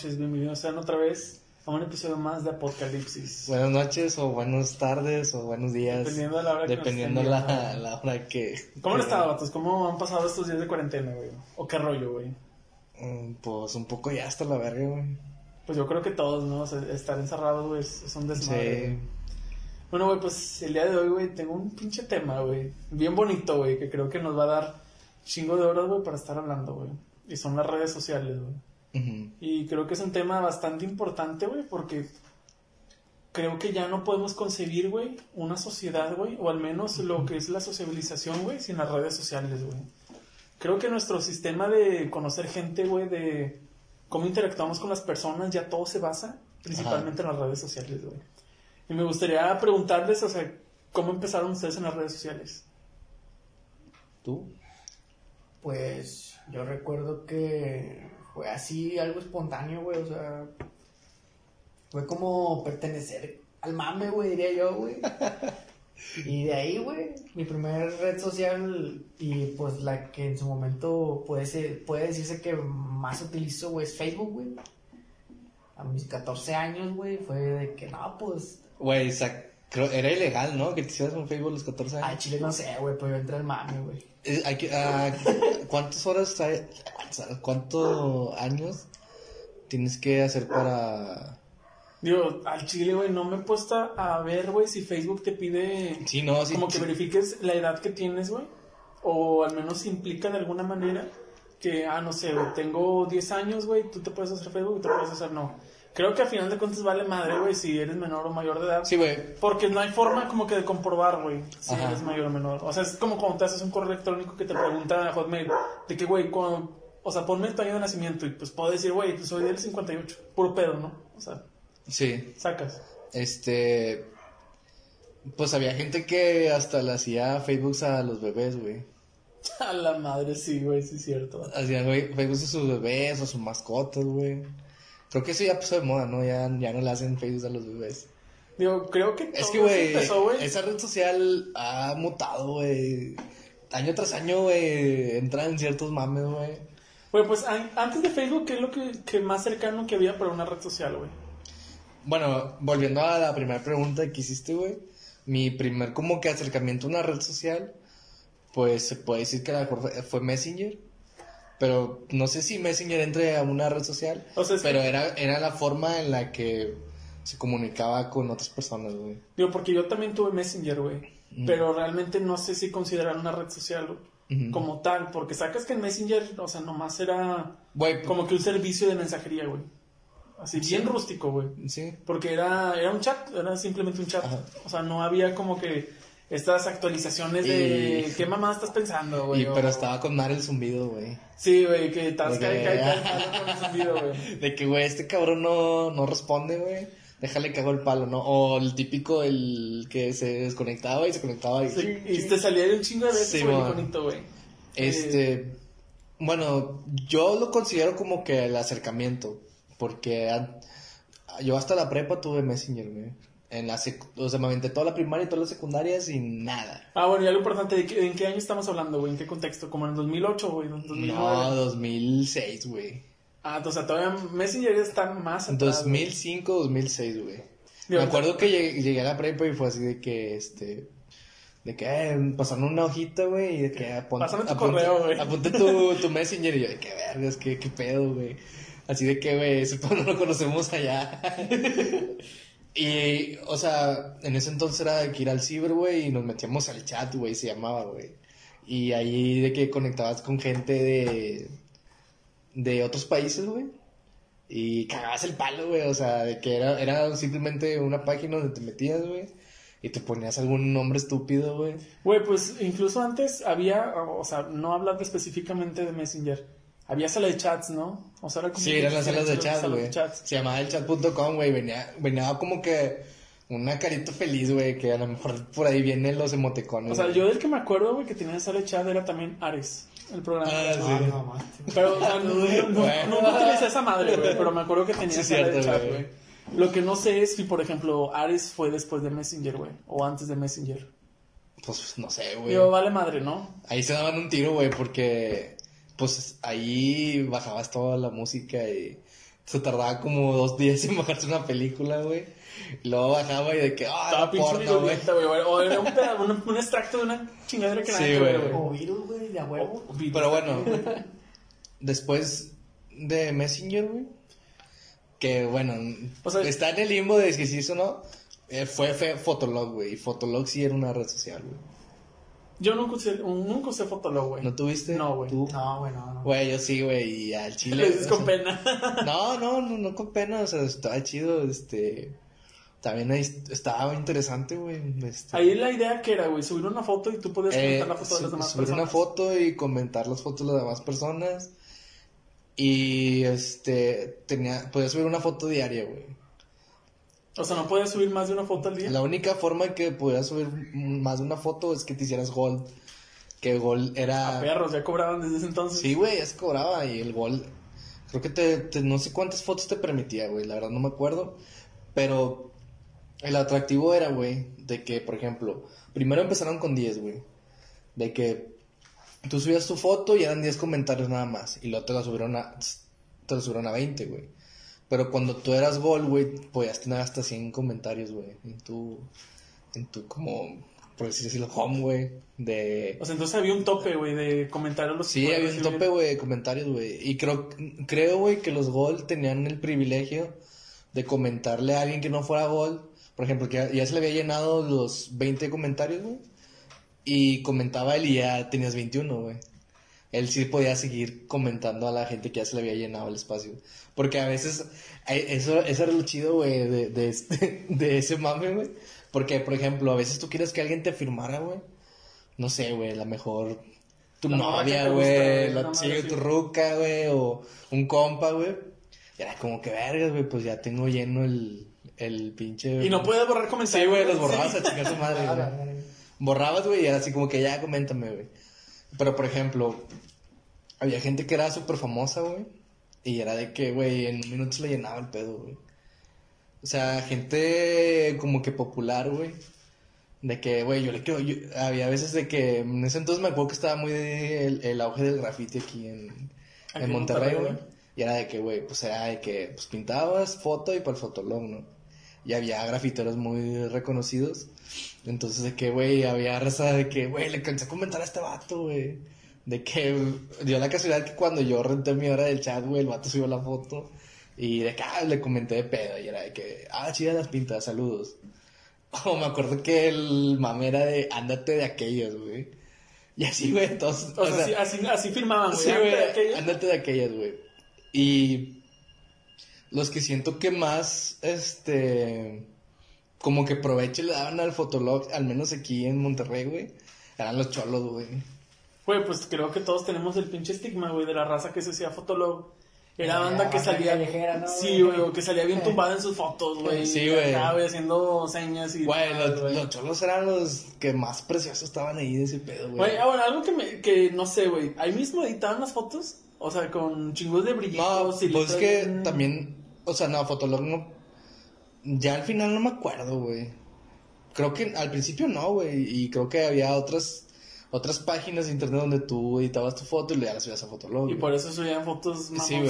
noches, bienvenidos sean otra vez a un episodio más de Apocalipsis. Buenas noches o buenas tardes o buenos días. Dependiendo de la hora que nos Dependiendo estén la, la hora que... ¿Cómo han estado, vatos? ¿Cómo han pasado estos días de cuarentena, güey? ¿O qué rollo, güey? Mm, Pues un poco ya hasta la verga, güey. Pues yo creo que todos, ¿no? O sea, estar encerrados, güey, es, es un desmadre. Sí. güey. Bueno, güey, pues el día de hoy, güey, tengo un pinche tema, güey. Bien bonito, güey, que creo que nos va a dar chingo de horas, güey, para estar hablando, güey. Y son las redes sociales, güey. Y creo que es un tema bastante importante, güey, porque creo que ya no podemos concebir, güey, una sociedad, güey, o al menos lo que es la sociabilización, güey, sin las redes sociales, güey. Creo que nuestro sistema de conocer gente, güey, de cómo interactuamos con las personas, ya todo se basa principalmente en las redes sociales, güey. Y me gustaría preguntarles, o sea, ¿cómo empezaron ustedes en las redes sociales? ¿Tú? Pues yo recuerdo que fue así algo espontáneo, güey, o sea, fue como pertenecer al mame, güey, diría yo, güey. Y de ahí, güey, mi primer red social y pues la que en su momento puede, ser, puede decirse que más utilizo, güey, es Facebook, güey. A mis 14 años, güey, fue de que no, pues, Güey, sa- creo- era ilegal, ¿no? Que te hicieras un Facebook a los 14 al años. chile no sé, güey, pero yo entré al mame, güey. Eh, hay que- ah, ¿Cuántas horas hay- cuántos- ¿Cuántos años tienes que hacer para...? Digo, al chile, güey, no me he puesto a ver, güey, si Facebook te pide Sí, no, sí. como que sí. verifiques la edad que tienes, güey. O al menos implica de alguna manera que, ah, no sé, güey, tengo 10 años, güey, tú te puedes hacer Facebook y te puedes hacer no. Creo que a final de cuentas vale madre, güey, si eres menor o mayor de edad. Sí, güey. Porque no hay forma como que de comprobar, güey, si Ajá. eres mayor o menor. O sea, es como cuando te haces un correo electrónico que te pregunta a Hotmail de que, güey, cuando- o sea, ponme tu año de nacimiento y pues puedo decir, güey, pues soy del 58. Puro pedo, ¿no? O sea, Sí. sacas. Este. Pues había gente que hasta le hacía Facebooks a los bebés, güey. A la madre, sí, güey, sí es cierto. Hacían güey, Facebooks a sus bebés o a sus mascotas, güey. Creo que eso ya pasó de moda, ¿no? Ya, ya no le hacen Facebooks a los bebés. Digo, creo que Es que, güey, esa red social ha mutado, güey. Año tras año, güey, entran ciertos mames, güey. Güey, pues an- antes de Facebook, ¿qué es lo que, que más cercano que había para una red social, güey? Bueno, volviendo a la primera pregunta que hiciste, güey. Mi primer como que acercamiento a una red social, pues se puede decir que a lo mejor fue Messenger. Pero no sé si Messenger entre a una red social. O sea, es que- pero era, era la forma en la que se comunicaba con otras personas, güey. Digo, porque yo también tuve Messenger, güey. Mm. Pero realmente no sé si considerar una red social güey, como tal. Porque sacas que el Messenger, o sea, nomás era como que un servicio de mensajería, güey. Así, Sí. bien rústico, güey. sí. Porque era, era un chat, era simplemente un chat. Ajá. O sea, no había como que estas actualizaciones de Y- qué mamá estás pensando, güey. Y, o- pero estaba con mar el zumbido, güey. Sí, güey, que estás que- cae, cae, con el zumbido, güey. De que, güey, este cabrón no, no responde, güey. Déjale cago el palo, ¿no? O el típico, el que se desconectaba y se conectaba y... Sí, y te salía de un chingo de veces, Sí, güey, man. bonito, güey. Este, bueno, yo lo considero como que el acercamiento, porque yo hasta la prepa tuve Messenger, güey. En la o sea, me aventé toda la primaria y toda la secundaria sin nada. Ah, bueno, y algo importante, ¿de qué, ¿en qué año estamos hablando, güey? ¿En qué contexto? ¿Como en el 2008, güey? ¿En 2009? No, 2006, güey. Ah, o sea, todavía Messenger está más En atrás, güey. 2005, 2006, güey. Me acuerdo que llegué, llegué a la prepa y fue así de que, este, de que, eh, pasaron una hojita, güey, y de que, apon- Pásame tu apunte- correo, güey. Apunte tu, tu messenger, y yo, de que, vergas, qué, qué pedo, güey. Así de que, güey, ese no lo conocemos allá. y, o sea, en ese entonces era de que ir al ciber, güey, y nos metíamos al chat, güey, se llamaba, güey. Y ahí de que conectabas con gente de, de otros países, güey. Y cagabas el palo, güey. O sea, de que era, era simplemente una página donde te metías, güey. Y te ponías algún nombre estúpido, güey. Güey, pues incluso antes había, o sea, no hablando específicamente de Messenger, había sala de chats, ¿no? O sea, era como Sí, eran las salas de diferentes chat, salas güey. de chats. Se llamaba el chat.com, güey. Venía, venía como que una carita feliz, güey. Que a lo mejor por ahí vienen los emoticones. O sea, yo del que me acuerdo, güey, que tenía sala de chat era también Ares, el programa. Ah, No, sí. no, mames. Pero, o sea, no, no, no, no utilicé esa madre, güey, pero me acuerdo que tenía Sí, sala de cierto, chat, güey. güey. Lo que no sé es si, por ejemplo, Ares fue después de Messenger, güey, o antes de Messenger. Pues no sé, güey. Digo, vale madre, ¿no? Ahí se daban un tiro, güey, porque pues ahí bajabas toda la música y se tardaba como dos días en bajarse una película, güey. Y luego bajaba y de que, ah, Estaba pinche porno, güey. O era un, peda- un, un extracto de una chingadera que Sí, güey. O virus, güey, de a huevo. O virus. Pero bueno, después de Messenger, güey, que bueno, O sea- está en el limbo de si sí o no, eh, fue, fue Fotolog, güey, y Fotolog sí era una red social, güey. Yo nunca usé, nunca usé Fotolog, güey. ¿No tuviste? No, güey. No, güey, no, no. Güey, yo sí, güey, y al Lo chile. dices o con pena. No, no, no, no con pena, o sea, estaba chido, este... También ahí estaba interesante, güey. Este, Ahí la idea que era, güey, subir una foto y tú podías eh, comentar la foto de las demás subir personas. una foto y comentar las fotos de las demás personas. Y este, tenía, podía subir una foto diaria, güey. O sea, no puedes subir más de una foto al día. La única forma en que podías subir más de una foto es que te hicieras gold. Que gold A era... perros, ya cobraban desde ese entonces. Sí, güey, ya se cobraba y el gol. Creo que te, te- no sé cuántas fotos te permitía, güey, la verdad no me acuerdo. Pero el atractivo era, güey, de que, por ejemplo, primero empezaron con 10, güey. De que tú subías tu foto y eran 10 comentarios nada más. Y luego te la subieron a, te la subieron a 20, güey. Pero cuando tú eras gol, güey, podías tener hasta 100 comentarios, güey. En tu, en tu, como, por así decirlo, home, güey. De, O sea, entonces había un tope, güey, de comentarios. los Sí, había un tope, güey, de comentarios, güey. Y creo, creo, güey, que los Gol tenían el privilegio de comentarle a alguien que no fuera Gol. Por ejemplo, que ya, ya se le había llenado los 20 comentarios, güey. Y comentaba él y ya tenías 21, güey. Él sí podía seguir comentando a la gente que ya se le había llenado el espacio. Porque a veces, eso, eso era lo chido, güey, de, de, este- de ese mame, güey. Porque, por ejemplo, a veces tú quieres que alguien te firmara, güey. No sé, güey, la mejor tu La novia, güey, la sí, madre tu ruca, güey, o un compa, güey. Y era como que vergas, güey, pues ya tengo lleno el, el pinche. Y no puedes borrar Sí, comentarios. güey, los borrabas a chingar su madre, güey. Borrabas, güey, y era así como que ya, coméntame, güey. Pero, por ejemplo, había gente que era súper famosa, güey. Y era de que, güey, en un minuto se le llenaba el pedo, güey. O sea, gente como que popular, güey. De que, güey, yo le quiero. yo- había veces de que. En ese entonces me acuerdo que estaba muy de el, el auge del graffiti aquí en, Aquí en Monterrey, güey. Y era de que, güey, pues era de que pues pintabas foto y para el fotolog, ¿no? Y había grafiteros muy reconocidos. Entonces, de que, güey, había raza de que, güey, le cansé comentar a este vato, güey. De que dio la casualidad que cuando yo renté mi hora del chat, güey, el vato subió la foto. Y de que, ah, le comenté de pedo. Y era de que, ah, chidas las pintas, saludos. O me acuerdo que el mame era de, ándate de aquellos, güey. Y así, güey, todos. O sea, así, así, así firmaban, güey. Sí, ándate de aquellas, güey. Y los que siento que más, este, como que provecho le daban al Fotolog, al menos aquí en Monterrey, güey, eran los cholos, güey. Güey, pues creo que todos tenemos el pinche estigma, güey, de la raza que se hacía fotolog. Era La banda que banda salía. callejera, ¿no, Sí, güey? que salía bien tumbada en sus fotos, güey. Sí, güey. haciendo señas y. Güey, los, los cholos eran los que más preciosos estaban ahí de ese pedo, güey. Güey, ahora, algo que, me, que no sé, güey. Ahí mismo editaban las fotos. O sea, con chingos de No, brillitos y pues es que también, o sea, no, Fotolog no, ya al final no me acuerdo, güey. Creo que al principio no, güey, y creo que había otras, otras páginas de internet donde tú editabas tu foto y le las subías a Fotolog. Y por eso subían fotos Sí, güey.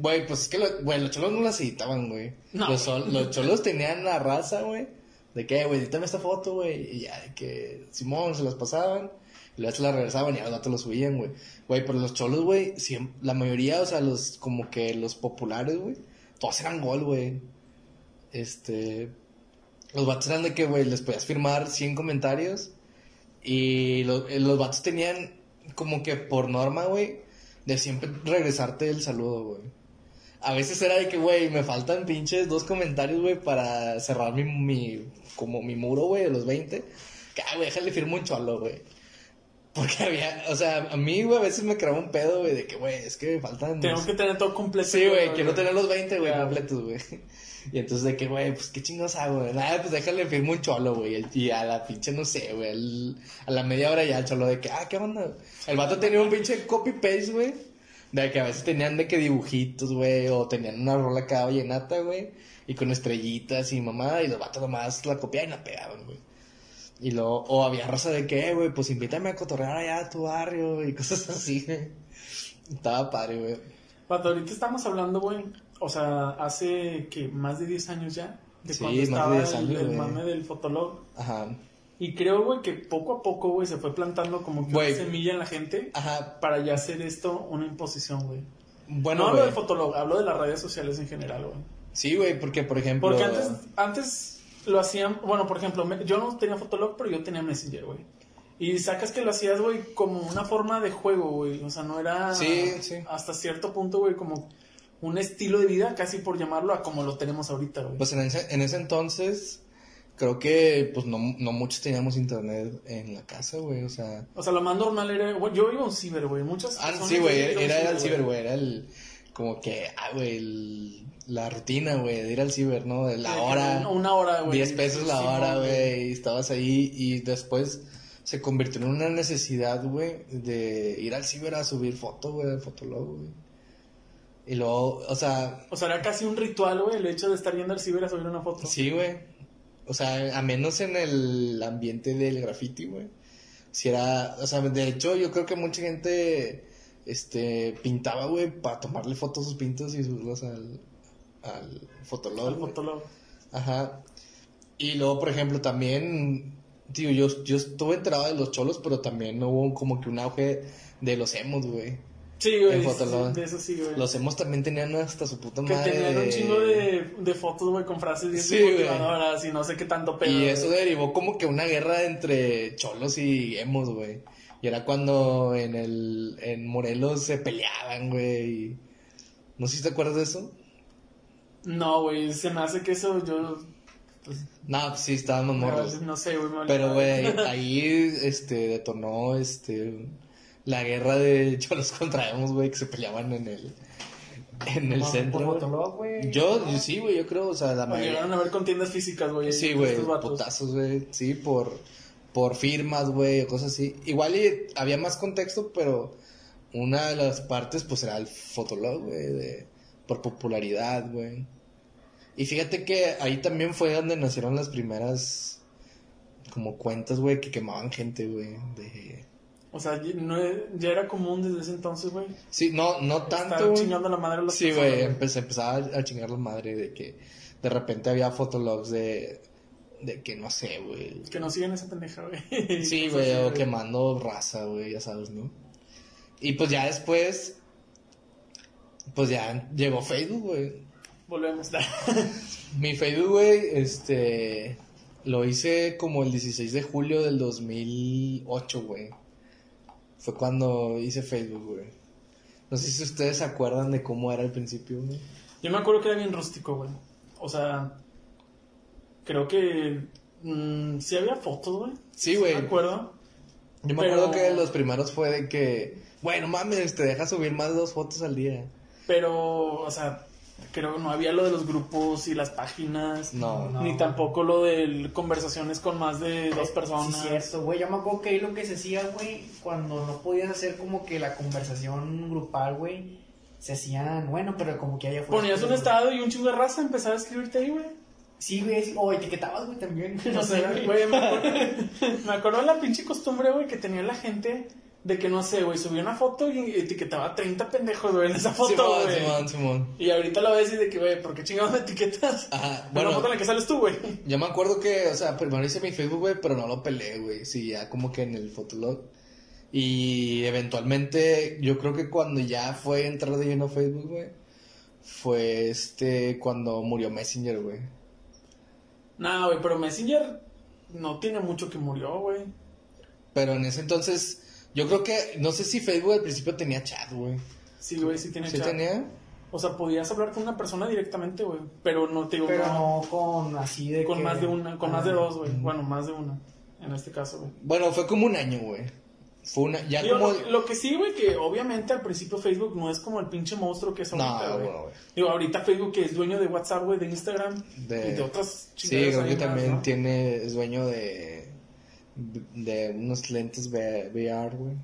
güey. Pues es que lo- los cholos no las editaban, güey. No. Los, los cholos tenían la raza, güey. De que, güey, edítame esta foto, güey. Y ya, de que Simón se las pasaban. Y luego se las regresaban y al rato lo subían, güey. Güey, pero los cholos, güey, la mayoría, o sea, los, como que los populares, güey, todos eran gol, güey. Este. Los vatos eran de que, güey, les podías firmar 100 comentarios. Y lo- eh, los vatos tenían como que por norma, güey, de siempre regresarte el saludo, güey. A veces era de que, güey, me faltan pinches dos comentarios, güey, para cerrar mi, mi, como mi muro, güey, de los 20. Que, ah, güey, déjale firmo un cholo, güey. Porque había, o sea, a mí, güey, a veces me creaba un pedo, güey, de que, güey, es que me faltan... Tengo que tener todo completo. Sí, güey, quiero tener los 20, güey, completos, güey. Y entonces de que, güey, pues qué chingos hago, güey. Nada, pues déjale firmo un cholo, güey. Y a la pinche, no sé, güey. A la media hora ya el cholo de que, ah, ¿qué onda? El vato tenía un pinche copy-paste, güey. De que a veces tenían de que dibujitos, güey. O tenían una rola cada vallenata, güey. Y con estrellitas y mamada. Y los vatos nomás la copiaban y la pegaban, güey. Y luego, o había raza de que, "Eh, güey, pues invítame a cotorrear allá a tu barrio y cosas así, güey. Estaba padre, güey. Pato, ahorita estamos hablando, güey. o sea, hace que más de 10 años ya, de Sí, cuando de estaba 10 el, años, el mame del fotolog. Ajá. Y creo, güey, que poco a poco, güey, se fue plantando como que una semilla en la gente Ajá. para ya hacer esto una imposición, güey. Bueno, no hablo güey. del fotolog, hablo de las redes sociales en general, güey. Sí, güey, porque por ejemplo. Porque antes, antes lo hacían, bueno, por ejemplo, me- yo no tenía Fotolog, pero yo tenía Messenger, güey. Y sacas que lo hacías, güey, como una forma de juego, güey. O sea, no era Sí, sí. hasta cierto punto, güey, como un estilo de vida, casi por llamarlo, a como lo tenemos ahorita, güey. Pues en ese, en ese entonces, creo que pues no, no muchos teníamos internet en la casa, güey. O sea. O sea, lo más normal era, yo iba a un ciber, güey. Muchas Ah, sí, güey. Era, era el ciber, güey. Era el. Como que, ah, güey, el- la rutina, güey, de ir al ciber, ¿no? De la hora. una- hora, güey. 10 pesos la hora, güey. güey. Y estabas ahí y después se convirtió en una necesidad, güey, de ir al ciber a subir fotos, güey, al fotolog, güey. Y luego, o sea, O sea, era casi un ritual, güey, el hecho de estar yendo al ciber a subir una foto. sí, güey. O sea, a menos en el ambiente del graffiti, güey. Si era, o sea, de hecho, yo creo que mucha gente, este, pintaba, güey, para tomarle fotos a sus pintos y subirlos al, al fotolog, Al. Fotolog. Ajá. Y luego, por ejemplo, también, tío, yo, yo estuve enterado de los cholos, pero también hubo como que un auge de los emos, güey. Sí, güey. De eso sí, güey. Los emos también tenían hasta su puta Que madre. tenían un chingo de, de fotos, güey, con frases bien Sí, motivadoras y no sé qué tanto pedo. Y eso derivó como que una guerra entre cholos y emos, güey. Y era cuando en el en Morelos se peleaban, güey. y- No sé si te acuerdas de eso. No, güey, se me hace que eso yo... Pues, No, pues sí, estábamos morros. no sé, güey. Pero, güey, ahí, este, detonó, este, la guerra de cholos contra emos, güey, que se peleaban en el, en el centro. güey. Yo, yo sí, güey, yo creo, o sea, la mayoría. llegaron a ver con tiendas físicas, güey. Sí, güey, putazos, güey, sí, por, por firmas, güey, o cosas así. Igual y había más contexto, pero una de las partes, pues, era el fotolog, güey, de, por popularidad, güey. Y fíjate que ahí también fue donde nacieron las primeras, como cuentas, güey, que quemaban gente, güey, de... O sea, ya- no, ya era común desde ese entonces, güey. Sí, no, no Estar tanto, güey. chingando la madre a las Sí, güey, empezaba a chingar la madre de que de repente había fotologs de, de que no sé, güey. Que no siguen esa pendeja, güey. Sí, güey, o quemando raza, güey, ya sabes, ¿no? Y pues ya después, pues ya llegó Facebook, güey. Volvemos. Mi Facebook, güey, este, lo hice como el 16 de julio del 2008, güey. Fue cuando hice Facebook, güey. No sé si ustedes se acuerdan de cómo era al principio, güey. Yo me acuerdo que era bien rústico, güey. O sea, creo que mm, sí había fotos, güey. Sí, güey. Me acuerdo. Yo me Pero- acuerdo que los primeros fue de que, bueno, mames, te deja subir más de dos fotos al día. Pero, o sea, creo que no había lo de los grupos y las páginas. No, No. Ni tampoco lo de conversaciones con más de dos personas. Sí, cierto, güey. Yo me acuerdo que ahí lo que se hacía, güey, cuando no podías hacer como que la conversación grupal, güey, se hacían, bueno, pero como que había Ponías un estado y un chingo de raza empezaba a escribirte ahí, güey. Sí, güey, sí, o etiquetabas, güey, también. No sé, güey. Me acuerdo, me acuerdo de la pinche costumbre, güey, que tenía la gente de que, no sé, güey, subía una foto y etiquetaba a 30 pendejos, güey, en esa foto, Simón, güey. Simón, Simón. Y ahorita lo ves y de que, güey, ¿por qué chingados me etiquetas? Ajá, Bueno, bueno, la foto en la que sales tú, güey. yo me acuerdo que, o sea, primero hice mi Facebook, güey, pero no lo peleé, güey. Sí, ya como que en el fotolog. Y eventualmente, yo creo que cuando ya fue entrar de lleno a Facebook, güey, fue este, cuando murió Messenger, güey. Nah, güey, pero Messenger no tiene mucho que murió, güey. Pero en ese entonces, yo creo que, no sé si Facebook al principio tenía chat, güey. Sí, güey, sí tiene ¿Sí chat. tenía? O sea, podías hablar con una persona directamente, güey. Pero no te digo, Pero no, no con así de con que- más de una, con más de dos, güey. Bueno, más de una, en este caso, güey. Bueno, fue como un año, güey. Fue una, ya Digo, como... lo, lo que sí, güey, que obviamente al principio Facebook no es como el pinche monstruo que es No, ahorita, güey. Digo, ahorita Facebook que es dueño de WhatsApp, güey, de Instagram De- y de otras Sí, chingaderas creo que también ¿no? tiene, es dueño de, de unos lentes VR, güey.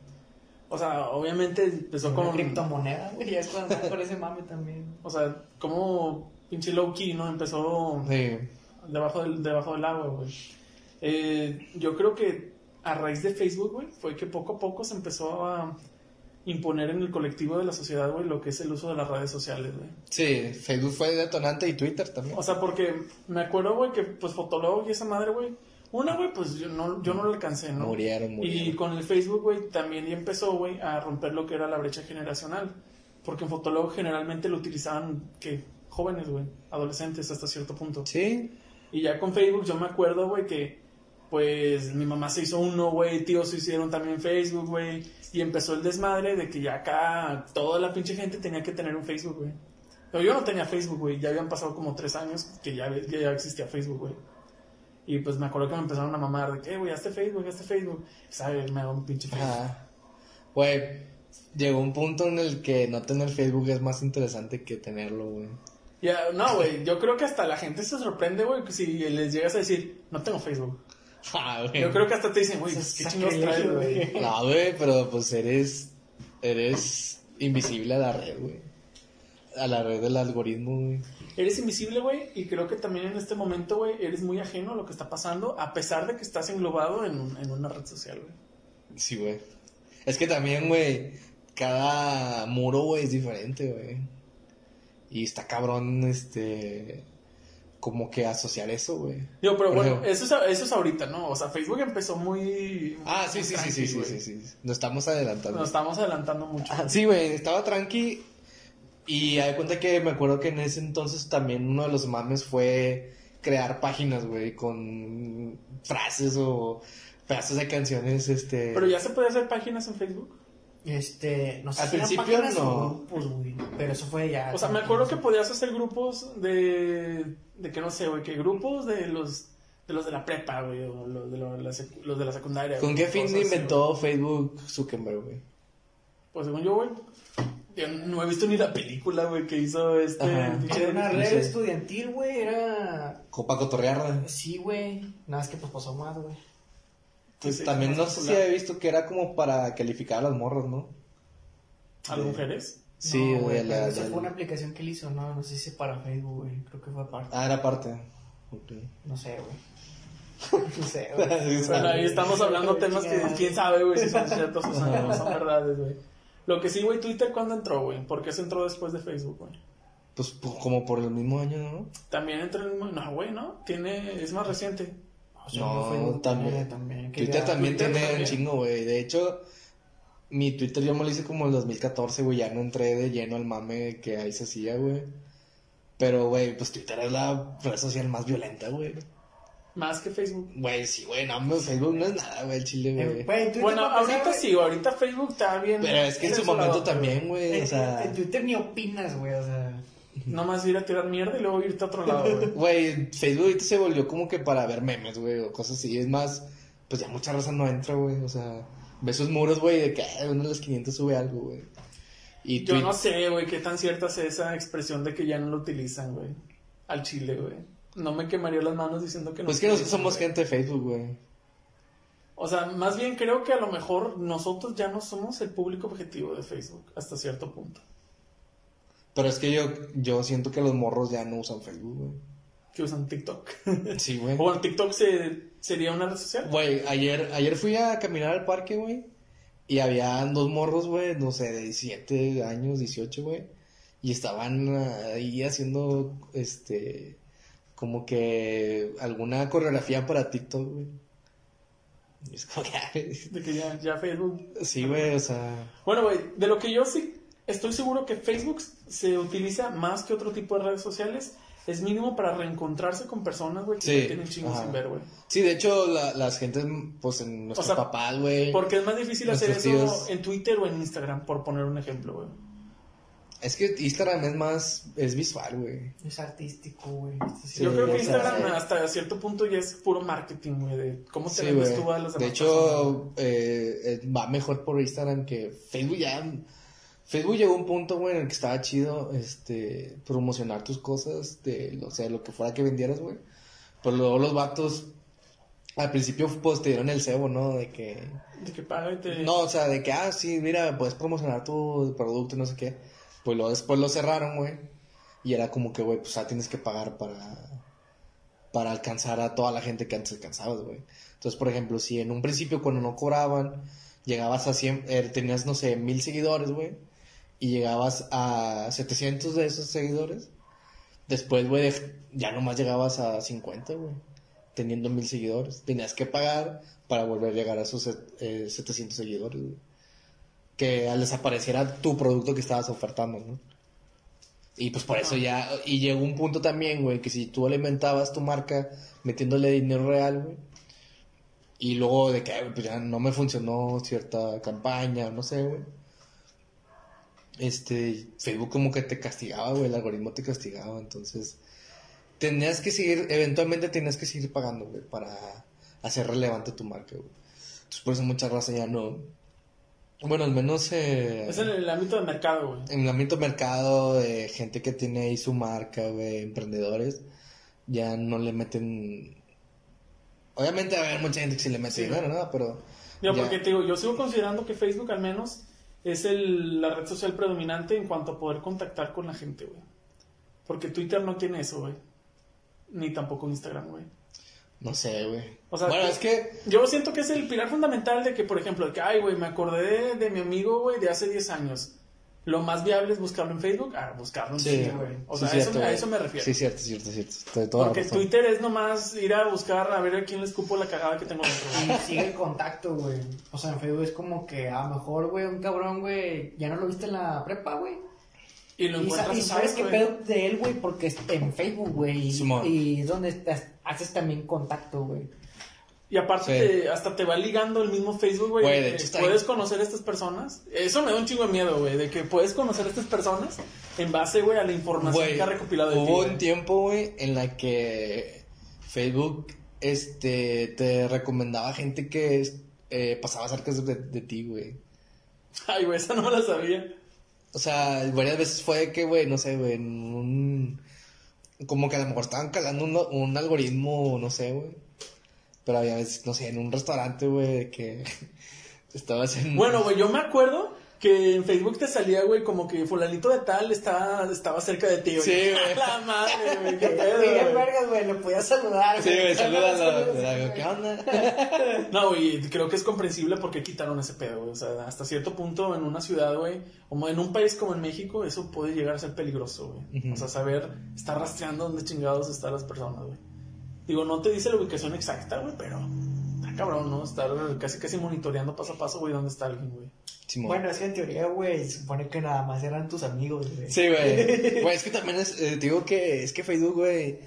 O sea, obviamente empezó Una con... criptomoneda, güey, ya es cuando con ese mame también. O sea, como pinche low key, ¿no? Empezó Sí. debajo del, debajo del agua, güey. Eh, yo creo que a raíz de Facebook, güey, fue que poco a poco se empezó a, imponer en el colectivo de la sociedad, güey, lo que es el uso de las redes sociales, güey. Sí, Facebook fue detonante y Twitter también. O sea, porque me acuerdo, güey, que pues Fotolog y esa madre, güey. Una, güey, pues yo no, yo no le alcancé, ¿no? Murieron, murieron. Y con el Facebook, güey, también ya empezó, güey, a romper lo que era la brecha generacional. Porque en Fotolog generalmente lo utilizaban, que Jóvenes, güey. Adolescentes hasta cierto punto. Sí. Y ya con Facebook yo me acuerdo, güey, que pues mi mamá se hizo uno, güey, tíos se hicieron también Facebook, güey. Y empezó el desmadre de que ya acá toda la pinche gente tenía que tener un Facebook, güey. Pero yo no tenía Facebook, güey. Ya habían pasado como tres años que ya, que ya existía Facebook, güey. Y pues me acuerdo que me empezaron a mamar de que, "Eh, güey, hazte Facebook, hazte Facebook. ¿Sabes? Me da un pinche Facebook. Güey, llegó un punto en el que no tener Facebook es más interesante que tenerlo, güey. Ya, no, güey, yo creo que hasta la gente se sorprende, güey, si les llegas a decir, no tengo Facebook. Ah. Yo creo que hasta te dicen, güey, Eso ¿qué es chingados traes, güey? No, güey, pero pues eres. Eres invisible a la red, güey. A la red del algoritmo, güey. Eres invisible, güey, y creo que también en este momento, güey, eres muy ajeno a lo que está pasando, a pesar de que estás englobado en, un- en una red social, güey. Sí, güey. Es que también, güey, cada muro, güey, es diferente, güey. Y está cabrón, este. Como que asociar eso, güey. Digo, pero Por bueno, ejemplo. eso es, eso es ahorita, ¿no? O sea, Facebook empezó muy... Ah, sí, muy sí, sí, tranqui, sí, sí, sí, sí. Nos estamos adelantando. Nos estamos adelantando mucho. Ah, Sí, güey, estaba tranqui. Y hay cuenta que me acuerdo que en ese entonces también uno de los mames fue crear páginas, güey, con frases o pedazos de canciones, este. Pero ya se puede hacer páginas en Facebook. Este, no sé Al si eran principio páginas no. o grupos, güey. Pero eso fue ya. O sea, me acuerdo que podías hacer grupos de... De que no sé, güey, que grupos de los... De los de la prepa, güey, o los de, lo- la sec- los de la secundaria. ¿Con güey, qué fin cosas así, inventó Facebook Zuckerberg, güey? Pues según yo, güey, yo no he visto ni la película, güey, que hizo este... Ajá. pinche- Era una red sí. estudiantil, güey. Era. Copa Cotorrearla. Sí, güey. Nada más que pues pasó más, güey. Pues Sí, también no sé si he visto que era como para calificar a las morras, ¿no? ¿A las mujeres? Sí, No, güey. la- esa la- fue una aplicación que él hizo, no, no sé si para Facebook, güey. Creo que fue aparte. Ah, era parte. Ok. No sé, güey. no sé, güey. Bueno, ahí estamos hablando temas que quién sabe, güey, si son ciertos o son, o son verdades, güey. Lo que sí, güey, Twitter, ¿cuándo entró, güey? ¿Por qué se entró después de Facebook, güey? Pues pues, como por el mismo año, ¿no? También entró en el mismo... No, güey, ¿no? Tiene... Es más reciente. O sea, No, también. Twitter ya- también Twitter tiene un chingo, güey. De hecho, mi Twitter yo me lo hice como en el 2014, güey. Ya no entré de lleno al mame que ahí se hacía, güey. Pero, güey, pues Twitter es la red social más violenta, güey. Más que Facebook. Güey, sí, güey, no, Facebook no es nada, güey, el chile, güey. Bueno, empezar, ahorita sí, güey, ahorita Facebook está bien... Pero es que en su momento también, güey, En, o sea... en Twitter ni opinas, güey, o sea. Nomás ir a tirar mierda y luego irte a otro lado, güey. Güey, Facebook ahorita se volvió como que para ver memes, güey, o cosas así. Es más, pues ya mucha raza no entra, güey, o sea... Ve sus muros, güey, de que uno de los 500 sube algo, güey. Y Yo no sé, güey, qué tan cierta es esa expresión de que ya no lo utilizan, güey. Al chile, güey. No me quemaría las manos diciendo que no. Pues que nosotros somos gente de Facebook, güey. O sea, más bien creo que a lo mejor nosotros ya no somos el público objetivo de Facebook hasta cierto punto. Pero es que yo, yo siento que los morros ya no usan Facebook, güey. Que usan TikTok. Sí, güey. o bueno, TikTok se, sería una red social. Güey, ayer, ayer fui a caminar al parque, güey. Y había dos morros, güey, no sé, de 17 años, 18, güey. Y estaban ah, ahí haciendo, este, como que alguna coreografía para TikTok, güey. Es como que, De que ya, ya Facebook. sí, güey, o sea, Bueno, güey, de lo que yo sí estoy seguro que Facebook se utiliza más que otro tipo de redes sociales. Es mínimo para reencontrarse con personas, güey, que Sí, ya tienen chingos sin ver, güey. sí, de hecho, la- las gentes, pues, en nuestros sea, papás, güey. Porque es más difícil hacer eso tíos. en Twitter o en Instagram, por poner un ejemplo, güey. Es que Instagram es más, es visual, güey. Es artístico, güey. Sí Yo creo que o sea, Instagram hasta cierto punto ya es puro marketing, güey, de cómo te Sí, tú a las De demás güey. hecho, eh, eh, va mejor por Instagram que Facebook ya. Facebook llegó a un punto, güey, en el que estaba chido este, promocionar tus cosas, de, o sea, lo que fuera que vendieras, güey. Pero luego los vatos, al principio, pues te dieron el cebo, ¿no? De que. De que paga y te... No, o sea, de que, ah, sí, mira, puedes promocionar tu producto y no sé qué. Pues luego después lo cerraron, güey. Y era como que, güey, pues ya tienes que pagar para, para alcanzar a toda la gente que antes alcanzabas, güey. Entonces, por ejemplo, si en un principio cuando no cobraban, llegabas a 100, eh, tenías, no sé, mil seguidores, güey, y llegabas a 700 de esos seguidores, después, güey, ya nomás llegabas a 50, güey, teniendo mil seguidores. Tenías que pagar para volver a llegar a esos eh, 700 seguidores, güey. Que al desapareciera tu producto que estabas ofertando, ¿no? Y pues por eso ya, y llegó un punto también, güey, que si tú alimentabas tu marca metiéndole dinero real, güey, y luego de que pues ya no me funcionó cierta campaña, no sé, güey. Este, Facebook como que te castigaba, güey, el algoritmo te castigaba, entonces tenías que seguir, eventualmente tenías que seguir pagando, güey, para hacer relevante tu marca, güey. Entonces por eso mucha raza ya no, bueno, al menos eh, Es en el ámbito del mercado, güey. en el ámbito mercado de gente que tiene ahí su marca, güey, emprendedores, ya no le meten... Obviamente va a haber mucha gente que sí le mete Sí, dinero, ¿no? Pero... Yo, ya- porque te digo, yo sigo considerando que Facebook al menos es el, la red social predominante en cuanto a poder contactar con la gente, güey. Porque Twitter no tiene eso, güey. Ni tampoco Instagram, güey. No sé, güey. O sea, bueno, que- es que... Yo siento que es el pilar fundamental de que, por ejemplo, de que, ay, güey, me acordé de, de mi amigo, güey, de hace 10 años. Lo más viable es buscarlo en Facebook. Ah, buscarlo en Sí, Twitter, güey. O sí, sea, cierto, eso, a eso me refiero. Sí, cierto, cierto, cierto. Estoy toda Porque razón. Twitter es nomás ir a buscar a ver a quién le escupo la cagada que tengo dentro. Y sigue el contacto, güey. O sea, en Facebook es como que a lo mejor, güey, un cabrón, güey, ya no lo viste en la prepa, güey. Y lo Y, sa- encuentras y sabes qué pedo de él, güey, porque es en Facebook, güey. Y, es donde estás- haces también contacto, güey. Y aparte, Sí. te- hasta te va ligando el mismo Facebook, güey. Güey, de de hecho que está puedes ahí. conocer a estas personas. Eso me da un chingo de miedo, güey. De que puedes conocer a estas personas en base, güey, a la información Güey, que ha recopilado de ti. hubo güey. un tiempo, güey, en la que Facebook, este, te recomendaba gente que eh, pasaba cerca de, de ti, güey. Ay, güey, esa no me la sabía. O sea, varias veces fue que, güey, no sé, güey, en un... Como que a lo mejor estaban calando un, un algoritmo, no sé, güey. Pero había veces, no sé, en un restaurante, güey, de que estabas en... Bueno, güey, yo me acuerdo que en Facebook te salía, güey, como que fulanito de tal está, estaba cerca de ti, güey. Sí, güey. La madre, güey, qué pedo, güey. vergas, güey, le podías saludar, Sí, güey, salúdalo. ¿Qué onda? No, güey, creo que es comprensible porque quitaron ese pedo, güey. O sea, hasta cierto punto en una ciudad, güey, como en un país como en México, eso puede llegar a ser peligroso, güey. O sea, saber, estar rastreando dónde chingados están las personas, güey. Digo, no te dice la ubicación exacta, güey, pero está cabrón, ¿no? Estar casi casi monitoreando paso a paso, güey, dónde está alguien, güey. Simón. Bueno, es que en teoría, güey, se supone que nada más eran tus amigos, güey. Sí, güey. Güey, es que también es, eh, te digo que es que Facebook, güey,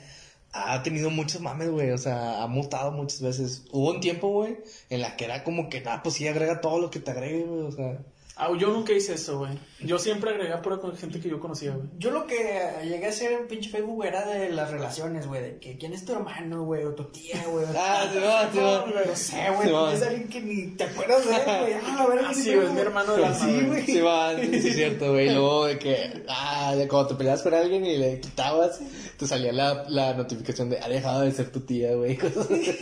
ha tenido muchos mames, güey. O sea, ha mutado muchas veces. Hubo un tiempo, güey, en la que era como que, nada, pues sí, agrega todo lo que te agregue, güey. O sea, Ah, yo nunca hice eso, güey. Yo siempre agregué pura con gente que yo conocía, güey. Yo lo que llegué a hacer en pinche Facebook era de las relaciones, güey, de que quién es tu hermano, güey, o tu tía, güey. Ah, sí, va, sí, va. No sé, güey, es alguien que ni te acuerdas de él, güey. Ah, a ver, Ah, sí, güey, es mi hermano del alma, Sí, güey. sí, va, sí, es cierto, güey. Y Luego de que, ah, de cuando te peleabas con alguien y le quitabas, te salía la, la notificación de, ha dejado de ser tu tía, güey. cosas así.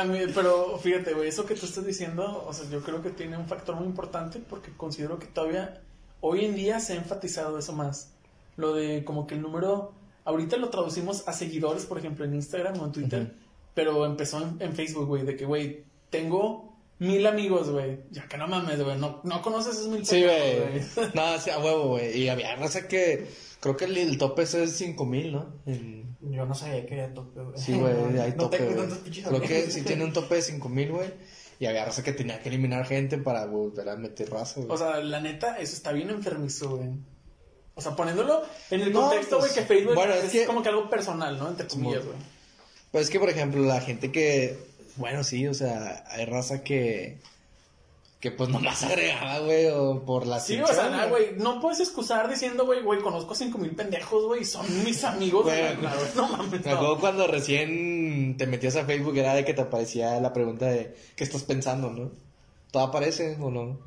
A mí, pero fíjate, güey, eso que tú estás diciendo, o sea, yo creo que tiene un factor muy importante porque considero que todavía hoy en día se ha enfatizado eso más. Lo de como que el número, ahorita lo traducimos a seguidores, por ejemplo, en Instagram o en Twitter, pero empezó en, en Facebook, güey, de que, güey, tengo mil amigos, güey, ya que no mames, güey, no, no conoces esos mil Sí, güey. No, sí, a huevo, güey. Y había raza que, creo que el, el tope es 5000, ¿no? En- Yo no sabía que era tope, güey. Sí, güey, hay no tope, tengo Creo que sí tiene un tope de 5000, güey. Y había raza que tenía que eliminar gente para volver a meter raza, güey. O sea, la neta, eso está bien enfermizo, güey. O sea, poniéndolo en el No, contexto, güey, pues, que Facebook bueno, es, es que- como que algo personal, ¿no? Entre comillas, güey. Pues es que, por ejemplo, la gente que, bueno, sí, o sea, hay raza que, que pues nomás agregaba, güey, o por la Sí, o sea, nada, güey, no puedes excusar diciendo, güey, güey, conozco cinco mil pendejos, güey, y son mis amigos, Güey, no, mames, Me no. acuerdo cuando recién te metías a Facebook era de que te aparecía la pregunta de ¿qué estás pensando, no? ¿Todo aparece o no?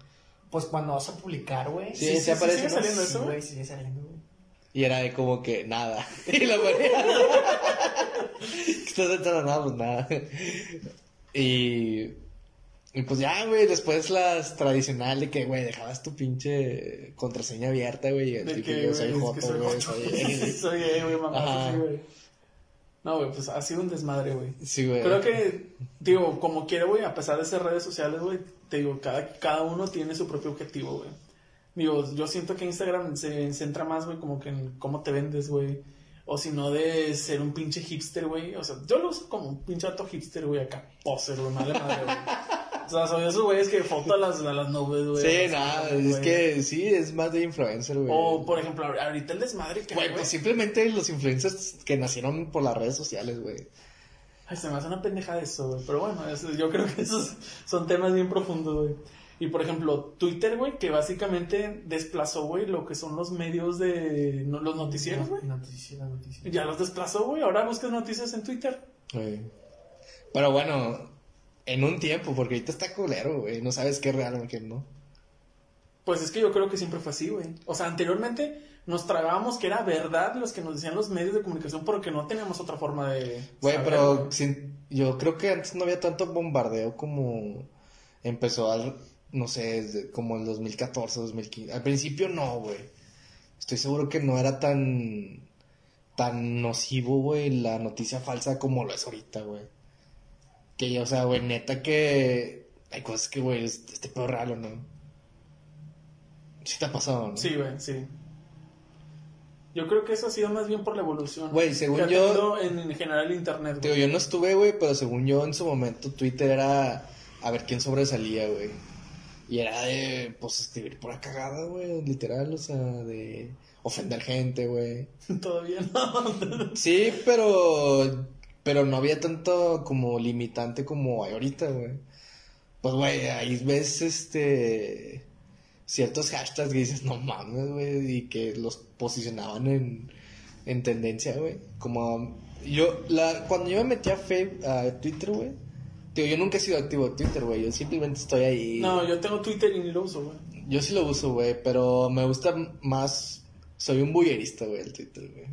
Pues cuando vas a publicar, güey. Sí, Sí, sí, sí, aparece. sigue ¿no? saliendo Sí, eso, güey. sigue saliendo, güey. Y era de como que nada. Y lo ponía. ¿Qué estás pensando? Nada, pues nada. Y. Y pues ya, güey, después las tradicional de que, güey, dejabas tu pinche contraseña abierta, güey. y De que, soy güey, es joto, soy güey, soy- Soy güey, mamá, güey. No, güey, pues ha sido un desmadre, güey. Sí, güey. Creo que, digo, como quiera, güey, a pesar de ser redes sociales, güey, te digo, cada, cada uno tiene su propio objetivo, güey. Digo, yo siento que Instagram se centra más, güey, como que en cómo te vendes, güey. O si no, de ser un pinche hipster, güey. O sea, yo lo uso como un pinche hipster, güey, acá, poser, güey, madre madre, güey. O sea, soy esos güeyes que foto a las, a las nubes, güey. Sí, nada, es que sí, es más de influencer, güey. O, por ejemplo, ahorita el desmadre que Güey, pues simplemente los influencers que nacieron por las redes sociales, güey. Ay, se me hace una pendeja eso, güey. Pero bueno, eso- yo creo que esos son temas bien profundos, güey. Y por ejemplo, Twitter, güey, que básicamente desplazó, güey, lo que son los medios de. no- los noticieros, güey. Noticias, noticias. Ya los desplazó, güey. Ahora buscas noticias en Twitter. Güey. Pero bueno, en un tiempo, porque ahorita está culero, güey. No sabes qué es real o qué no. Pues es que yo creo que siempre fue así, güey. O sea, anteriormente nos tragábamos que era verdad los que nos decían los medios de comunicación porque no teníamos otra forma de. Güey, saber, pero güey. sin- yo creo que antes no había tanto bombardeo como empezó al, no sé, desde como el 2014, 2015. Al principio no, güey. Estoy seguro que no era tan tan nocivo, güey, la noticia falsa como lo es ahorita, güey. Que, o sea, güey, neta que hay cosas que, güey, es- este pedo es real o no. Sí te ha pasado, ¿no? Sí, güey, sí. Yo creo que eso ha sido más bien por la evolución. Güey, según que yo- En, en general internet, Digo, güey. yo no estuve, güey, pero según yo en su momento Twitter era a ver quién sobresalía, güey. Y era de, pues, escribir pura cagada, güey, literal, o sea, de ofender gente, güey. Todavía no. Sí, pero, pero no había tanto como limitante como hay ahorita, güey. Pues, güey, ahí ves, este, ciertos hashtags que dices, no mames, güey, y que los posicionaban en, en tendencia, güey. Como, yo, la, cuando yo me metí a, Fe- a Twitter, güey, digo, yo nunca he sido activo en Twitter, güey, yo simplemente estoy ahí. No, yo tengo Twitter y ni lo uso, güey. Yo sí lo uso, güey, pero me gusta más, soy un bullerista, güey, el Twitter, güey.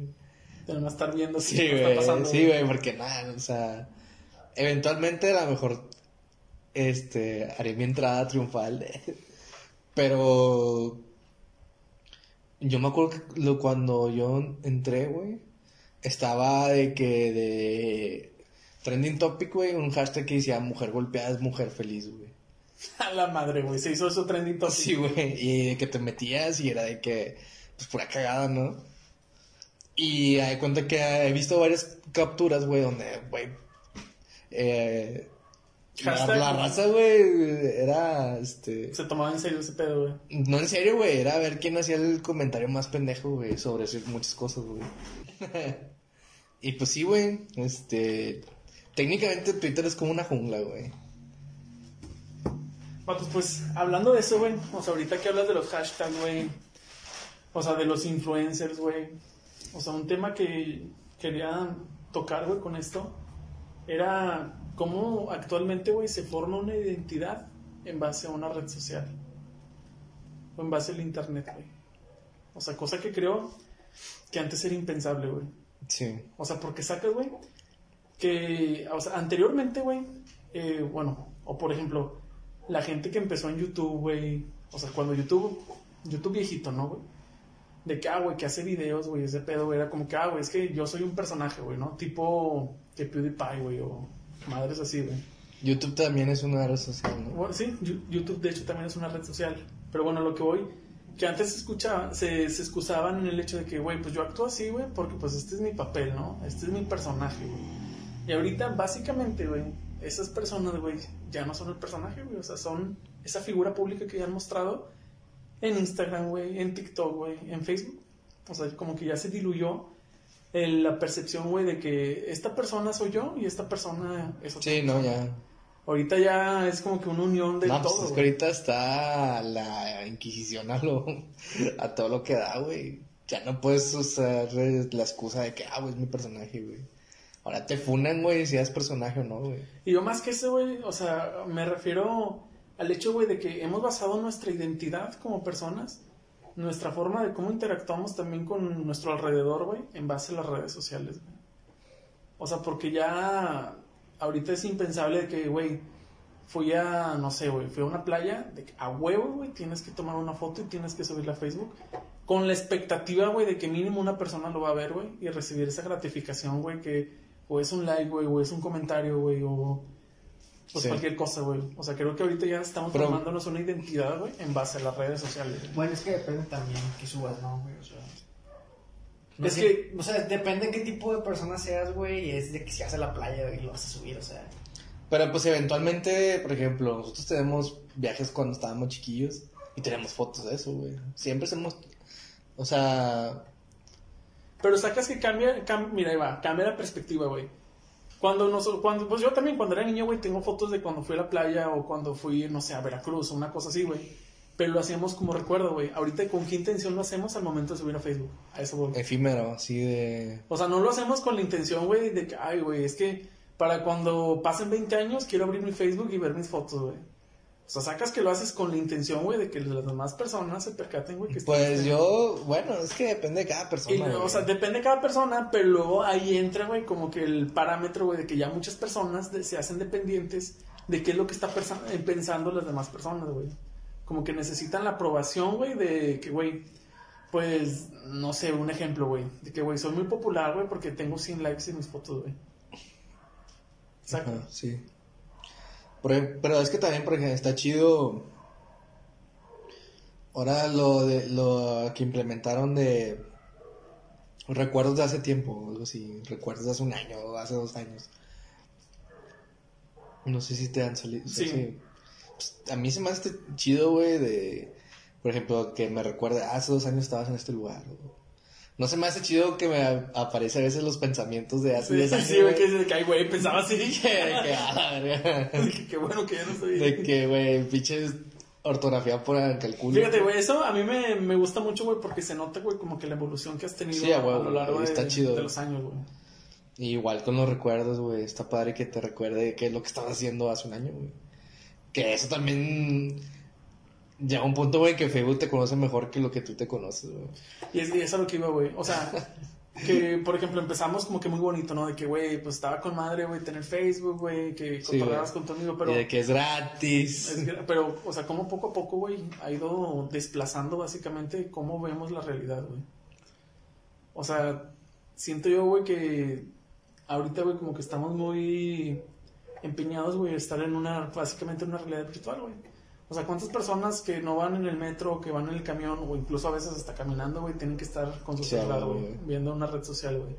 Tenemos que estar viendo si Sí, está pasando. sí, güey, porque nada, o sea, eventualmente a lo mejor, este, haré mi entrada triunfal, pero yo me acuerdo que lo- cuando yo entré, güey, estaba de que de trending topic, güey, un hashtag que decía mujer golpeada es mujer feliz, güey. A la madre, güey. Se hizo eso trending topic. Sí, güey, y de que te metías y era de que, pues pura cagada, ¿no? Y hay cuenta que he visto varias capturas, güey, donde, güey, eh, la, raza, güey, era, este, Se tomaba en serio ese pedo, güey. no en serio, güey, era ver quién hacía el comentario más pendejo, güey, sobre muchas cosas, güey. y pues sí, güey, este, técnicamente Twitter es como una jungla, güey. Vatos, pues hablando de eso, güey. O sea, ahorita que hablas de los hashtags, güey. O sea, de los influencers, güey. O sea, un tema que quería tocar, güey, con esto. Era cómo actualmente, güey, se forma una identidad en base a una red social. O en base al internet, güey. O sea, cosa que creo que antes era impensable, güey. Sí. O sea, porque sacas, güey, que, o sea, anteriormente, güey, eh, bueno, o por ejemplo, la gente que empezó en YouTube, güey, o sea, cuando YouTube, YouTube viejito, ¿no, güey? De que, ah, güey, que hace videos, güey, ese pedo, güey, era como que, ah, güey, es que yo soy un personaje, güey, ¿no? Tipo que PewDiePie, güey, o madres así, güey. YouTube también es una red social, ¿no? Bueno, sí, YouTube de hecho también es una red social. Pero bueno, lo que voy, que antes se escuchaba, se, se excusaban en el hecho de que, güey, pues yo actúo así, güey, porque pues este es mi papel, ¿no? Este es mi personaje, güey. Y ahorita, básicamente, güey, esas personas, güey, ya no son el personaje, güey, o sea, son esa figura pública que ya han mostrado en Instagram, güey, en TikTok, güey, en Facebook. O sea, como que ya se diluyó el- la percepción, güey, de que esta persona soy yo y esta persona es otra. Sí, no, ya. Ahorita ya es como que una unión de No, pues todo. es que ahorita está la Inquisición a, lo, a todo lo que da, güey. Ya no puedes usar la excusa de que, ah, güey, es mi personaje, güey. Ahora te funan, güey, si es personaje o no, güey. Y yo más que eso, güey, o sea, me refiero al hecho, güey, de que hemos basado nuestra identidad como personas, nuestra forma de cómo interactuamos también con nuestro alrededor, güey, en base a las redes sociales, güey. O sea, porque ya ahorita es impensable de que, güey, fui a, no sé, güey, fui a una playa, de que a huevo, güey, tienes que tomar una foto y tienes que subirla a Facebook. Con la expectativa, güey, de que mínimo una persona lo va a ver, güey, y recibir esa gratificación, güey, que o es un like, güey, o es un comentario, güey, o pues Sí. cualquier cosa, güey. O sea, creo que ahorita ya estamos Pero- formándonos una identidad, güey, en base a las redes sociales. Bueno, es que depende también que subas, ¿no, güey? O sea. no Es que- O sea, depende qué tipo de persona seas, güey. Y es de que si vas a la playa y lo vas a subir, o sea. Pero pues eventualmente, por ejemplo, nosotros tenemos viajes cuando estábamos chiquillos y tenemos fotos de eso, güey. Siempre hacemos, o sea, Pero sacas que cambia, cam- mira, ahí va, cambia la perspectiva, güey. Cuando nos, cuando, pues yo también cuando era niño, güey, tengo fotos de cuando fui a la playa o cuando fui, no sé, a Veracruz o una cosa así, güey. Pero lo hacíamos como recuerdo, güey. Ahorita, ¿con qué intención lo hacemos al momento de subir a Facebook? A eso, voy. efímero, así de... O sea, no lo hacemos con la intención, güey, de que, ay, güey, es que para cuando pasen 20 años quiero abrir mi Facebook y ver mis fotos, güey. O sea, sacas que lo haces con la intención, güey, de que las demás personas se percaten, güey, que estás- Pues yo, bueno, es que depende de cada persona. Y, o sea, depende de cada persona, pero luego ahí entra, güey, como que el parámetro, güey, de que ya muchas personas de- se hacen dependientes de qué es lo que está eh, pensando las demás personas, güey. Como que necesitan la aprobación, güey, de que, güey, pues, no sé, un ejemplo, güey, de que, güey, soy muy popular, güey, porque tengo 100 likes en mis fotos, güey. Exacto. Sí. Pero es que también, por ejemplo, está chido. Ahora lo de lo que implementaron de recuerdos de hace tiempo, algo así, recuerdos de hace un año o hace dos años. No sé si te han salido. Sí. Pues, a mí se me hace chido, güey, de, por ejemplo, que me recuerde, "Ah, hace dos años estabas en este lugar. o- no se me hace chido que me a- aparece a veces los pensamientos de hace Sí, 10 sí, años. sí, güey, que, que, ay, güey, pensaba así. Que, que, a la verga. que, qué bueno que ya no estoy. De que, güey, pinches ortografía por calculo. Fíjate, güey, eso a mí me, me gusta mucho, güey, porque se nota, güey, como que la evolución que has tenido Sí, a a, huevo, lo largo güey, de, está chido. de los años, güey. Igual con los recuerdos, güey. Está padre que te recuerde qué es lo que estabas haciendo hace un año, güey. Que eso también. Llega un punto, güey, que Facebook te conoce mejor que lo que tú te conoces, güey. Y es, y es a lo que iba, güey. O sea, que, por ejemplo, empezamos como que muy bonito, ¿no? De que, güey, pues estaba con madre, güey, tener Facebook, güey, que Sí, con tu amigo, pero... Y de que es gratis. es pero, o sea, como poco a poco, güey, ha ido desplazando básicamente cómo vemos la realidad, güey. O sea, siento yo, güey, que ahorita, güey, como que estamos muy empeñados, güey, estar en una, básicamente en una realidad virtual, güey. O sea, ¿cuántas personas que no van en el metro, que van en el camión, o incluso a veces hasta caminando, güey, tienen que estar con su celular, güey, viendo una red social, güey?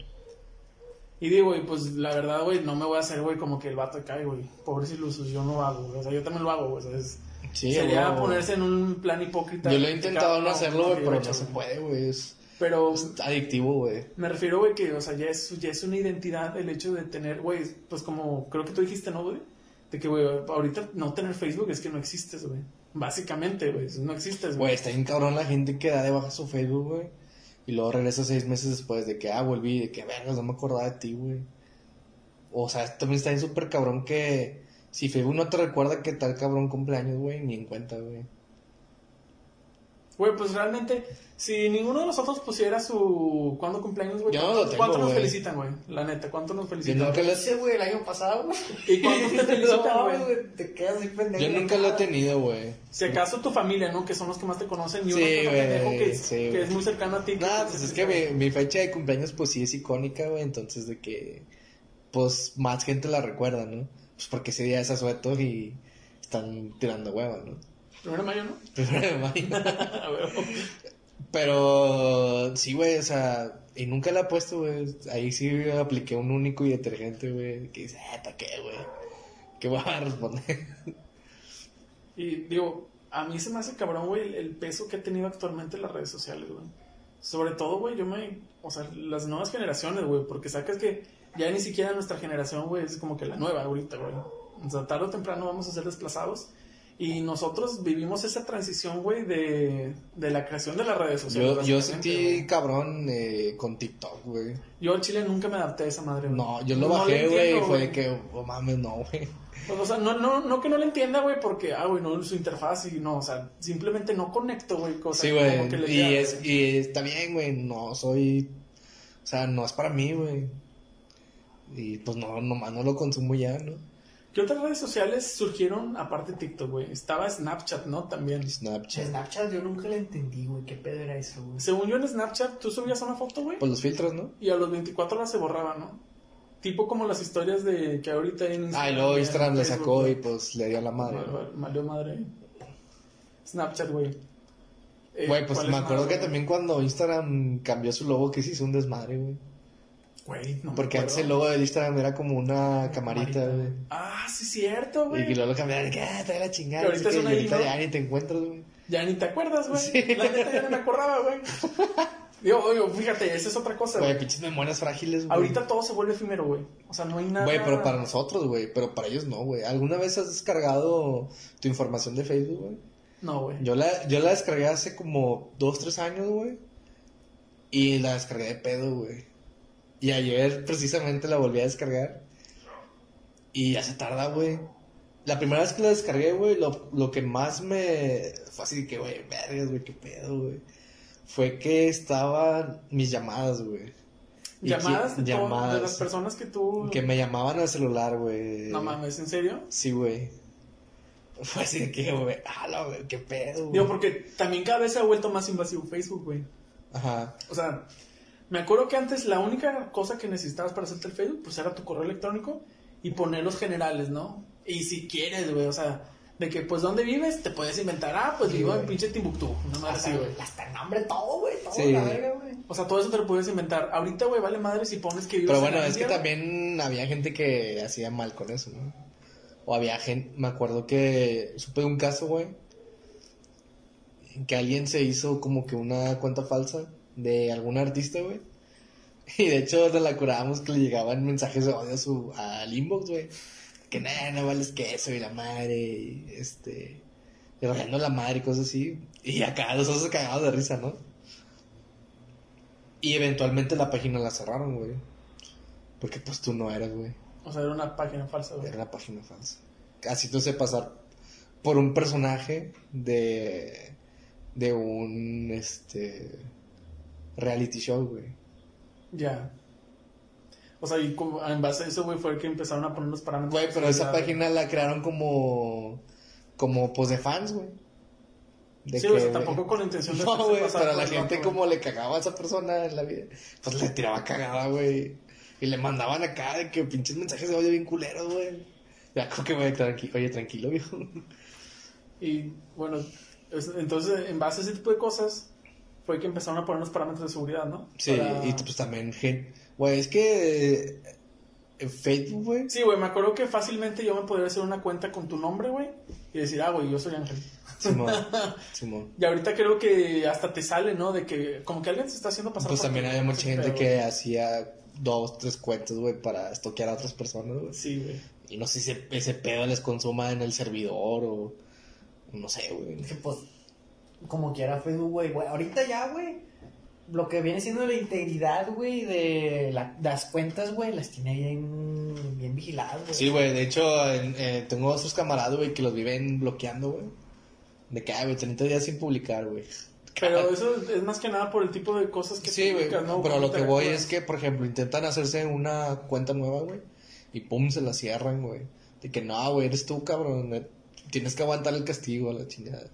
Y digo, güey, pues la verdad, güey, no me voy a hacer, güey, como que el vato cae, güey. Pobres ilusos, yo no hago, güey. O sea, yo también lo hago, güey. ¿sabes? Sí, Sería güey. ponerse en un plan hipócrita. Yo lo he intentado no hacerlo, güey, pero no se puede, güey. Es, Pero es adictivo, güey. me refiero, güey, que, o sea, ya es, ya es una identidad el hecho de tener, güey, pues como creo que tú dijiste, ¿no, güey? De que, güey, ahorita no tener Facebook es que no existes, güey. Básicamente, güey, no existes, Güey, está bien cabrón la gente que da de baja su Facebook, güey. Y luego regresa seis meses después de que, ah, volví, de que, vergas, no me acordaba de ti, güey. O sea, también está bien súper cabrón que si Facebook no te recuerda que tal cabrón cumpleaños, güey, ni en cuenta, güey. Güey, pues realmente, si ninguno de nosotros pusiera su. ¿Cuándo cumpleaños, güey? Yo no ¿Cuánto, lo tengo, cuánto nos güey. felicitan, güey? La neta, ¿cuánto nos Yo felicitan? nunca lo, Ese, güey, el año pasado, güey. ¿Y cuántos te felicitan, No, güey? güey, Te quedas así pendejo. yo nunca lo he tenido, güey. Si acaso tu familia, ¿no? Que son los que más te conocen y uno Sí, que, otro güey, pendejo que, sí, que güey. es muy cercano a ti. No, te pues es que mi, mi fecha de cumpleaños, pues sí es icónica, güey. Entonces, de que, pues más gente la recuerda, ¿no? Pues porque ese día es asueto y están tirando hueva, ¿no? Primero de mayo, ¿no? Primero de mayo. Pero sí, güey, o sea, y nunca la he puesto, güey. Ahí sí apliqué un único y detergente, güey. Que dice, ah, ¿para qué, güey? ¿Qué voy a responder? Y digo, a mí se me hace cabrón, güey, el, el peso que ha tenido actualmente las redes sociales, güey. Sobre todo, güey, yo me. O sea, las nuevas generaciones, güey, porque sacas que ya ni siquiera nuestra generación, güey, es como que la nueva ahorita, güey. O sea, tarde o temprano vamos a ser desplazados. Y nosotros vivimos esa transición, güey, de, de la creación de las redes sociales. Yo, yo sentí güey. cabrón eh, con TikTok, güey. Yo al chile nunca me adapté a esa madre, güey. No, yo lo No bajé, güey, y fue de que, oh mames, no, güey. Pues, o sea, no, no, no que no le entienda, güey, porque, ah, güey, no su interfaz y no, o sea, simplemente no conecto, güey, cosas Sí, como que le Y, queda, es, güey. y está bien, güey. No soy. O sea, no es para mí, güey. Y pues no, nomás no lo consumo ya, ¿no? ¿Qué otras redes sociales surgieron aparte de TikTok, güey? Estaba Snapchat, ¿no? También. Snapchat. Snapchat yo nunca le entendí, güey. ¿Qué pedo era eso, güey? Según yo en Snapchat, tú subías una foto, güey, Pues los filtros, ¿no? y a los 24 horas se borraba, ¿no? Tipo como las historias de que ahorita en Instagram. Ah, y luego Instagram le sacó y pues le dio a la madre. Valió madre. Snapchat, güey. Eh, Güey, pues ¿cuál me acuerdo que también cuando Instagram cambió su logo que se hizo un desmadre, güey. Güey, no me Porque antes el logo del Instagram era como una camarita, güey. Ah, sí, cierto, Y güey. que luego lo cambiaron que, ah, trae la chingada. Que ahorita es una y ahorita ya ni te encuentras, güey. Ya ni te acuerdas, güey. Sí. La neta ya no me acordaba, güey. Digo, oye, fíjate, esa es otra cosa, güey. pinches memorias frágiles, güey. Ahorita todo se vuelve efímero, güey. O sea, no hay nada. Güey, pero para nosotros, güey. Pero para ellos no, güey. ¿Alguna vez has descargado tu información de Facebook, güey? No, güey. Yo la, yo la descargué hace como dos, tres años, güey. Y la descargué de pedo, güey. Y ayer precisamente la volví a descargar. Y ya se tarda, güey. La primera vez que la descargué, güey, lo, lo que más me... Fue así de que, güey, vergas, güey, qué pedo, güey. Fue que estaban mis llamadas, güey. Llamadas que- de, todo- de llamadas. las personas que tú. Que me llamaban al celular, güey. No mames, ¿en serio? Sí, güey. Fue así de que, güey, ala, güey, qué pedo, güey. Digo, porque también cada vez se ha vuelto más invasivo Facebook, güey. Ajá. O sea, me acuerdo que antes la única cosa que necesitabas para hacerte el Facebook, pues era tu correo electrónico y poner los generales, ¿no? Y si quieres, güey, o sea, de que, pues, ¿dónde vives? Te puedes inventar, ah, pues Sí, vivo en pinche Timbuktu, una madre así, Hasta, güey. hasta el nombre, todo, güey. Todo, Sí. la verga, güey. O sea, todo eso te lo puedes inventar. Ahorita, güey, vale madre si pones que vives Pero en bueno, es que también había gente que hacía mal con eso, ¿no? O había gente, me acuerdo que supe de un caso, güey, en que alguien se hizo como que una cuenta falsa de algún artista, güey. Y de hecho nos la curábamos que le llegaban mensajes de odio a su, al inbox, güey. Que nada, no vales queso y la madre, y este, y rayando la madre y cosas así. Y acá nosotros cagados de risa, ¿no? Y eventualmente la página la cerraron, güey. Porque pues tú no eras, güey. O sea, era una página falsa, güey. Era una página falsa. Así te hace pasar por un personaje de. de un. este. Reality show, güey. Ya. O sea, y como, en base a eso, güey, fue el que empezaron a poner los parámetros. Güey, pero esa página la crearon como. como pues de fans, güey. De Sí, o sea, que- tampoco con la intención de No, güey, pero a la gente como le cagaba a esa persona en la vida, pues le tiraba cagada, güey. Y le mandaban acá de que pinches mensajes de odio bien culeros, güey. Ya, como que, güey, tranqui- oye, tranquilo, viejo. Y bueno, es- entonces en base a ese tipo de cosas fue que empezaron a poner los parámetros de seguridad, ¿no? Sí, Para- y pues también, gen- güey, es que eh, en Facebook, güey. Sí, güey, me acuerdo que fácilmente yo me podría hacer una cuenta con tu nombre, güey, y decir, ah, güey, yo soy Ángel. Simón, Simón. Y ahorita creo que hasta te sale, ¿no? De que como que alguien se está haciendo pasar Pues por también había mucha gente pedo, que hacía dos, tres cuentas, güey, para estoquear a otras personas, güey. Sí, güey. Y no sé si ese, ese pedo les consuma en el servidor o no sé, güey. Es que, pues, como quiera Facebook, güey, güey. Ahorita ya, güey, lo que viene siendo la integridad, güey, de la- las cuentas, güey, las tiene bien, bien vigiladas, güey. Sí, güey, de hecho, en- eh, tengo otros camaradas, güey, que los viven bloqueando, güey. De que, ay, güey, 30 días sin publicar, güey. Pero eso es más que nada por el tipo de cosas que Sí, güey, publicas, ¿no? pero lo que voy es que, por ejemplo, intentan hacerse una cuenta nueva, güey, y pum, se la cierran, güey. De que, no, güey, eres tú, cabrón, eh, tienes que aguantar el castigo a la chingada.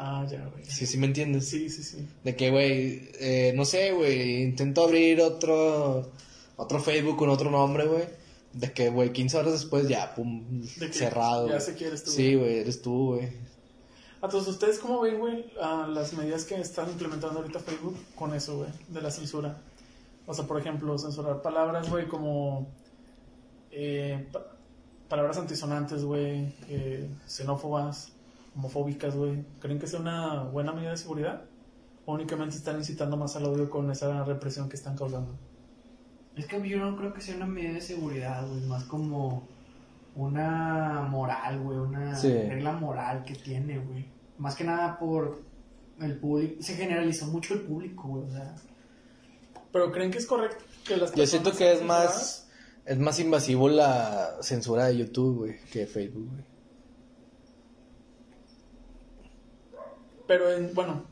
Ah, ya, güey. Sí, sí me entiendes. Sí, sí, sí. De que, güey, eh, no sé, güey, intento abrir otro, otro Facebook con otro nombre, güey. De que, güey, 15 horas después ya, pum, De que cerrado. ya sé quién eres tú, Sí, güey, eres tú, güey. Entonces, ¿ustedes cómo ven, güey, las medidas que están implementando ahorita Facebook con eso, güey, de la censura? O sea, por ejemplo, censurar palabras, güey, como eh, pa- palabras antisonantes, güey, eh, xenófobas, homofóbicas, güey. ¿Creen que sea una buena medida de seguridad? ¿O únicamente están incitando más al odio con esa represión que están causando? Es que yo no creo que sea una medida de seguridad, güey, más como una moral, güey, una Sí. regla moral que tiene, güey. Más que nada por el público, se generalizó mucho el público, güey, o sea, ¿Pero creen que es correcto que las Yo siento que es más, es más invasivo la censura de YouTube, güey, que de Facebook, güey. Pero, en, bueno,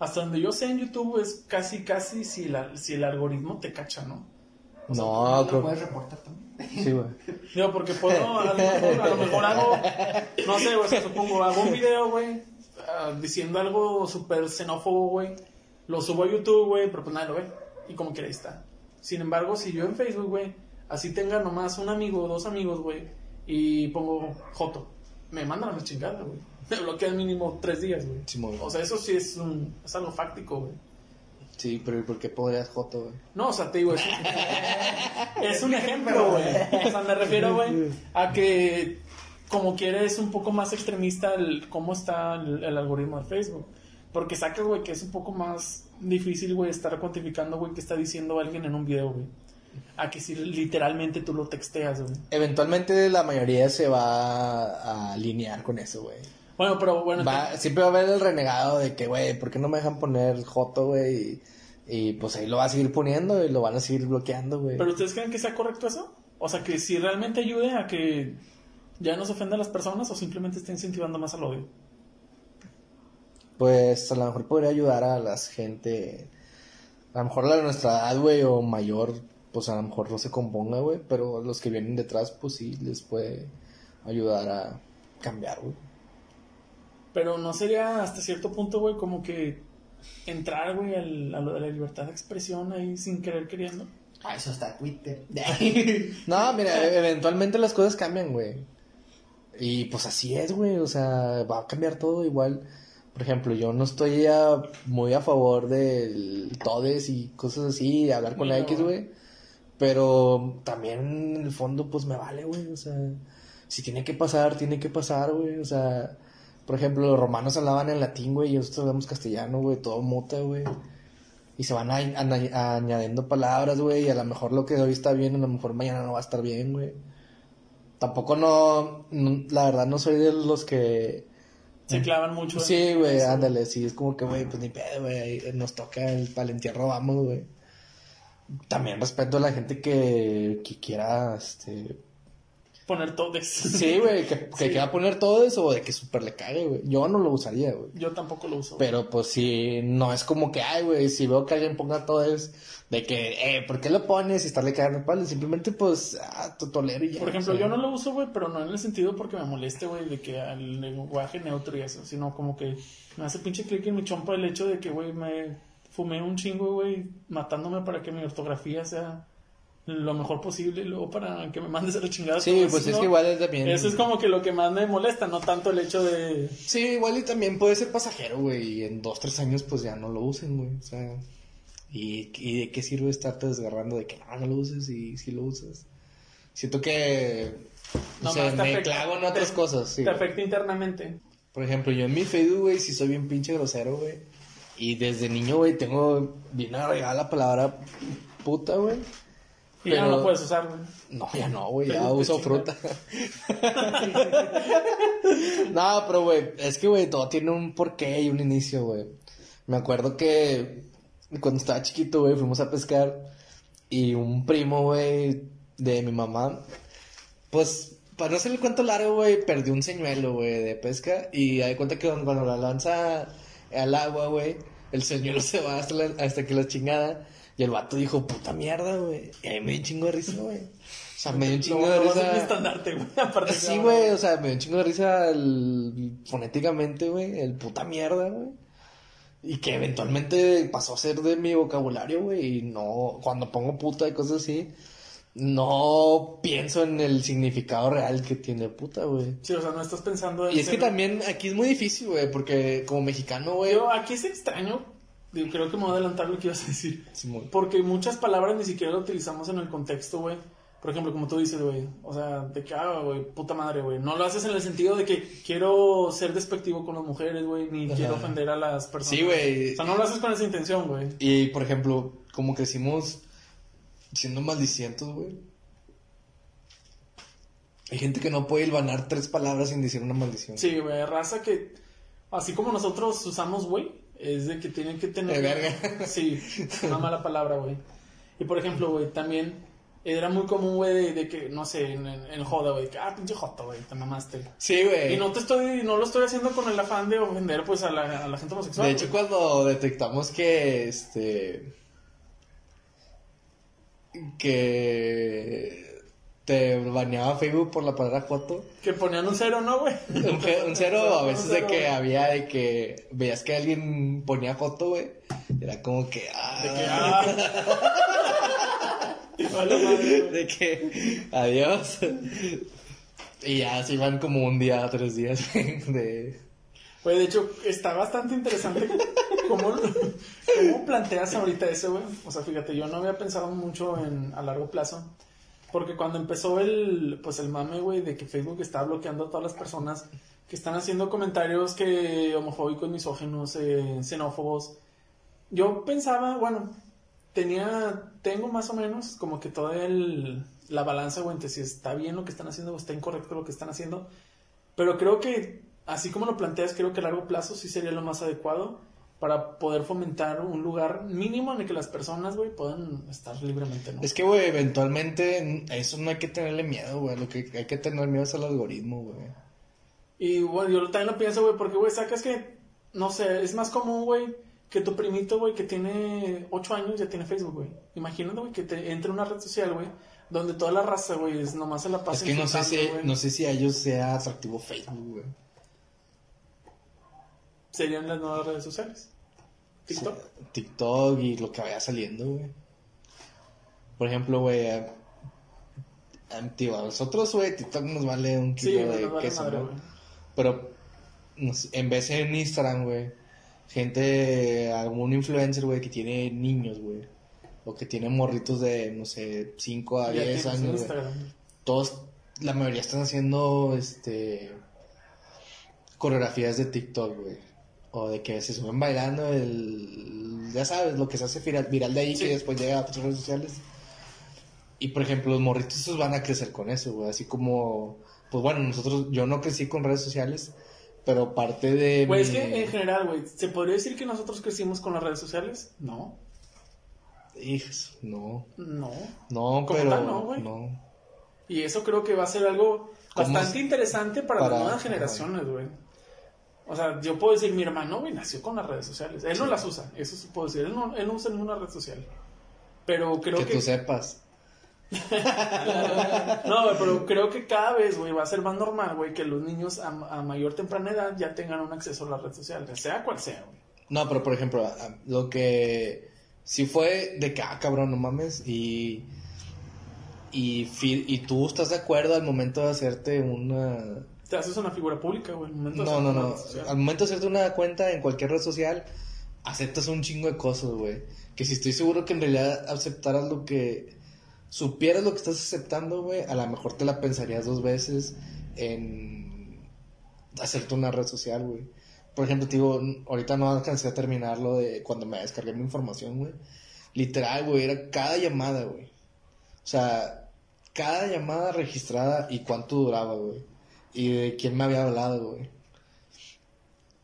hasta donde yo sé en YouTube es casi, casi si, la, si el algoritmo te cacha, ¿no? No, lo creo puedes reportar también. Sí, güey. Digo, porque puedo, a lo mejor, a lo mejor hago, no sé, güey, o sea, supongo, hago un video, güey, ah, diciendo algo súper xenófobo, güey, lo subo a YouTube, güey, pero pues nadie lo ve, y como quiera ahí está. Sin embargo, si yo en Facebook, güey, así tenga nomás un amigo o dos amigos, güey, y pongo Joto, me mandan a la chingada, güey. Me bloquean mínimo tres días, güey. O sea, eso sí es, un, es algo fáctico, güey. Sí, pero ¿y por qué podrías Joto, güey? No, o sea, te digo, es un, es un ejemplo, güey. O sea, me refiero, güey, a que como quieres un poco más extremista el, cómo está el, el algoritmo de Facebook. Porque sacas, güey, que es un poco más difícil, güey, estar cuantificando, güey, qué está diciendo alguien en un video, güey. A que si literalmente tú lo texteas, güey. Eventualmente la mayoría se va a alinear con eso, güey. Bueno, pero bueno, Va- siempre va a haber el renegado de que, güey, ¿por qué no me dejan poner Joto, güey? Y, y, pues ahí lo va a seguir poniendo y lo van a seguir bloqueando, güey. ¿pero ustedes creen que sea correcto eso? O sea, que si realmente ayude a que ya no se ofenda a las personas o simplemente está incentivando más al odio. Pues a lo mejor podría ayudar a la gente, a lo mejor la de nuestra edad, güey, o mayor, pues a lo mejor no se componga, güey, pero los que vienen detrás, pues sí, les puede ayudar a cambiar, güey. Pero no sería hasta cierto punto, güey, como que entrar, güey, al- a lo de la libertad de expresión ahí sin querer queriendo. Ah, eso está Twitter. No, mira, e- eventualmente las cosas cambian, güey. Y pues así es, güey, o sea, va a cambiar todo igual. Por ejemplo, yo no estoy a- muy a favor del todes y cosas así, de hablar con la X, güey. Pero también en el fondo, pues me vale, güey. O sea, si tiene que pasar, tiene que pasar, güey. O sea, por ejemplo, los romanos hablaban en latín, güey, y nosotros hablamos castellano, güey, todo muta, güey. Y se van a- a- añadiendo palabras, güey, y a lo mejor lo que hoy está bien, a lo mejor mañana no va a estar bien, güey. Tampoco no, no- la verdad no soy de los que... Se clavan mucho. Sí, güey, ándale, sí, es como que, güey, pues ni pedo, güey, nos toca el para el entierro, vamos, güey. También respeto a la gente que, que quiera, este... Poner todes. Sí, güey, que, que Sí. quiera poner todo eso o de que súper le cague, güey. Yo no lo usaría, güey. Yo tampoco lo uso. Pero pues si no es como que, ay, güey, si veo que alguien ponga todo es de que, eh, ¿por qué lo pones y estarle cagando el palo? Simplemente pues, ah, to- tolero y ya. Por ejemplo, o sea. yo no lo uso, güey, pero no en el sentido porque me moleste, güey, de que al lenguaje neutro y eso, sino como que me hace pinche clic en mi chompa el hecho de que, güey, me fumé un chingo, güey, matándome para que mi ortografía sea lo mejor posible y luego para que me mandes a la chingada. Sí, pues eso, es ¿no? que igual es también... Eso es como que lo que más me molesta, no tanto el hecho de... Sí, igual y también puede ser pasajero, güey, y en dos, tres años pues ya no lo usen, güey, o sea... ¿Y, y de qué sirve estarte desgarrando de que no, no lo uses y si lo usas? Siento que... No Nomás te me afecta- clavo en otras te- cosas, sí. Te afecta internamente. Por ejemplo, yo en mi Facebook, güey, sí soy bien pinche grosero, güey. Y desde niño, güey, tengo bien arraigada la palabra puta, güey. Y ya no lo puedes usar, güey. No, ya no, güey, ya uso fruta. no, pero, güey, es que, güey, todo tiene un porqué y un inicio, güey. Me acuerdo que cuando estaba chiquito, güey, fuimos a pescar y un primo, güey, de mi mamá, pues, para no hacer el cuento largo, güey, perdió un señuelo, güey, de pesca y hay cuenta que cuando la lanza al agua, güey, el señuelo se va hasta, la- hasta que la chingada y el vato dijo, puta mierda, güey. Y ahí me dio un chingo de risa, güey. O sea, me dio un chingo de risa. un estandarte, güey. Aparte Sí, güey, o sea, me dio un chingo de risa el- fonéticamente, güey, el puta mierda, güey. Y que eventualmente pasó a ser de mi vocabulario, güey, y no, cuando pongo puta y cosas así, no pienso en el significado real que tiene puta, güey. Sí, o sea, no estás pensando en Y es que también aquí es muy difícil, güey, porque como mexicano, güey. Yo, aquí es extraño. Digo, creo que me voy a adelantar lo que ibas a decir. Simón. Porque muchas palabras ni siquiera lo utilizamos en el contexto, güey. Por ejemplo, como tú dices, güey. O sea, de que, ah, güey, puta madre, güey. No lo haces en el sentido de que quiero ser despectivo con las mujeres, güey. Ni Ajá. quiero ofender a las personas. Sí, güey. O sea, no lo haces con esa intención, güey. Y, por ejemplo, como crecimos siendo maldicientos, güey. Hay gente que no puede hilvanar tres palabras sin decir una maldición. Sí, güey. Raza que, así como nosotros usamos, güey, es de que tienen que tener. De verga. Sí, una mala palabra, güey. Y por ejemplo, güey, también era muy común, güey, de, de que, no sé, en, en, en joda, güey, que, ah, pinche joto, güey, te mamaste. Sí, güey. Y no te estoy, no lo estoy haciendo con el afán de ofender, pues, a la, a la gente homosexual. De hecho, cuando detectamos que, este... Que... Te baneaba Facebook por la palabra joto. Que ponían un cero, ¿no, güey? Un, cero, a veces de que güey. había de que veías que alguien ponía joto, güey. Era como que. Ah, De que, ah, madre, güey. De que, adiós. Y ya se iban como un día, tres días de... Güey, de hecho, está bastante interesante cómo, cómo planteas ahorita eso, güey. O sea, fíjate, yo no había pensado mucho en a largo plazo. Porque cuando empezó el, pues el mame, güey, de que Facebook está bloqueando a todas las personas que están haciendo comentarios que homofóbicos, misóginos, eh, xenófobos. Yo pensaba, bueno, tenía, tengo más o menos como que toda el, la balanza, güey, entre si está bien lo que están haciendo o está incorrecto lo que están haciendo. Pero creo que, así como lo planteas, creo que a largo plazo sí sería lo más adecuado para poder fomentar un lugar mínimo en el que las personas, güey, puedan estar libremente, ¿no? Es que, güey, eventualmente a eso no hay que tenerle miedo, güey. Lo que hay que tener miedo es al algoritmo, güey. Y bueno, yo también lo pienso, güey, porque, güey, sacas que, no sé, es más común, güey, que tu primito, güey, que tiene 8 años ya tiene Facebook, güey. Imagínate, güey, que te entre una red social, güey, donde toda la raza, güey, es nomás se la pasa Es que no sé, si, no sé si a ellos sea atractivo Facebook, güey. Serían las nuevas redes sociales. TikTok. Sí, TikTok y lo que vaya saliendo, güey. Por ejemplo, güey, a, a- tío, a nosotros, güey, TikTok nos vale un kilo de vale queso, güey. Pero en vez de en Instagram, güey, gente, algún influencer, güey, que tiene niños, güey. O que tiene morritos de, no sé, 5 a Ya 10 tienes años, güey. Todos, la mayoría están haciendo, este, coreografías de TikTok, güey. O de que se suben bailando el, ya sabes, lo que se hace viral, viral de ahí Sí. que después llega a otras redes sociales. Y por ejemplo, los morritos esos van a crecer con eso, güey. Así como, pues bueno, nosotros, yo no crecí con redes sociales, pero parte de. Güey, es que en general, güey, ¿se podría decir que nosotros crecimos con las redes sociales? No. Hijos, no. No. No, Como pero. tal, no, güey. no. Y eso creo que va a ser algo ¿Cómo bastante es? interesante para, Para- las nuevas generaciones, güey. O sea, yo puedo decir, mi hermano, güey, nació con las redes sociales. Él no las usa, eso sí puedo decir. Él no, él no usa ninguna red social. Pero creo que que... tú sepas. No, pero creo que cada vez, güey, va a ser más normal, güey, que los niños a, a mayor temprana edad ya tengan un acceso a las redes sociales, sea cual sea, güey. No, pero por ejemplo, lo que sí fue de que, ah, cabrón, no mames, y, y, y tú estás de acuerdo al momento de hacerte una... Te haces una figura pública, güey. No, no, no, al momento de hacerte una cuenta en cualquier red social, aceptas un chingo de cosas, güey. Que si estoy seguro que en realidad aceptaras lo que... Supieras lo que estás aceptando, güey, a lo mejor te la pensarías dos veces en hacerte una red social, güey. Por ejemplo, te digo, ahorita no alcancé a terminar lo de cuando me descargué mi información, güey. Literal, güey, era cada llamada, güey. O sea, cada llamada registrada y cuánto duraba, güey. Y de quién me había hablado, güey.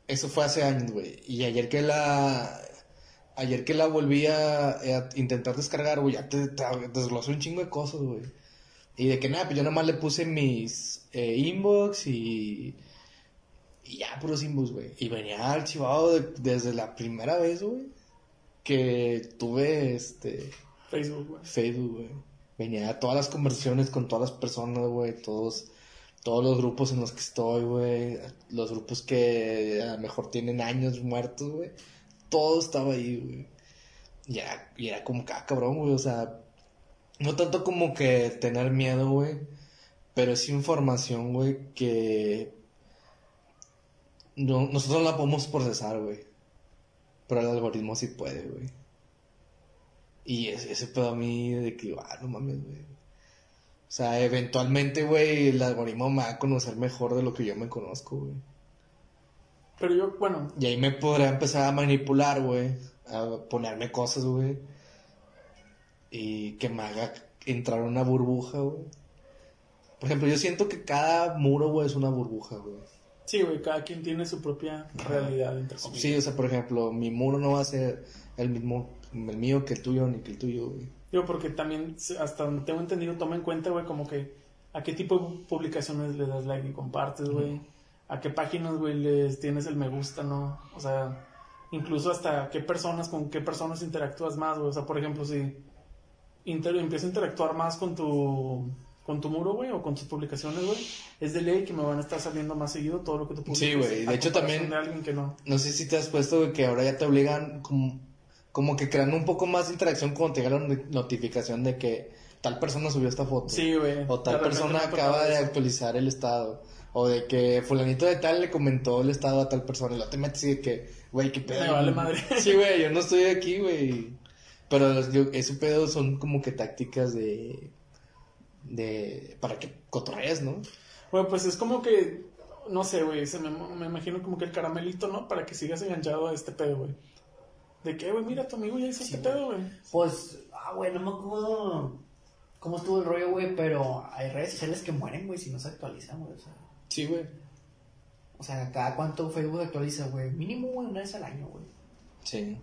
Eso fue hace años, güey. Y ayer que la... Ayer que la volví a, a intentar descargar, güey, ya te, te desglosó un chingo de cosas, güey. Y de que nada, pues yo nomás le puse mis eh, inbox y... Y ya, puros inbox, güey. Y venía archivado de- desde la primera vez, güey. Que tuve, este... Facebook, güey. Facebook, güey. Venía todas las conversaciones con todas las personas, güey, todos, todos los grupos en los que estoy, güey, los grupos que a lo mejor tienen años muertos, güey, todo estaba ahí, güey. Y era, y era como que, ah, cabrón, güey, o sea, no tanto como que tener miedo, güey, pero es información, güey, que no, nosotros no la podemos procesar, güey. Pero el algoritmo sí puede, güey. Y ese, ese pedo a mí de que, ah, no mames, güey. O sea, eventualmente, güey, el algoritmo me va a conocer mejor de lo que yo me conozco, güey. Pero yo, bueno, Y ahí me podrá empezar a manipular, güey. A ponerme cosas, güey. Y que me haga entrar en una burbuja, güey. Por ejemplo, yo siento que cada muro, güey, es una burbuja, güey. sí, güey, cada quien tiene su propia realidad, entre comillas. Sí, o sea, por ejemplo, mi muro no va a ser el mismo, el mío que el tuyo, ni que el tuyo, güey. Digo, porque también, hasta donde tengo entendido, toma en cuenta, güey, como que a qué tipo de publicaciones le das like y compartes, güey. A qué páginas, güey, les tienes el me gusta, ¿no? O sea, incluso hasta qué personas, con qué personas interactúas más, güey. O sea, por ejemplo, si inter empiezo a interactuar más con tu con tu muro, güey, o con tus publicaciones, güey, es de ley que me van a estar saliendo más seguido todo lo que tú publicas. Sí, güey, de hecho, también- de alguien que no. No sé si te has puesto, güey, que ahora ya te obligan como... como que creando un poco más de interacción cuando te llega la no- notificación de que tal persona subió esta foto. Sí, güey. O tal persona acaba de actualizar el estado. O de que fulanito de tal le comentó el estado a tal persona. Y luego te metes y de que, güey, qué pedo. Me vale madre. Sí, güey, yo no estoy aquí, güey. Pero yo, ese pedo son como que tácticas de... De... Para que cotorrees, ¿no? Bueno, pues es como que, no sé, güey, me, me imagino como que el caramelito, ¿no? Para que sigas enganchado a este pedo, güey. De que, güey, mira, tu amigo ya hizo este pedo, güey. Pues, ah, güey, no me acuerdo cómo estuvo el rollo, güey, pero hay redes sociales que mueren, güey, si no se actualizan, güey. O sea, Sí, güey. o sea, cada cuánto Facebook actualiza, güey. Mínimo, güey, una vez al año, güey. Sí.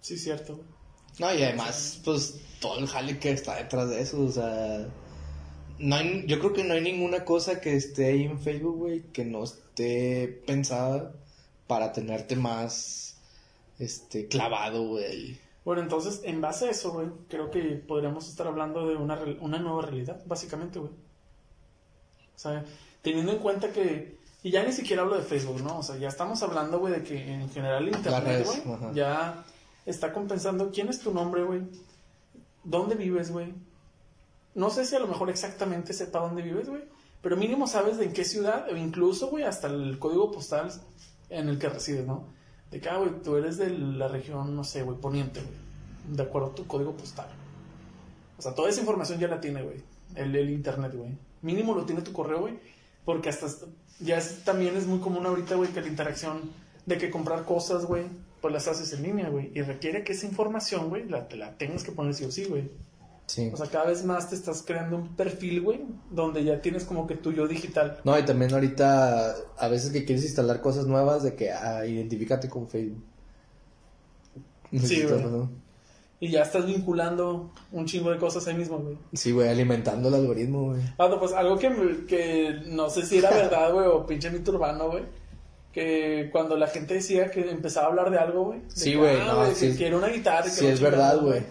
Sí, cierto, güey. No, y además, pues, todo el jale que está detrás de eso, o sea... No hay, yo creo que no hay ninguna cosa que esté ahí en Facebook, güey, que no esté pensada para tenerte más, este, clavado, güey. Bueno, entonces, en base a eso, güey, creo que podríamos estar hablando de una, una nueva realidad, básicamente, güey. O sea, teniendo en cuenta que... Y ya ni siquiera hablo de Facebook, ¿no? O sea, ya estamos hablando, güey, de que en general Internet, güey, ya está compensando quién es tu nombre, güey. ¿Dónde vives, güey? No sé si a lo mejor exactamente sepa dónde vives, güey. Pero mínimo sabes de en qué ciudad, o incluso, güey, hasta el código postal en el que resides, ¿no? De que, ah, güey, tú eres de la región, no sé, güey, poniente, güey. De acuerdo a tu código postal. O sea, toda esa información ya la tiene, güey. El, el internet, güey. Mínimo lo tiene tu correo, güey. Porque hasta ya es- también es muy común ahorita, güey, que la interacción de que comprar cosas, güey, pues las haces en línea, güey. Y requiere que esa información, güey, la, la tengas que poner sí o sí, güey. Sí. O sea, cada vez más te estás creando un perfil, güey, donde ya tienes como que tu yo digital. No, y también ahorita, a veces que quieres instalar cosas nuevas, de que, ah, identifícate con Facebook. Sí, güey. ¿no? Y ya estás vinculando un chingo de cosas ahí mismo, güey. Sí, güey, alimentando el algoritmo, güey. Ah, no, pues algo que, que no sé si era verdad, güey, o pinche mito urbano, güey. Que cuando la gente decía que empezaba a hablar de algo, güey. Sí, güey, ah, no, que sí quiere una guitarra. Sí, es verdad, güey.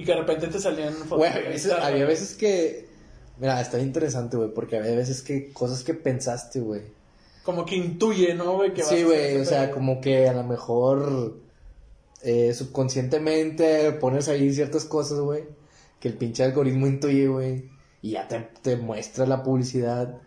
Y que de repente te salían fotos Güey, a veces- había veces que, mira, está interesante, güey, porque había veces que cosas que pensaste, güey. Como que intuye, ¿no, güey? Sí, güey, o sea, como que a lo mejor eh, subconscientemente pones ahí ciertas cosas, güey, que el pinche algoritmo intuye, güey, y ya te, te muestra la publicidad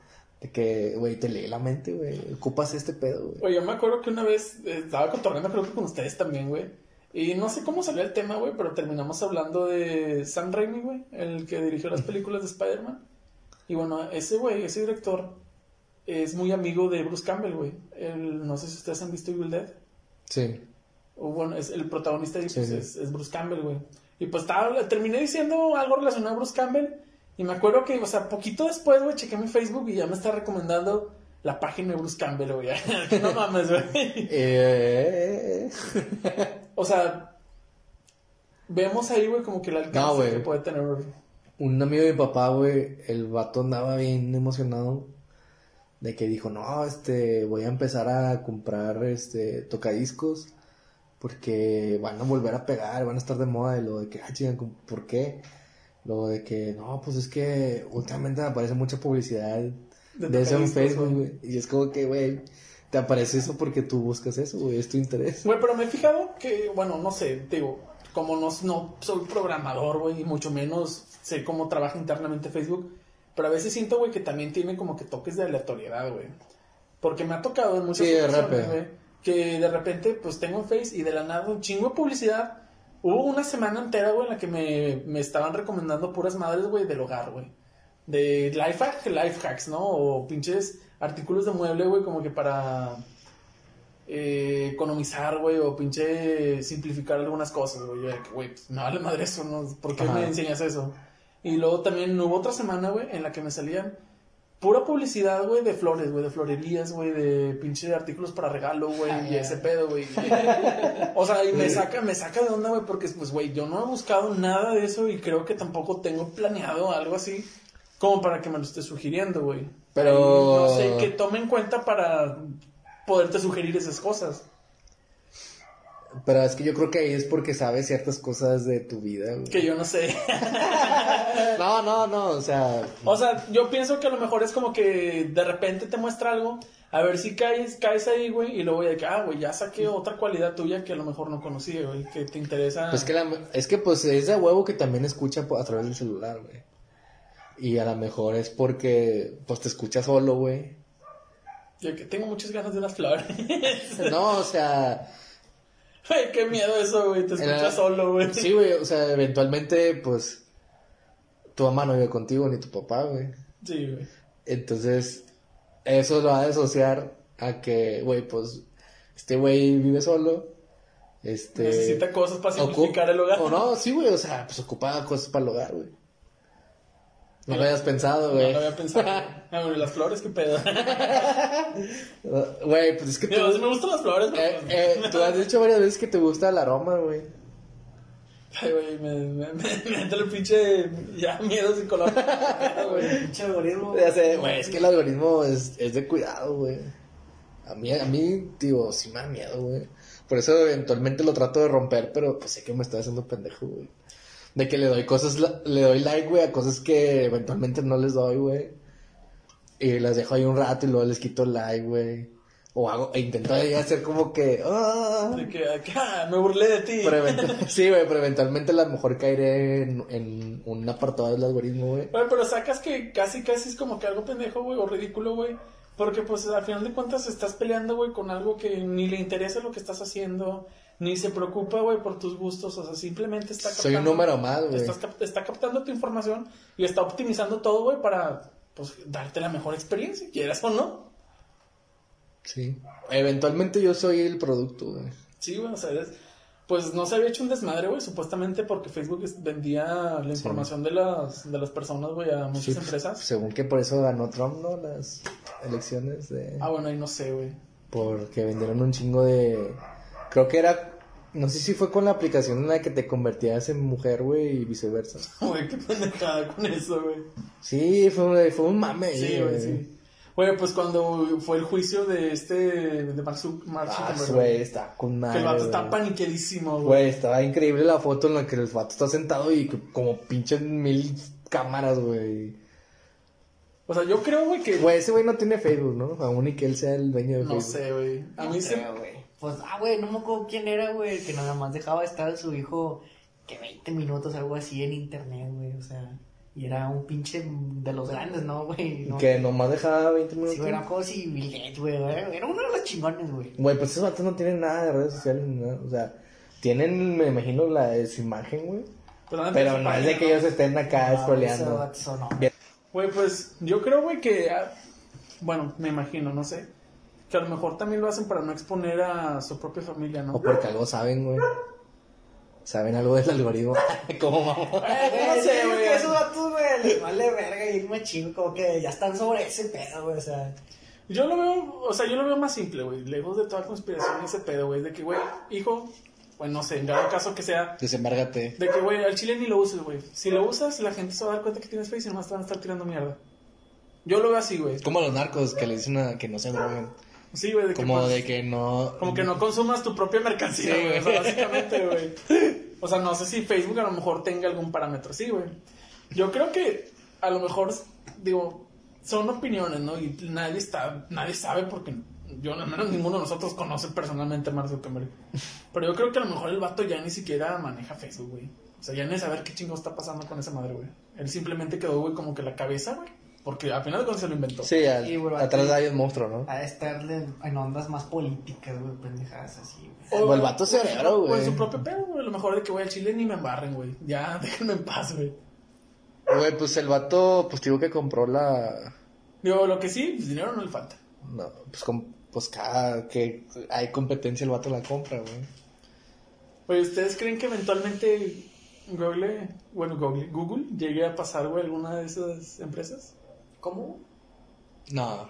de que, güey, te lee la mente, güey, ocupas este pedo, güey. Yo me acuerdo que una vez eh, estaba cotorreando, creo que con ustedes también, güey. Y no sé cómo salió el tema, güey, pero terminamos hablando de Sam Raimi, güey, el que dirigió las películas de Spider-Man. Y bueno, ese güey, ese director, es muy amigo de Bruce Campbell, güey. No sé si ustedes han visto Evil Dead. Sí. O bueno, es el protagonista ahí, Sí, pues, sí. Es, es Bruce Campbell, güey. Y pues estaba, terminé diciendo algo relacionado a Bruce Campbell. Y me acuerdo que, o sea, poquito después, güey, chequé mi Facebook y ya me está recomendando la página de Bruce Campbell, güey. no mames, güey. Eh, O sea, vemos ahí, güey, como que el alcance No, que puede tener. un amigo de mi papá, güey, el vato andaba bien emocionado de que dijo, no, este, voy a empezar a comprar, este, tocadiscos porque van a volver a pegar, van a estar de moda y lo de que, ah, chinga, ¿por qué? Lo de que, no, pues es que últimamente me aparece mucha publicidad de, eso en Facebook, güey. y es como que, güey, te aparece eso porque tú buscas eso, güey, es tu interés. Güey, pero me he fijado que, bueno, no sé, digo, como no, no soy programador, güey, y mucho menos sé cómo trabaja internamente Facebook, pero a veces siento, güey, que también tiene como que toques de aleatoriedad, güey. Porque me ha tocado en muchas Sí, ocasiones, güey, que de repente, pues tengo en Face y de la nada un chingo de publicidad. Hubo una semana entera, güey, en la que me, me estaban recomendando puras madres, güey, del hogar, güey. De life, hack, life hacks, ¿no? O pinches artículos de mueble, güey, como que para eh, economizar, güey, o pinche simplificar algunas cosas, güey. Güey, pues me vale madre eso, ¿no? ¿Por qué Ajá. me enseñas eso? Y luego también hubo otra semana, güey, en la que me salían pura publicidad, güey, de flores, güey, de florerías, güey, de pinche artículos para regalo, güey, Ah, y ese pedo, güey. o sea, y me saca, me saca de onda, güey, porque, pues, güey, yo no he buscado nada de eso y creo que tampoco tengo planeado algo así como para que me lo esté sugiriendo, güey. Pero- No sé, que tome en cuenta para poderte sugerir esas cosas. Pero es que yo creo que ahí es porque sabes ciertas cosas de tu vida, güey. Que yo no sé. No, no, no, o sea, O sea, yo pienso que a lo mejor es como que de repente te muestra algo, a ver si caes, caes ahí, güey, y luego de que, ah, güey, ya saqué otra cualidad tuya que a lo mejor no conocía, güey, que te interesa. pues que la- es que pues es de huevo que también escucha a través del celular, güey. Y a lo mejor es porque pues te escucha solo, güey. Yo que tengo muchas ganas de unas flores. No, o sea, Güey, qué miedo eso, güey, te escuchas solo, güey. sí, güey, o sea, eventualmente pues tu mamá no vive contigo ni tu papá, güey. Sí, güey. Entonces, eso lo va a asociar a que, güey, pues, este güey vive solo. Este. Necesita cosas para simplificar el hogar. O no, sí, güey, o sea, pues ocupa cosas para el hogar, güey. No lo habías pensado, No güey. lo había pensado. Ah, güey, las flores, qué pedo. Güey, pues es que tú. Mira, me gustan las flores, pero... eh, eh, tú has dicho varias veces que te gusta el aroma, güey. Ay, güey, me, me, me, me entra el pinche ya miedo psicológico. güey. Pinche algoritmo. Ya sé, güey, es que el algoritmo es, es de cuidado, güey. A mí, a mí, digo, sí me da miedo, güey. Por eso eventualmente lo trato de romper, pero pues sé que me estoy haciendo pendejo, güey. De que le doy cosas, le doy like, güey, a cosas que eventualmente no les doy, güey. Y las dejo ahí un rato y luego les quito like, güey. O hago, e intento ahí hacer como que, ah. De que acá me burlé de ti. Pero sí, güey, pero eventualmente a lo mejor caeré en, en un apartado del algoritmo, güey. Güey, pero sacas que casi, casi es como que algo pendejo, güey, o ridículo, güey. Porque, pues, al final de cuentas estás peleando, güey, con algo que ni le interesa lo que estás haciendo, ni se preocupa, güey, por tus gustos. O sea, simplemente está captando. Soy un número más, güey. está captando tu información y está optimizando todo, güey, para, pues, darte la mejor experiencia, quieras o no. Sí. Eventualmente yo soy el producto, güey. Sí, güey, o sea, es- pues no se había hecho un desmadre, güey, supuestamente porque Facebook vendía la información de las, de las personas, güey, a muchas Sí, empresas. Según que por eso ganó Trump, ¿no? Las elecciones de... Ah, bueno, ahí no sé, güey. Porque vendieron un chingo de... Creo que era... No sé si fue con la aplicación en la que te convertías en mujer, güey, y viceversa. Güey, qué pendejada con eso, güey. Sí, fue, fue un mame. Sí, güey, sí. Güey, pues cuando fue el juicio de este, de Mark, Ah, Zuckerberg, güey, está con que madre, el vato está paniqueadísimo, güey. Güey, estaba increíble la foto en la que el vato está sentado y que- como pinches mil cámaras, güey. O sea, yo creo, güey, que... Güey, ese güey no tiene Facebook, ¿no? Aún y que él sea el dueño de no Facebook. sé, güey. A mí No se... creo. Pues, ah, güey, no me acuerdo quién era, güey, el que nada más dejaba estar a su hijo que 20 minutos, algo así, en internet, güey, o sea, y era un pinche de los grandes, ¿no, güey? No, Que nomás dejaba 20 minutos. Sí, güey, era como si Bill Gates, güey, era uno de los chingones, güey. Güey, pues esos vatos no tienen nada de redes sociales ni nada. O sea, tienen, me imagino, la de su imagen, güey. Pero su no es de que ellos estén acá No, no. Güey, pues yo creo, güey, que. ah, Bueno, me imagino, no sé. Que a lo mejor también lo hacen para no exponer a su propia familia, ¿no? O porque algo saben, güey. Saben algo del algoritmo. ¿Cómo vamos? Eh, no no sé, güey. que esos vatos, güey, les vale verga y chingo, como que ya están sobre ese pedo, güey, o sea. Yo lo veo, o sea, yo lo veo más simple, güey. Lejos de toda conspiración y ese pedo, güey. De que, güey, hijo, pues no sé, en cada caso que sea. Desembárgate. De que, güey, al chile ni lo uses, güey. Si lo usas, la gente se va a dar cuenta que tienes face y nomás te van a estar tirando mierda. Yo lo veo así, güey. Como los narcos que le dicen a que no se droguen. Sí, güey, de que. Como pues, de que no. Como que no consumas tu propia mercancía, Sí. O sea, básicamente, güey. O sea, no sé si Facebook a lo mejor tenga algún parámetro. Sí, güey. Yo creo que a lo mejor, digo, son opiniones, ¿no? Y nadie está, nadie sabe porque yo, al menos ninguno de nosotros conoce personalmente a Mark Zuckerberg. Pero yo creo que a lo mejor el vato ya ni siquiera maneja Facebook, güey. O sea, ya ni saber qué chingo está pasando con esa madre, güey. Él simplemente quedó, güey, como que la cabeza, güey. Porque al final de cuentas se lo inventó. Sí, al- Sí, güey, atrás ahí el monstruo, ¿no? A estar en ondas más políticas, güey, pendejadas así, güey. O el vato cerebro, güey. O en su propio pedo, güey. A lo mejor de que, güey, al chile ni me embarren, güey. Ya, déjenme en paz, güey. Güey, pues el vato, pues digo que compró la. Digo, lo que sí, pues dinero no le falta. No, pues, com- pues cada que hay competencia el vato la compra, güey. Oye, ¿ustedes creen que eventualmente Google, bueno, Google, Google llegue a pasar, güey, alguna de esas empresas? ¿Cómo? No.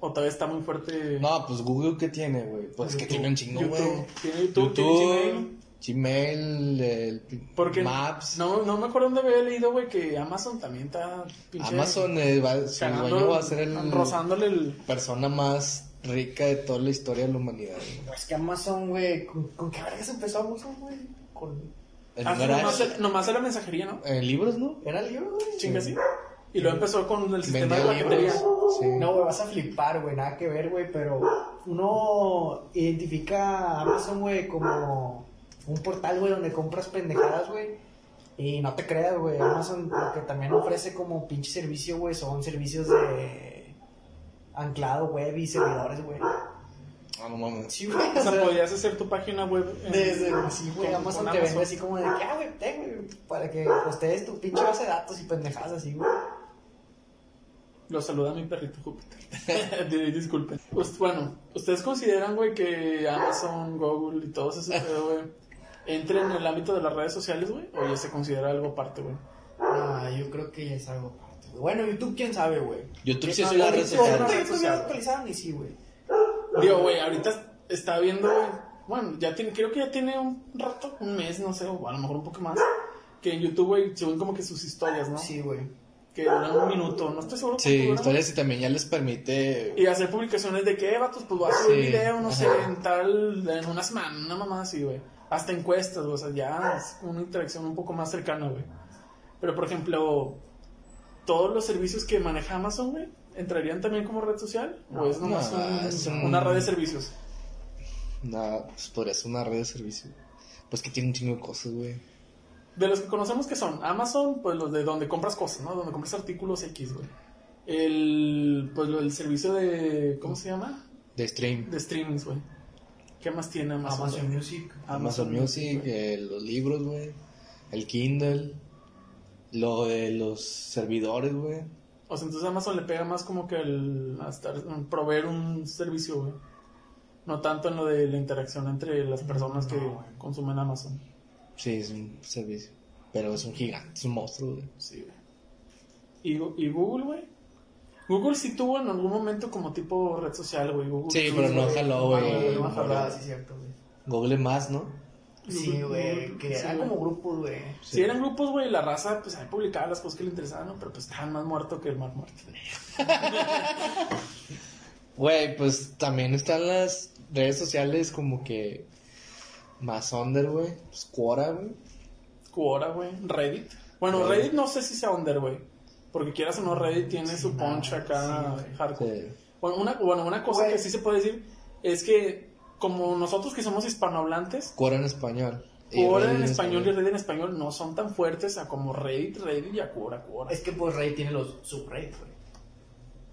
¿O todavía está muy fuerte? No, pues Google, ¿qué tiene, güey? Pues que YouTube, tiene un chingo, YouTube, güey. Tiene YouTube, tiene Gmail. Gmail, el Porque Maps. No, no me acuerdo dónde había leído, güey, que Amazon también está pinche Amazon eh, va, su dueño va a ser el rozándole el... persona más rica de toda la historia de la humanidad. güey. Pues que Amazon, güey, ¿con, con qué vergas empezó Amazon, güey? Con... En, Ah, nomás, era- nomás era mensajería, ¿no? en libros, ¿no? ¿Era libro, güey? Chinga, sí. Y luego empezó con el sistema de libros. Sí. No, güey, vas a flipar, güey, nada que ver, güey, pero uno identifica a Amazon, güey, como un portal, güey, donde compras pendejadas, güey. Y no te creas, güey, Amazon lo que también ofrece como pinche servicio, güey, son servicios de anclado web y servidores, güey. Ah, no mames. Sí, güey, O sea, podías hacer tu página web. en- Desde, sí, güey, Amazon te vende así como de que, ah, güey, ten, güey, para que hostees tu pinche base de datos y pendejadas así, güey. Lo saluda mi perrito Júpiter. Di- Disculpen. Pues, bueno, ¿ustedes consideran, güey, que Amazon, Google y todos esos pedo, güey, entren en el ámbito de las redes sociales, güey? ¿O ya se considera algo aparte, güey? Ah, yo creo que ya es algo aparte, güey. Bueno, YouTube, quién sabe, güey. YouTube sí es una red social. YouTube ya actualizaron y sí, güey. Digo, güey, ahorita está viendo, güey, bueno, ya tiene, creo que ya tiene un rato, un mes, no sé, o a lo mejor un poco más, que en YouTube, güey, suben como que sus historias, ¿no? Sí, güey. Que duran un minuto, no estoy seguro. Sí, historias y también ya les permite. Y hacer publicaciones de que, vatos, pues voy a subir Sí, video, no sé, en tal, en una semana, una mamá así, güey. Hasta encuestas, o sea, ya es una interacción un poco más cercana, güey. Pero, por ejemplo, todos los servicios que maneja Amazon, güey, ¿entrarían también como red social? ¿O es nomás No, un- es un- una red de servicios? Nada, pues podría ser una red de servicio. Pues que tiene un chingo de cosas, güey. De los que conocemos que son Amazon, pues los de donde compras cosas, ¿no? Donde compras artículos X, güey. El, pues el servicio de, ¿cómo se llama? De stream. De streamings, güey. ¿Qué más tiene Amazon? Amazon? Music. Amazon Music, eh, los libros, güey. El Kindle. Lo de los servidores, güey. O sea, entonces Amazon le pega más como que el a estar, proveer un servicio, güey. No tanto en lo de la interacción entre las personas que consumen Amazon. Sí, es un servicio. Pero es un gigante, es un monstruo, güey. Sí, güey. ¿Y, Google, güey? Google sí tuvo en algún momento como tipo red social, güey. Google Sí, pero no jaló, Ah, güey. no No, jaló. sí, cierto, güey. Google más, ¿no? Sí, güey, que Sí, eran como grupos, güey. Si eran grupos, güey, la raza, pues ahí publicaba las cosas que le interesaban, ¿no? Pero pues estaban más muertos que el mar muerto. Güey, pues también están las redes sociales como que más under, güey. Pues Quora, güey. Quora, güey. Reddit. Bueno, Reddit. Reddit no sé si sea under, güey. Porque quieras o no, Reddit tiene su no, punch acá sí, hardcore. Sí. Bueno, una, bueno, una cosa que sí se puede decir es que como nosotros que somos hispanohablantes, Quora en español. Quora en español y Reddit en español no son tan fuertes a como Reddit, Reddit y a Quora, Quora. Es que pues Reddit tiene los subreddits, güey.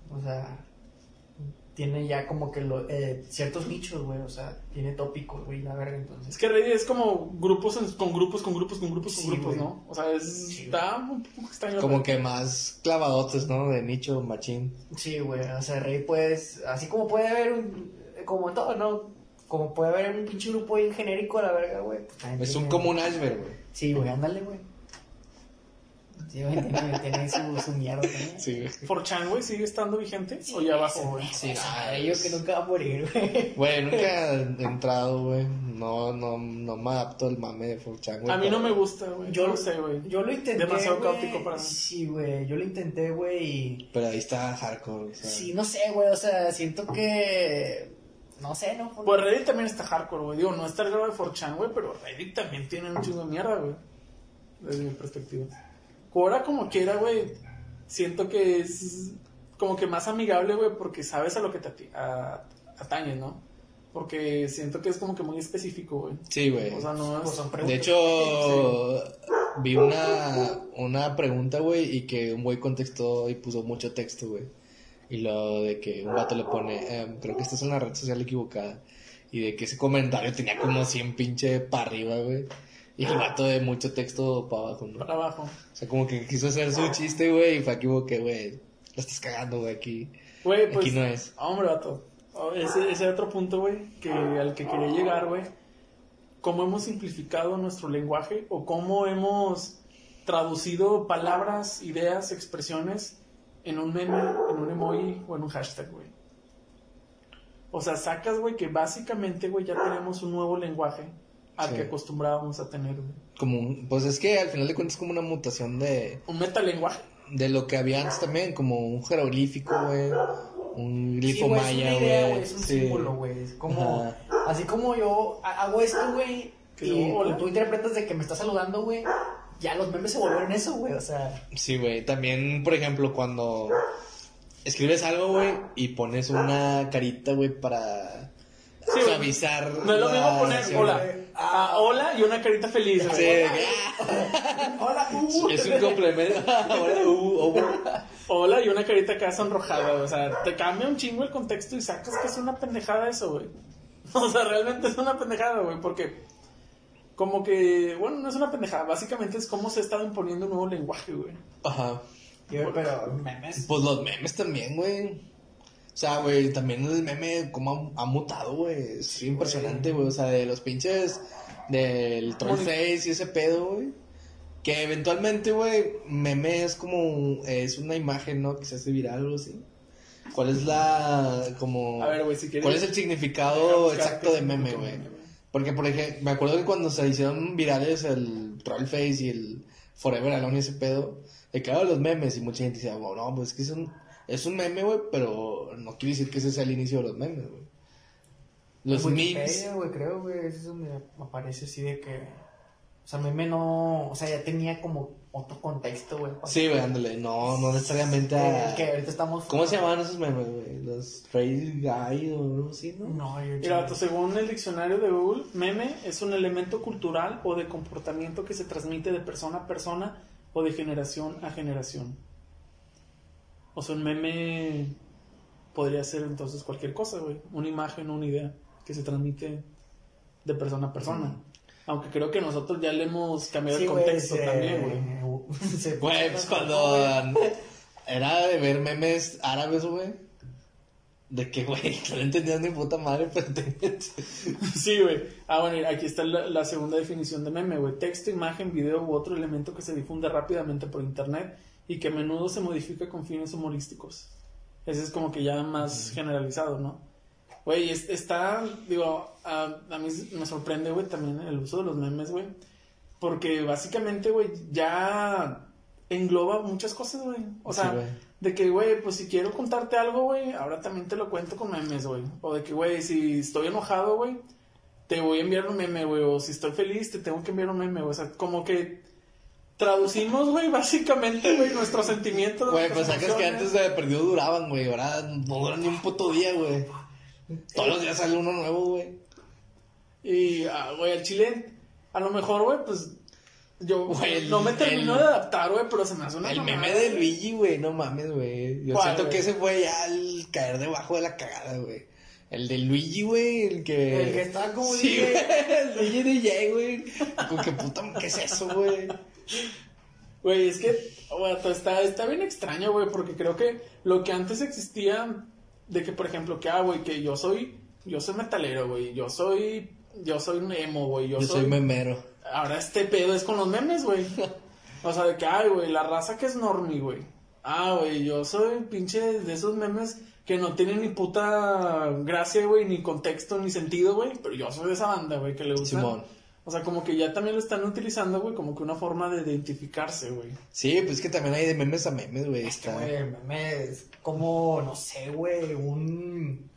O sea, tiene ya como que lo- eh, ciertos nichos, güey. O sea, tiene tópicos, güey, la verga, entonces. Es que Reddit es como grupos en- con grupos, con grupos, con grupos, con Sí, grupos, güey. ¿no? O sea, es, Sí, está un poco extraño. Como que más clavadotes, ¿no? De nicho, machín. Sí, güey. O sea, Reddit puedes. Así como puede haber un. Como todo, ¿no? Como puede haber un pinche grupo bien genérico a la verga, güey. pues, Es un tiene- como un iceberg, güey. Sí, güey, ándale, güey. Sí, güey, tiene, su, su mierda también. Sí, güey. 4chan, güey, sigue estando vigente o ya bajó, güey. Sí, ah, yo que nunca va a morir, güey. Güey, nunca he entrado, güey. No, no, no me adapto al mame de 4chan, güey. A mí no me gusta, güey. Yo no sé, güey. Yo lo intenté. Demasiado güey. caótico para mí. Sí, güey. Yo lo intenté, güey. Y. Pero ahí está hardcore, o sea. Sí, no sé, güey. O sea, siento que. No sé, ¿no? Pues Reddit también está hardcore, güey. Digo, no está el grado de 4chan, güey, pero Reddit también tiene un chingo de mierda, güey. Desde mi perspectiva. Quora, como quiera, güey, siento que es como que más amigable, güey, porque sabes a lo que te ati- a- atañes, ¿no? Porque siento que es como que muy específico, güey. Sí, güey. O sea, no Pues es... son De hecho, vi una, una pregunta, güey, y que un güey contestó y puso mucho texto, güey. Y lo de que un vato le pone, em, creo que esta es una red social equivocada. Y de que ese comentario tenía como 100 pinche para arriba, güey. Y el vato de mucho texto para abajo, ¿no? Para abajo. O sea, como que quiso hacer su chiste, güey, y fue aquí que, güey, la estás cagando, güey, aquí. Güey, pues... Aquí no es. Hombre, vato. Oh, Ese, ese otro punto, güey, que al que quería llegar, güey. Cómo hemos simplificado nuestro lenguaje o cómo hemos traducido palabras, ideas, expresiones en un meme, en un emoji o en un hashtag, güey. O sea, sacas, güey, que básicamente, güey, ya tenemos un nuevo lenguaje al Sí. que acostumbrábamos a tener, güey. Como un- pues es que al final de cuentas es como una mutación de, Un metalenguaje. de lo que había antes también, como un jeroglífico, güey. un Sí, glifo güey, maya, es una idea, güey. es un Sí. símbolo, güey. Es como, Ajá. así como yo ha- hago esto, güey, Que y luego, tú interpretas de que me estás saludando, güey, ya los memes se volvieron eso, güey, o sea, Sí, güey. También, por ejemplo, cuando escribes algo, güey, y pones una carita, güey, para Sí, suavizar. No es lo mismo poner hola. Ah, hola y una carita feliz, güey. Sí, hola, uh, es un complemento. Ahora, uh, oh, Hola y una carita acá sonrojada. O sea, te cambia un chingo el contexto y sacas que es una pendejada eso, güey. O sea, realmente es una pendejada, güey, porque como que, bueno, no es una pendejada, básicamente es cómo se ha estado imponiendo un nuevo lenguaje, güey. Ajá. Yo, pero memes. Pues los memes también, güey. O sea, güey, también el meme como ha, ha mutado, güey. Es impresionante, güey. O sea, de los pinches del troll face y ese pedo, güey. Que eventualmente, güey, meme es como, es una imagen, ¿no? Que se hace viral o algo así. ¿Cuál es la, como... A ver, güey, si quieres... ¿Cuál es el significado exacto de meme, güey? Porque, por ejemplo, me acuerdo que cuando se hicieron virales el Trollface y el Forever Alone y ese pedo, de ahora los memes y mucha gente decía, "Bueno, no, pues es que es un, es un meme, güey, pero no quiere decir que ese sea el inicio de los memes, güey. Los memes. Güey, creo, güey, es donde aparece así de que, o sea, meme no, o sea, ya tenía como otro contexto, güey. Sí, güey, ándale, no, no necesariamente El a... que ahorita estamos... ¿Cómo se llamaban esos memes, güey? Los Face Guy o algo así, ¿no? No, yo... Mira, según el diccionario de Google, meme es un elemento cultural o de comportamiento que se transmite de persona a persona o de generación a generación. O sea, un meme podría ser entonces cualquier cosa, güey. Una imagen, una idea que se transmite de persona a persona. Aunque creo que nosotros ya le hemos cambiado Sí, el contexto se- también, güey. se- Güey, pues cuando era de ver memes árabes, güey. De que, güey, no entendías ni puta madre, pero te... Sí, güey. Ah, bueno, aquí está la, la segunda definición de meme, güey. Texto, imagen, video u otro elemento que se difunde rápidamente por internet y que a menudo se modifica con fines humorísticos. Ese es como que ya más generalizado, ¿no? Güey, es- está, digo, a, a mí me sorprende, güey, también el uso de los memes, güey. Porque básicamente, güey, ya engloba muchas cosas, güey. O Sí, sea, güey. de que, güey, pues si quiero contarte algo, güey, ahora también te lo cuento con memes, güey. O de que, güey, si estoy enojado, güey, te voy a enviar un meme, güey. O si estoy feliz, te tengo que enviar un meme, güey. O sea, como que traducimos, güey, básicamente, güey, nuestros sentimientos. Güey, pues sacas que antes de perdido duraban, güey. Ahora no duran ni un puto día, güey. Todos los días sale uno nuevo, güey. Y, ah, güey, al chile, a lo mejor, güey, pues. Yo Güey, no me termino el- de adaptar, güey, pero se me hace una El mamada, meme de güey. Luigi, güey, no mames, güey. Yo ¿Cuál, siento güey? que ese fue ya el caer debajo de la cagada, güey. El de Luigi, güey, el que... El que estaba como Sí, DJ. güey, el Luigi DJ, güey. Con que puta, ¿qué es eso, güey? Güey, es que, está, está bien extraño, güey, porque creo que lo que antes existía, de que, por ejemplo, que, ah, güey, que yo soy, yo soy metalero, güey, yo soy, yo soy un emo, güey, yo, Yo soy memero. Ahora este pedo es con los memes, güey. O sea, de que, ay, güey, la raza que es normie, güey. Ah, güey, yo soy pinche de esos memes que no tienen ni puta gracia, güey, ni contexto, ni sentido, güey. Pero yo soy de esa banda, güey, que le gusta. Simón. O sea, como que ya también lo están utilizando, güey, como que una forma de identificarse, güey. Sí, pues que también hay de memes a memes, güey. Es que, Está... güey, memes, como, no sé, güey, un,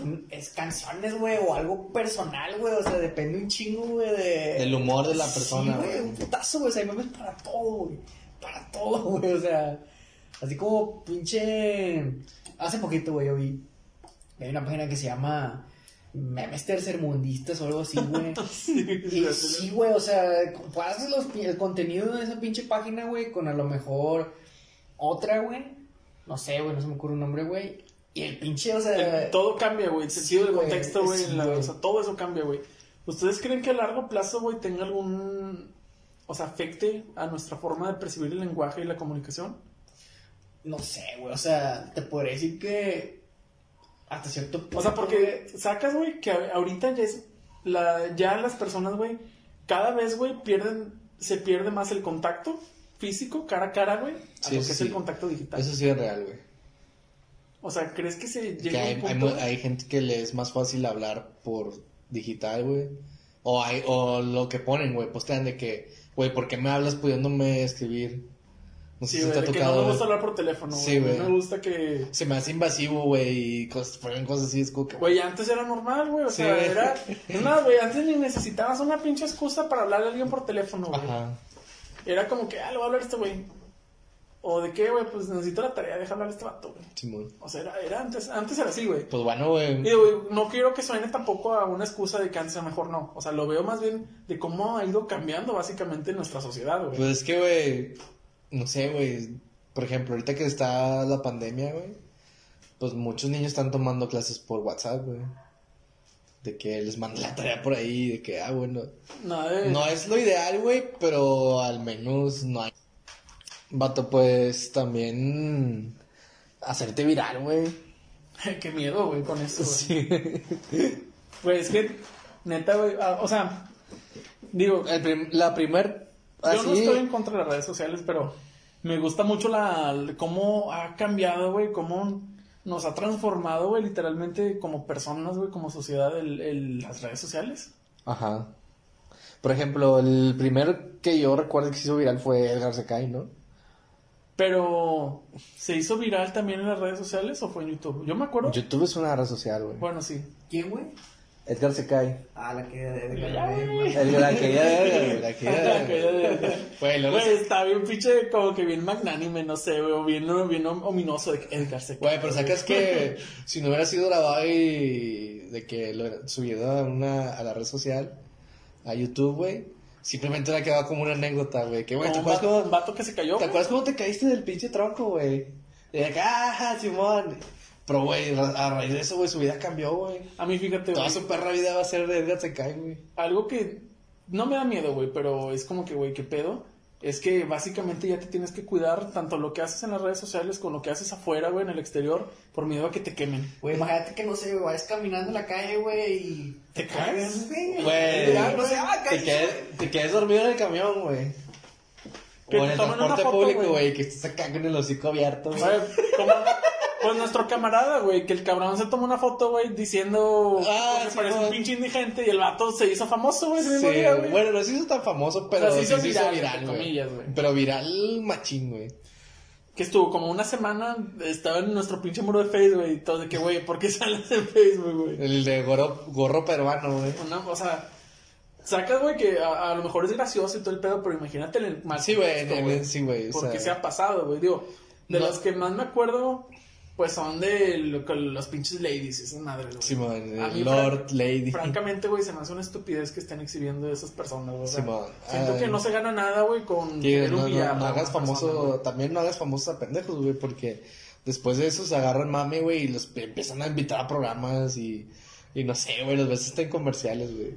un- Es canciones, güey, o algo personal, güey, o sea, depende un chingo, güey, de... Del humor de la persona, Sí, güey, güey. un putazo, güey, o sea, hay memes para todo, güey, para todo, güey, o sea, así como pinche... Hace poquito, güey, yo vi, hay una página que se llama Memes Tercermundistas o algo así, güey. Y sí, güey, o sea, comparas los, pi- el contenido de esa pinche página, güey, con a lo mejor otra, güey. No sé, güey, no se me ocurre un nombre, güey. Y el pinche, o sea... El- todo cambia, güey. El sentido sí, del contexto, sí, güey. o sea, todo eso cambia, güey. ¿Ustedes creen que a largo plazo, güey, tenga algún. O sea, afecte a nuestra forma de percibir el lenguaje y la comunicación? No sé, güey, o sea, te podría decir que hasta cierto punto... O sea, porque sacas, güey, que ahorita ya es. La, ya las personas, güey, cada vez, güey, pierden. Se pierde más el contacto físico, cara a cara, güey, a Sí, lo que sí, es el contacto digital. Eso sí es real, güey. O sea, ¿crees que se llega a un punto? hay gente que le es más fácil hablar por digital, güey. O, hay, o lo que ponen, güey, postean de que, güey, ¿por qué me hablas pudiéndome escribir? No sé Sí, si güey, te ha de que no tocado. me gusta hablar por teléfono, güey. Sí, güey. me gusta que... Se me hace invasivo, güey, y cosas, cosas así, es como que... Güey, antes era normal, güey. O Sí, sea, güey. era. Es más, güey, antes ni necesitabas una pinche excusa para hablarle a alguien por teléfono, güey. Ajá. Era como que, ah, le voy a hablar a este güey. O de qué, güey, pues necesito la tarea, deja hablar a este vato, güey. Simón. O sea, era, era antes, antes era así, güey. Pues bueno, güey. Y, güey, no quiero que suene tampoco a una excusa de que antes mejor, no. O sea, lo veo más bien de cómo ha ido cambiando básicamente nuestra sociedad, güey. Pues es que, güey, no sé, güey. Por ejemplo, ahorita que está la pandemia, güey, pues muchos niños están tomando clases por WhatsApp, güey. De que les mandan la tarea por ahí, de que, ah, bueno. Nada de. No es lo ideal, güey, pero al menos no hay. Vato, pues también hacerte viral, güey. qué miedo, güey, con eso, güey. Sí. Güey, es que, neta, güey, ah, o sea, digo, El prim- la primer. Yo no estoy en contra de las redes sociales, pero me gusta mucho la cómo ha cambiado, güey, cómo nos ha transformado, güey, literalmente como personas, güey, como sociedad, el, el- las redes sociales. Ajá. Por ejemplo, el primer que yo recuerdo que se hizo viral fue Edgar Secay, ¿no? Pero, ¿se hizo viral también en las redes sociales o fue en YouTube? Yo me acuerdo. YouTube es una red social, güey. Bueno, sí. ¿Quién, güey? Edgar Secay. Ah, la que de, de, Ya, güey. El de la que ya, la que ya. Güey, luego Güey, está bien pinche, como que bien magnánime, no sé, güey, o bien, bien ominoso de que Edgar se Güey, pero sacas que si no hubiera sido grabado y de que lo subido a una a la red social, a YouTube, güey, simplemente hubiera quedado como una anécdota, güey. Que güey, ¿te acuerdas cómo un vato que se cayó. ¿Te acuerdas cómo te caíste del pinche tronco, güey? Y de acá, ah, Simón. Pero, güey, a raíz de eso, güey, su vida cambió, güey. A mí, fíjate, Toda güey, su perra vida va a ser de Edgar Secay, güey. algo que no me da miedo, güey, pero es como que, güey, qué pedo. Es que básicamente ya te tienes que cuidar tanto lo que haces en las redes sociales con lo que haces afuera, güey, en el exterior, por miedo a que te quemen. Güey, imagínate que no sé, güey, vayas caminando en la calle, güey, y. ¿Te caes? güey. Güey, Ya, no sé, ah, te, quedes, te quedes dormido en el camión, güey. Que O en el transporte foto, público, güey. que estés acá con el hocico abierto, güey. Pues nuestro camarada, güey, que el cabrón se tomó una foto, güey, diciendo Ah, que sí, parece un pinche indigente y el vato se hizo famoso, güey, ese Sí, día, güey. bueno, no se hizo tan famoso, pero O sea, sí se se hizo viral, viral, güey. comillas, güey. Pero viral machín, güey. Que estuvo como una semana, estaba en nuestro pinche muro de Facebook, güey, y todo de que, güey, ¿por qué sales en Facebook, güey? El de gorro, gorro peruano, güey. Una, o sea, sacas, güey, que a, a lo mejor es gracioso y todo el pedo, pero imagínate el mal Sí, güey, sí, güey, o Porque sea- se ha pasado, güey. Digo, de No. los que más me acuerdo, pues son de lo- los pinches ladies, esas madres, güey. A mí, Lord, fran- Lady. Francamente, güey, se me hace una estupidez que estén exhibiendo esas personas, güey. Simón. siento Ay. que no se gana nada, güey, con Que no, no- hagas famoso, persona, también no hagas famosos a pendejos, güey, porque después de eso se agarran mame, güey, y los empiezan a invitar a programas y, y no sé, güey, los hasta en comerciales, güey.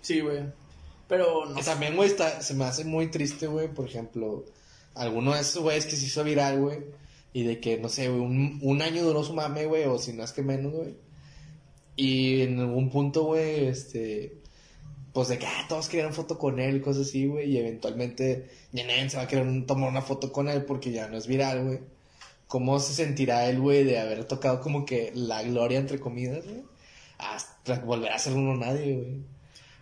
Sí, güey. Pero no. También, güey, se me hace muy triste, güey, por ejemplo, alguno de esos güeyes que se hizo viral, güey, y de que, no sé, güey, un, un año duró su mame, güey, o si no es que menos, güey. Y en algún punto, güey, este, pues de que ah, todos querían foto con él cosas así, güey, y eventualmente ya nadie se va a querer tomar una foto con él porque ya no es viral, güey. ¿Cómo se sentirá él, güey, de haber tocado como que la gloria, entre comidas, güey? Hasta volver a ser uno nadie, güey.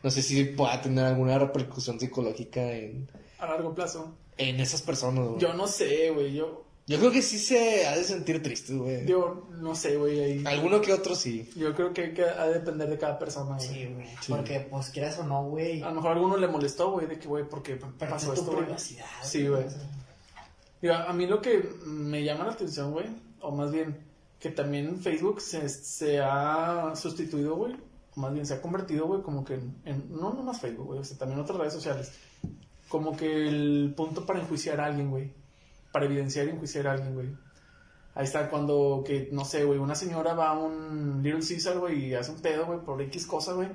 No sé si pueda tener alguna repercusión psicológica en, A largo plazo. en esas personas, güey. Yo no sé, güey. Yo, Yo creo que sí se ha de sentir triste, güey. yo no sé, güey. ahí- Alguno que otro sí. Yo creo que, que ha de depender de cada persona, güey. Sí, güey. Sí. Porque, pues, quieras o no, güey. A lo mejor a alguno le molestó, güey, de que, güey, ¿por qué Pero pasó es tu esto, güey? privacidad. Sí, güey. Digo, a mí lo que me llama la atención, güey, o más bien, que también Facebook se, se ha sustituido, güey, o más bien se ha convertido, güey, como que en, en- no nomás Facebook, güey, o sea, también otras redes sociales, como que el punto para enjuiciar a alguien, güey, para evidenciar y enjuiciar a alguien, güey. Ahí está cuando, que, no sé, güey, una señora va a un Little Caesar, güey, y hace un pedo, güey, por X cosa, güey.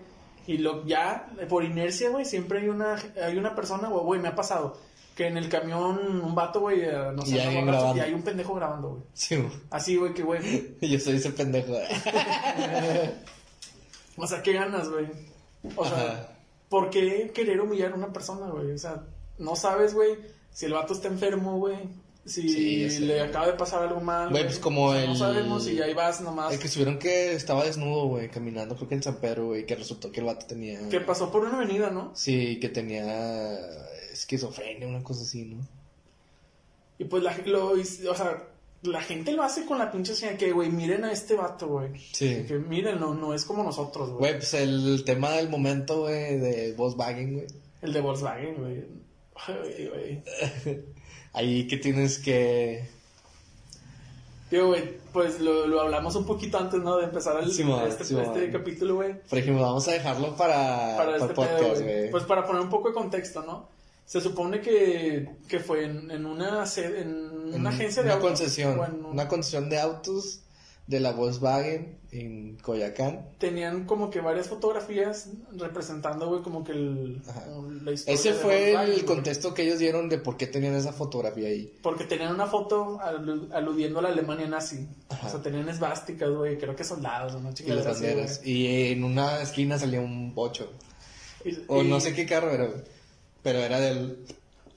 Y lo, ya, por inercia, güey, siempre hay una, hay una persona, güey, me ha pasado, que en el camión un vato, güey, eh, no Y sé, anda borracho, grabando. y hay un pendejo grabando, güey. Sí, güey. Así, güey, que, güey, Yo soy ese pendejo. o sea, ¿qué ganas, güey? O sea, Ajá. ¿por qué querer humillar a una persona, güey? O sea, no sabes, güey, si el vato está enfermo, güey. Si Sí, le acaba de pasar algo mal. Güey, pues como O sea, No sabemos y ahí vas nomás. El que subieron que estaba desnudo, güey, caminando, creo que en San Pedro, güey, que resultó que el vato tenía... Que pasó por una avenida, ¿no? Sí, que tenía esquizofrenia, una cosa así, ¿no? Y pues la, lo, o sea, la gente lo hace con la pinche señal que, güey, miren a este vato, güey. Sí. Que miren, no, no es como nosotros, güey. Güey, pues el tema del momento, güey, de Volkswagen, güey. El de Volkswagen, güey. Ay, güey. Ahí que tienes que... Tío, güey, pues lo, lo hablamos un poquito antes, ¿no? De empezar el, Sí, man, este, sí, este capítulo, güey. Por ejemplo, vamos a dejarlo para, Para este podcast, güey. Pues para poner un poco de contexto, ¿no? Se supone que, que fue en, en una sede, en En una agencia de una autos, concesión, una concesión de autos de la Volkswagen en Coyacán. tenían como que varias fotografías representando, güey, como que el, la historia Ese fue el güey. contexto que ellos dieron de por qué tenían esa fotografía ahí. Porque tenían una foto alu- aludiendo a la Alemania nazi. Ajá. O sea, tenían esvásticas, güey, creo que soldados, ¿no? Y las así, banderas. Y en una esquina salía un bocho. Y- O y- no sé qué carro era, güey. Pero era del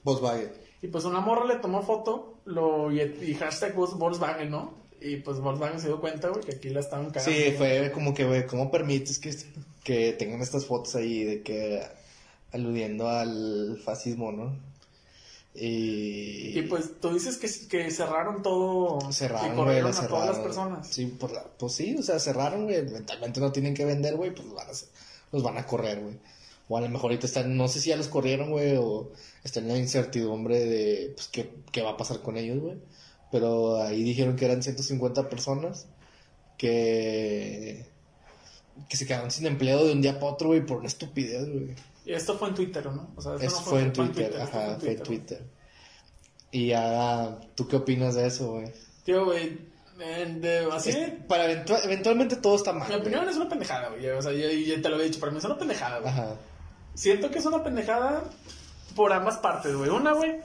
Volkswagen. Y pues una morra le tomó foto lo, y, y hashtag Vol- Volkswagen, ¿no? Y pues Volkswagen se dio cuenta, güey, que aquí la estaban cagando. Sí, güey. fue como que, güey, ¿cómo permites que, que tengan estas fotos ahí de que aludiendo al fascismo, ¿no? Y, Y pues tú dices que, que cerraron todo. cerraron, y corrieron a todas las personas. Sí, por la- pues sí, o sea, cerraron, güey, eventualmente no tienen que vender, güey, pues los van a, los van a correr, güey. O a lo mejor ahorita están, no sé si ya los corrieron, güey, o están en la incertidumbre de, pues, qué, qué va a pasar con ellos, güey. Pero ahí dijeron que eran 150 personas que, que se quedaron sin empleo de un día para otro, güey, por una estupidez, güey. Y esto fue en Twitter, ¿no? O sea, esto no fue en Twitter, ajá, fue en. Twitter. Y ya, ¿tú qué opinas de eso, güey? Tío, güey, así. Es- Para eventu- eventualmente todo está mal. mi opinión es una pendejada, güey. O sea, yo, yo te lo he dicho, para mí es una pendejada, güey. Ajá. Siento que es una pendejada por ambas partes, güey. Una, güey,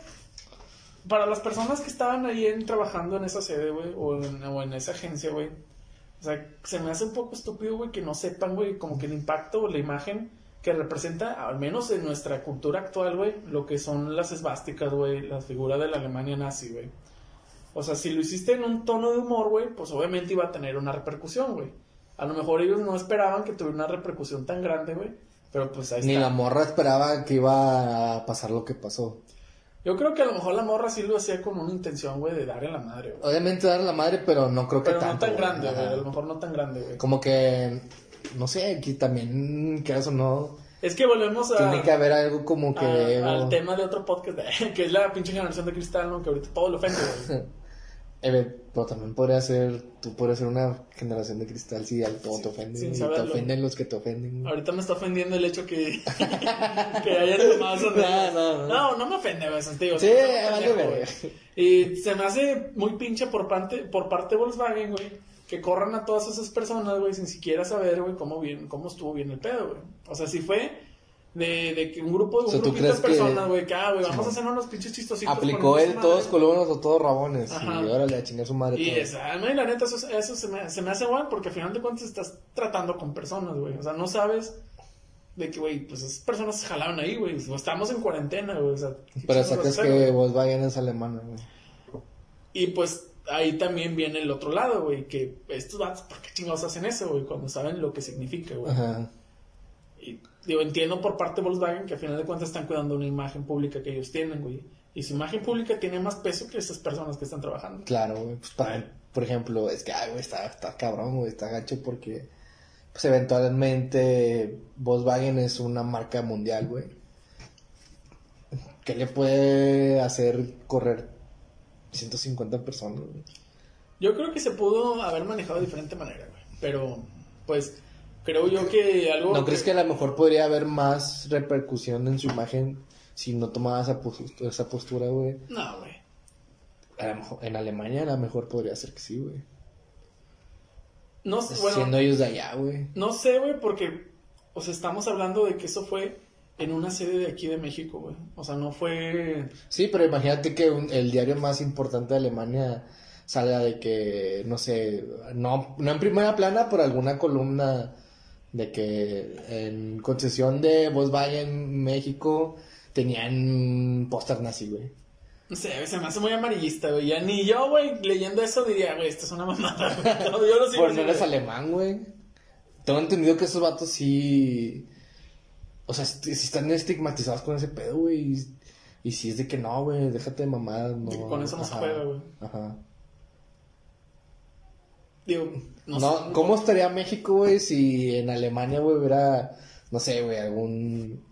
para las personas que estaban ahí en- trabajando en esa sede, güey, o en, o en esa agencia, güey. O sea, se me hace un poco estúpido, güey, que no sepan, güey, como que el impacto o la imagen que representa, al menos en nuestra cultura actual, güey, lo que son las esvásticas, güey, la figura de la Alemania nazi, güey. O sea, si lo hiciste en un tono de humor, güey, pues obviamente iba a tener una repercusión, güey. A lo mejor ellos no esperaban que tuviera una repercusión tan grande, güey. Pero pues ahí Ni está. la morra esperaba que iba a pasar lo que pasó. Yo creo que a lo mejor la morra sí lo hacía con una intención, güey, de darle la madre, güey. Obviamente dar la madre, pero no creo que Pero no tan grande, güey. A lo mejor no tan grande, güey. Como que, no sé, aquí también, que eso no. Es que volvemos a, Tiene que haber algo como que. a- al tema de otro podcast, que es la pinche generación de cristal, ¿no? Que ahorita todo lo ofende, güey. Pero también podría ser, tú podrías ser una generación de cristal si al todo te ofende. sin y te ofenden los que te ofenden. Ahorita me está ofendiendo el hecho que, que hayan tomado esos No, no, no. No, no me ofende, digo, Sí, vale, verga. güey. Y se me hace muy pinche por parte, por parte de Volkswagen, güey, que corran a todas esas personas, güey, sin siquiera saber, güey, cómo, bien, cómo estuvo bien el pedo, güey. O sea, si fue de, de que un grupo, un O sea, ¿tú grupito de personas, güey, que, ah, güey, vamos a hacer unos pinches chistositos. Aplicó esa todos colonos o todos rabones. Ajá. Y órale, a chingar su madre. Y esa, no, y la neta, eso, eso se, me, se me hace igual porque al final de cuentas estás tratando con personas, güey. O sea, no sabes de que, güey, pues esas personas se jalaron ahí, güey. O estamos en cuarentena, güey. O sea, ¿qué Pero sacas que? Volkswagen es alemana, güey. Y pues ahí también viene el otro lado, güey. Que estos vatos, ¿por qué chingados hacen eso, güey? Cuando saben lo que significa, güey. Ajá. Digo, entiendo por parte de Volkswagen que al final de cuentas están cuidando una imagen pública que ellos tienen, güey. Y su imagen pública tiene más peso que esas personas que están trabajando. Claro, güey. Pues para, por ejemplo, es que, ay, güey, está, está cabrón, güey, está gacho porque, pues eventualmente Volkswagen es una marca mundial, güey. ¿Qué le puede hacer correr 150 personas, güey? Yo creo que se pudo haber manejado de diferente manera, güey. Pero, pues, creo yo que algo. ¿No crees que a lo mejor podría haber más repercusión en su imagen si no tomaba esa postura, esa postura, güey? No, güey. A lo mejor- en Alemania a lo mejor podría ser que sí, güey. No sé, bueno, Siendo ellos de allá, güey. no sé, güey, porque, o sea, estamos hablando de que eso fue en una sede de aquí de México, güey. O sea, no fue. Sí, pero imagínate que un- el diario más importante de Alemania salga de que, no sé, no, no en primera plana, por alguna columna de que en concesión de Volkswagen México tenían póster nazi, güey. No sé, se me hace muy amarillista, güey. Ya ni yo, güey, leyendo eso diría, güey, esto es una mamada. güey. No, yo lo sigo Por no eres alemán, güey. Tengo entendido que esos vatos sí. O sea, sí están estigmatizados con ese pedo, güey. Y si es de que no, güey, déjate de no. Que con eso no se juega, güey. Ajá. Digo, no, No, sé. ¿cómo estaría México, güey, si en Alemania, güey, hubiera, no sé, güey, algún...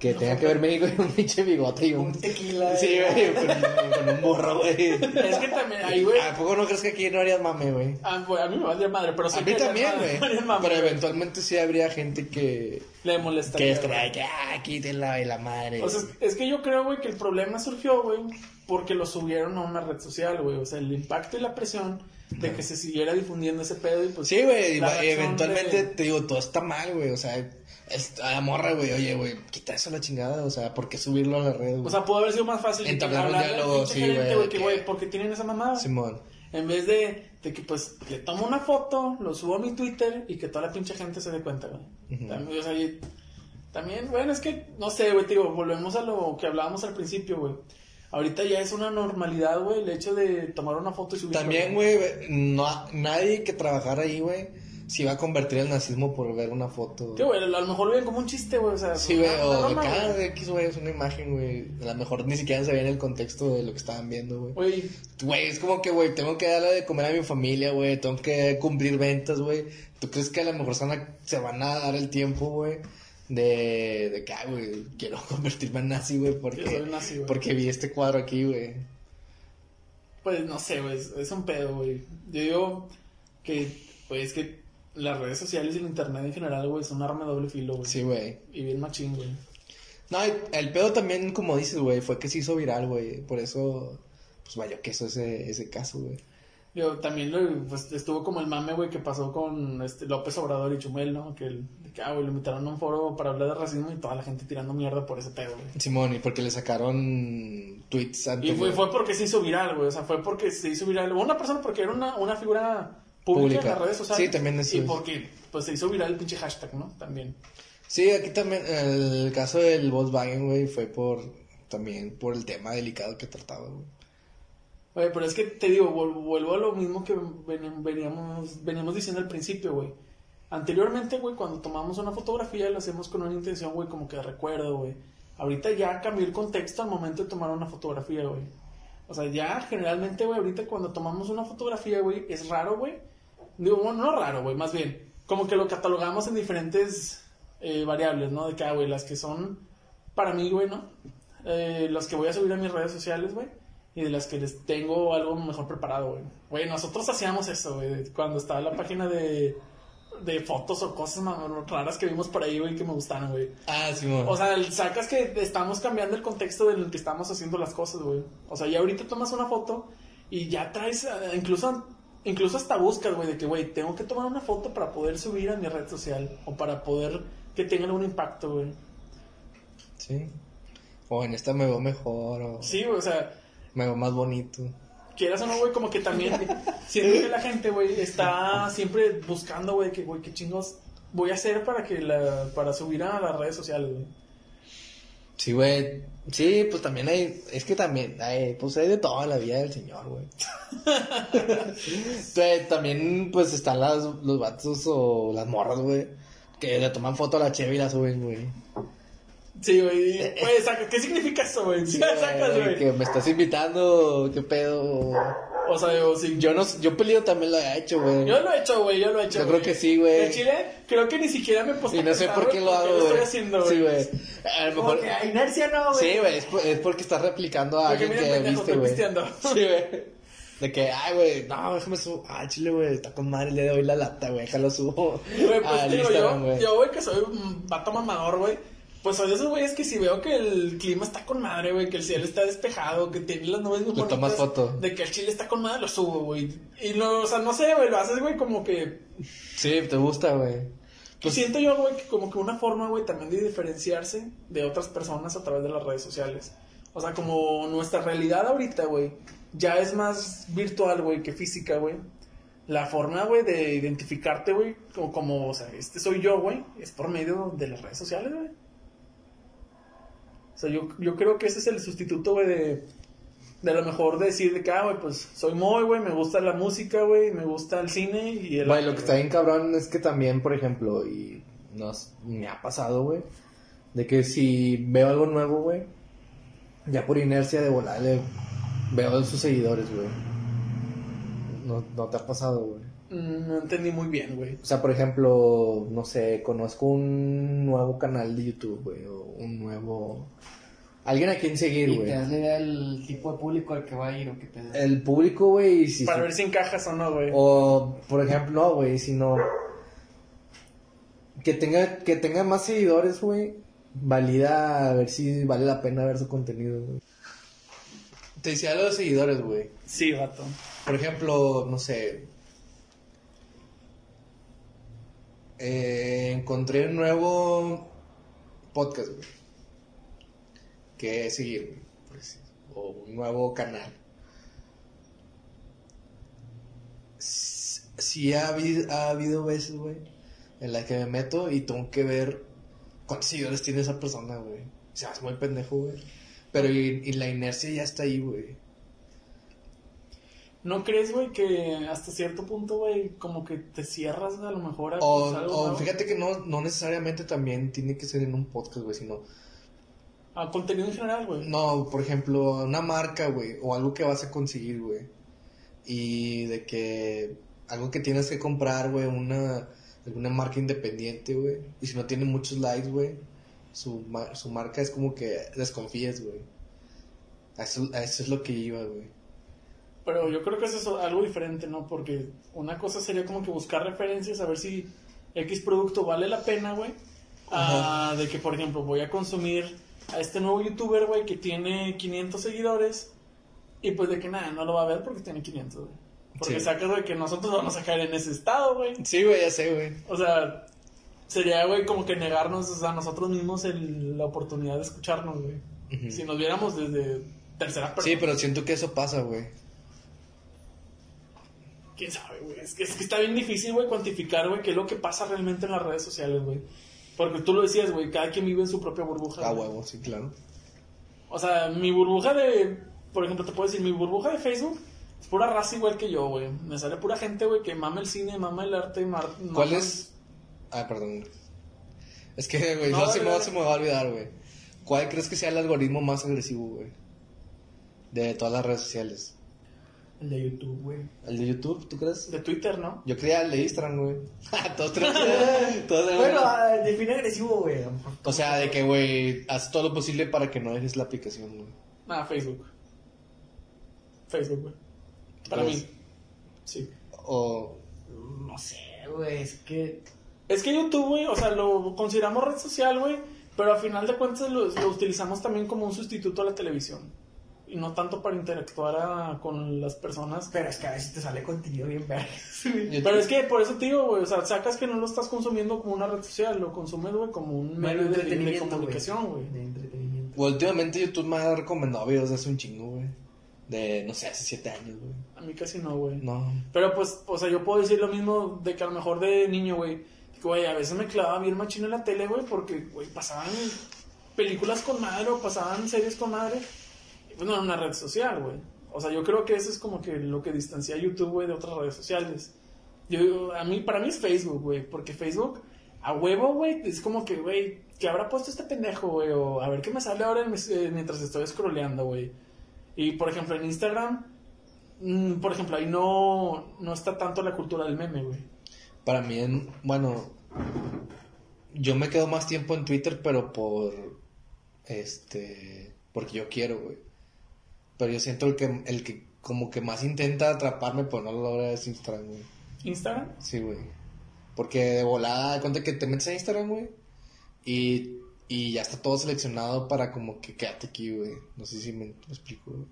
Que No, tenga que ver México y un pinche bigote y un... Un tequila. Sí, güey, con, con un burro, güey. Es que también ahí, güey. ¿A poco no crees que aquí no harías mame, güey? Ah, güey, a mí me valdría madre, pero sí A mí que también, güey. madre, Pero eventualmente sí habría gente que... Le Que molestaría. estaría güey. de que, ah, quítenla y la madre. O sea, es, es que yo creo, güey, que el problema surgió, güey, porque lo subieron a una red social, güey. O sea, el impacto y la presión de que se siguiera difundiendo ese pedo y pues... Sí, güey, eventualmente de- te digo, todo está mal, güey, o sea, a la morra, güey, oye, güey, quita eso a la chingada, o sea, ¿por qué subirlo a la red, güey? O sea, pudo haber sido más fácil Entablar un diálogo, sí, güey, que, güey, ¿por qué tienen esa mamada? Simón. En vez de, de que, pues, le tomo una foto, lo subo a mi Twitter y que toda la pinche gente se dé cuenta, güey. También, o sea, y- también, bueno, es que, no sé, güey, te digo, volvemos a lo que hablábamos al principio, güey. Ahorita ya es una normalidad, güey, el hecho de tomar una foto y subirla. También, güey, no, nadie que trabajara ahí, güey, se iba a convertir el nazismo por ver una foto. Que, güey, a lo mejor lo ven como un chiste, güey, o sea... Sí, güey, una o de cada. X, güey, es una imagen, güey, a lo mejor ni siquiera sabían el contexto de lo que estaban viendo, güey. Güey, Güey, es como que, güey, tengo que darle de comer a mi familia, güey, tengo que cumplir ventas, güey. ¿Tú crees que a lo mejor se van a, se van a dar el tiempo, güey, de, de que, ah, güey, quiero convertirme en nazi, güey, Yo porque, nazi, güey. porque vi este cuadro aquí, güey. Pues no sé, güey, es, un pedo, güey. Yo digo que, pues, es que las redes sociales y el internet en general, güey, es un arma de doble filo, güey. Sí, güey. Y bien machín, güey. No, el pedo también, como dices, güey, fue que se hizo viral, güey, por eso, pues vaya que eso ese, ese caso, güey. Digo, también lo- pues, estuvo como el mame, güey, que pasó con este López Obrador y Chumel, ¿no? Que, el, ah, güey, lo invitaron a un foro para hablar de racismo y toda la gente tirando mierda por ese pedo, güey. Simón, y porque le sacaron tweets Y antes. fue, fue porque se hizo viral, güey. O sea, fue porque se hizo viral. Una persona porque era una, una figura pública, Pública. en las redes sociales. Sí, también eso Y es. porque, pues, se hizo viral el pinche hashtag, ¿no? También. Sí, aquí también, el caso del Volkswagen, güey, fue por, también por el tema delicado que trataba, güey. Oye, pero es que te digo, vuelvo a lo mismo que ven- veníamos, veníamos diciendo al principio, güey. Anteriormente, güey, cuando tomamos una fotografía, lo hacemos con una intención, güey, como que de recuerdo, güey. Ahorita ya cambió el contexto al momento de tomar una fotografía, güey. O sea, ya generalmente, güey, ahorita cuando tomamos una fotografía, güey, es raro, güey. Digo, bueno, no raro, güey, más bien. Como que lo catalogamos en diferentes eh, variables, ¿no? De que, ah, güey, las que son para mí, güey, ¿no? Eh, las que voy a subir a mis redes sociales, güey. Y de las que les tengo algo mejor preparado, güey. Güey, nosotros hacíamos eso, güey. Cuando estaba la página de, de fotos o cosas ma- raras que vimos por ahí, güey, que me gustaron, güey. Ah, Simón. O sea, sacas que estamos cambiando el contexto en el que estamos haciendo las cosas, güey. O sea, ya ahorita tomas una foto y ya traes, eh, incluso, incluso hasta buscas, güey, de que, güey, tengo que tomar una foto para poder subir a mi red social o para poder que tengan un impacto, güey. sí. O en esta me veo mejor, o Sí, güey, o sea, me veo más bonito. Quieras o no, güey, como que también siento que la gente, güey, está siempre buscando, güey, que, güey, qué chingos voy a hacer para que la, para subir a las redes sociales, güey. Sí, güey. Sí, pues también hay, es que también, hay, pues hay de toda la vida del señor, güey. También, pues están las, los vatos o las morras, güey, que le toman foto a la cheve y la suben, güey. Sí, güey, y, güey, saca- ¿qué significa eso, güey? Sí, sacas, güey. Que me estás invitando, qué pedo. O sea, o si Yo no, yo peleo también lo he hecho, güey. Yo lo he hecho, güey, yo lo he hecho. Yo güey. creo que sí, güey. En Chile, creo que ni siquiera me puesto Y no sé por qué lo hago, lo güey. estoy haciendo, güey. Sí, güey. A lo mejor. que a inercia no, güey. Sí, güey, es, por- es porque estás replicando a Porque alguien mira, que viste, güey. Sí, güey. De que, ay, güey, no, déjame subo. Ah, chile, güey, está con madre de hoy la lata, güey, déjalo subo. Güey, pues Instagram, yo, güey. yo, güey, que soy un vato mamador, güey. Pues soy de esos güeyes que si veo que el clima está con madre, güey, que el cielo está despejado, que tiene las nubes muy Le bonitas. tomas foto. De que el chile está con madre, lo subo, güey. Y no, o sea, no sé, güey, lo haces, güey, como que Sí, te gusta, güey. Y siento yo, güey, que como que una forma, güey, también de diferenciarse de otras personas a través de las redes sociales. O sea, como nuestra realidad ahorita, güey, ya es más virtual, güey, que física, güey. La forma, güey, de identificarte, güey, como, como, o sea, este soy yo, güey, es por medio de las redes sociales, güey. O sea, yo, yo creo que ese es el sustituto, güey, de, de a lo mejor decir de que, ah, güey, pues soy Moy, güey, me gusta la música, güey, me gusta el cine y el... Güey, lo que está bien cabrón es que también, por ejemplo, y nos, me ha pasado, güey, de que si veo algo nuevo, güey, ya por inercia de volar le veo sus seguidores, güey. No, no te ha pasado, güey. Mm, No entendí muy bien, güey. O sea, por ejemplo, no sé, conozco un nuevo canal de YouTube, güey, o un nuevo... Alguien a quien seguir, Y güey. te das la idea del tipo de público al que va a ir o que te El público, güey, y si... Para ver si encajas o no, güey. O, por ejemplo, no, güey, sino... Que tenga, que tenga más seguidores, güey, valida a ver si vale la pena ver su contenido, güey. Te decía lo de seguidores, güey. Sí, vato. Por ejemplo, no sé. Eh, encontré un nuevo podcast, güey. Que seguir, decir, O un nuevo canal. Sí ha habido, ha habido veces, güey, en las que me meto y tengo que ver cuántos seguidores tiene esa persona, güey. O sea, es muy pendejo, güey. Pero y, y la inercia ya está ahí, güey. ¿No crees, güey, que hasta cierto punto, güey, como que te cierras a lo mejor a O, pues, algo o fíjate que no, no necesariamente también tiene que ser en un podcast, güey, sino, A contenido en general, güey. no, por ejemplo, una marca, güey, o algo que vas a conseguir, güey. Y de que algo que tienes que comprar, güey, una, alguna marca independiente, güey. Y si no tiene muchos likes, güey, su, su marca es como que desconfíes, güey. A eso, a eso es lo que iba, güey. Pero yo creo que eso es algo diferente, ¿no? Porque una cosa sería como que buscar referencias, a ver si X producto vale la pena, güey. Ah, de que, por ejemplo, voy a consumir a este nuevo youtuber, güey, que tiene 500 seguidores. Y pues de que nada, no lo va a ver porque tiene 500, güey. Porque Sí. sacas de que nosotros vamos a caer en ese estado, güey. Sí, güey, ya sé, güey. O sea, sería, güey, como que negarnos o sea, a nosotros mismos el- la oportunidad de escucharnos, güey. Si nos viéramos desde tercera persona. Sí, pero siento que eso pasa, güey. ¿Quién sabe, güey? Es que, es que está bien difícil, güey, cuantificar, güey, qué es lo que pasa realmente en las redes sociales, güey. Porque tú lo decías, güey, cada quien vive en su propia burbuja. A güey. huevo, sí, claro. O sea, mi burbuja de... Por ejemplo, te puedo decir, mi burbuja de Facebook es pura raza igual que yo, güey. Me sale pura gente, güey, que mama el cine, mama el arte, mar- ¿Cuál mama- es? Ah, perdón. Es que, güey, no, No, se, me, se me va a olvidar, güey. ¿Cuál crees que sea el algoritmo más agresivo, güey? De todas las redes sociales. El de YouTube, güey. ¿El de YouTube, tú crees? De Twitter, ¿no? Yo creía el de Instagram, güey. todos tenemos... todos Bueno, ah, define agresivo, güey. a. O sea, de que, güey, haz todo lo posible para que no dejes la aplicación, güey. Ah, Facebook. Facebook, güey. Para Pues- mí. Sí. O... No sé, güey. Es que. Es que YouTube, güey, o sea, lo consideramos red social, güey, pero al final de cuentas lo, lo utilizamos también como un sustituto a la televisión. Y no tanto para interactuar a- con las personas. Pero es que a veces te sale contenido bien vergas, Pero es que por eso te digo, güey, o sea, sacas que no lo estás consumiendo como una red social, lo consumes, güey, como un medio de, comunicación, güey. De entretenimiento. últimamente YouTube me ha recomendado videos de hace un chingo, güey. De, no sé, hace siete años, güey. A mí casi no, güey. No. Pero pues, o sea, yo puedo decir lo mismo de que a lo mejor de niño, güey. Güey, a veces me clavaba bien machino en la tele, güey, porque, güey, pasaban películas con madre o pasaban series con madre. No era una red social, güey. O sea, yo creo que eso es como que lo que distancia a YouTube, güey, de otras redes sociales. Yo, a mí, para mí es Facebook, güey, porque Facebook, a huevo, güey, es como que, güey, ¿qué habrá puesto este pendejo, güey? O a ver qué me sale ahora eh, mientras estoy scrolleando, güey. Y, por ejemplo, en Instagram, mm, por ejemplo, ahí no, no está tanto la cultura del meme, güey. Para mí, en- bueno, yo me quedo más tiempo en Twitter, pero por, este, porque yo quiero, güey. Pero yo siento el que, el que como que más intenta atraparme, pues no lo logra es Instagram, güey. Instagram, Sí, güey. Porque de volada, cuenta que te metes a Instagram, güey, y, y ya está todo seleccionado para como que quédate aquí, güey. No sé si me, me explico, güey.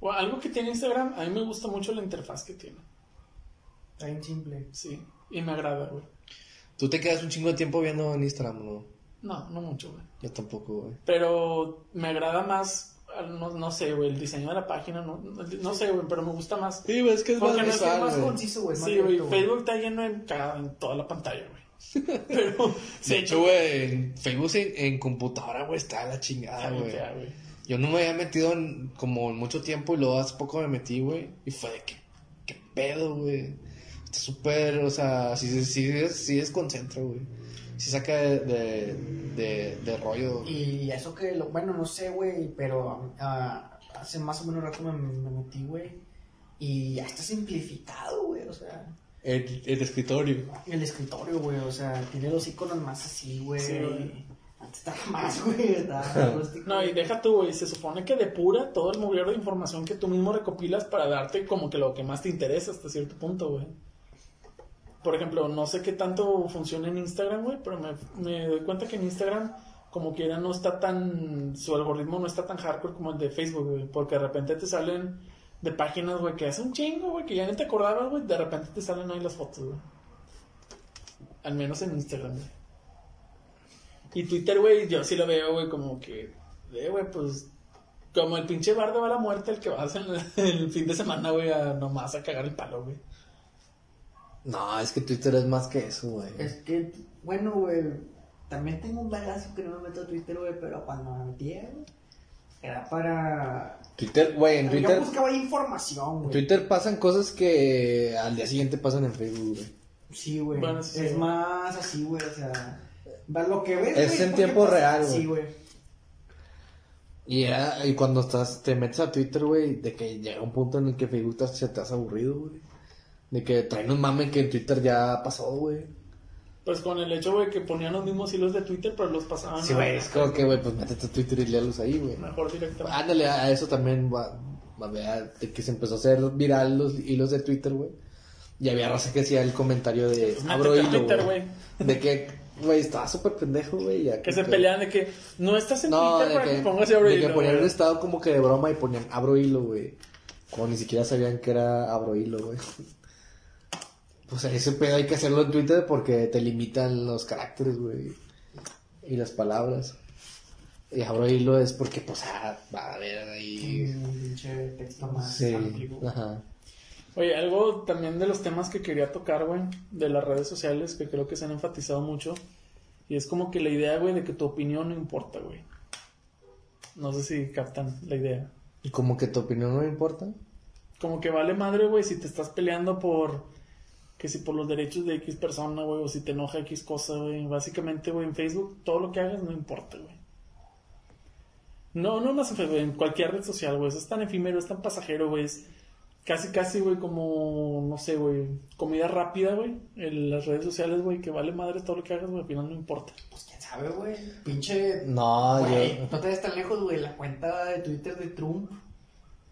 o algo que tiene Instagram, a mí me gusta mucho la interfaz que tiene. Está bien simple. Sí, y me agrada, güey. Tú te quedas un chingo de tiempo viendo en Instagram, ¿no? No, no mucho, güey. Yo tampoco, güey. Pero me agrada más, no, no sé, güey, el diseño de la página, no, no sé, güey, pero me gusta más. Sí, güey, es que es Porque más no es más güey. conciso, güey. Sí, güey, Facebook está lleno de cagada en toda la pantalla, güey. Pero, De hecho, güey, en Facebook en, en computadora, güey, está la chingada, güey. Yo no me había metido en como en mucho tiempo y luego hace poco me metí, güey. Y fue de que, qué pedo, güey. Está súper, o sea, sí, sí, sí, sí desconcentra, güey. Sí saca de, de, de, de rollo. Y eso que, lo, bueno, no sé, güey, pero ah, hace más o menos rato me, me metí, güey. Y ya está simplificado, güey, o sea. El, el escritorio. El escritorio, güey, o sea, tiene los iconos más así, güey. Sí, güey. Antes estaba más, güey, estaba No, y deja tú, güey. Se supone que depura todo el mobiliario de información que tú mismo recopilas para darte como que lo que más te interesa hasta cierto punto, güey. Por ejemplo, no sé qué tanto funciona en Instagram, güey, pero me, me doy cuenta que en Instagram, como quiera, no está tan. Su algoritmo no está tan hardcore como el de Facebook, güey. Porque de repente te salen de páginas, güey, que hace un chingo, güey, que ya ni te acordabas, güey. De repente te salen ahí las fotos, güey. Al menos en Instagram, güey. Y Twitter, güey, yo sí lo veo, güey, como que, eh, güey, pues, como el pinche bar de la muerte, el que vas en el fin de semana, güey, a nomás a cagar el palo, güey. No, es que Twitter es más que eso, güey. Es que, bueno, güey, también tengo un balazo que no me meto a Twitter, güey, pero cuando me metí, güey, era para... Twitter, güey, en Yo Twitter, buscaba información, en güey. Twitter pasan cosas que al día siguiente pasan en Facebook, güey. Sí, güey. Bueno, sí, es sí. más así, güey, o sea... va Lo que ves, Es en tiempo pasa- real, güey. Sí, güey. Y, era- y cuando estás, te metes a Twitter, güey, de que llega un punto en el que Facebook se te hace aburrido, güey. De que traen un mame que en Twitter ya pasó, güey. Pues con el hecho, güey, que ponían los mismos hilos de Twitter, pero los pasaban. Sí, güey, es como que, güey, pues métete a Twitter y léalos ahí, güey. Mejor directamente. Ándale, a eso también, va, va, que se empezó a hacer viral los hilos de Twitter, güey. Y había raza que hacía el comentario de abro hilo, Twitter, güey. De que, güey, estaba súper pendejo, güey. Que se pelean de que no estás en No, Twitter para que, que, pongas abro de que hilo, ponían un estado como que de broma y ponían abro hilo, güey. Como ni siquiera sabían que era abro hilo, güey. Pues ese pedo hay que hacerlo en Twitter porque te limitan los caracteres, güey. Y las palabras. Y abro hilo es porque, pues, ah, va a haber ahí. Un pinche texto más Sí, amplio. ajá. Oye, algo también de los temas que quería tocar, güey, de las redes sociales, que creo que se han enfatizado mucho. Y es como que la idea, güey, de que tu opinión no importa, güey. No sé si captan la idea. Y como que tu opinión no importa. Como que vale madre, güey, si te estás peleando por. Que si por los derechos de X persona, güey, o si te enoja X cosa, güey. Básicamente, güey, en Facebook, todo lo que hagas no importa, güey. No, no más en Facebook, en cualquier red social, güey. Eso es tan efímero, es tan pasajero, güey. Es casi, casi, güey, como, no sé, güey, comida rápida, güey. En las redes sociales, güey, que vale madre todo lo que hagas, güey, al final no importa. Pues quién sabe, güey. Pinche. No, Güey, yo. no te ves tan lejos, güey. La cuenta de Twitter de Trump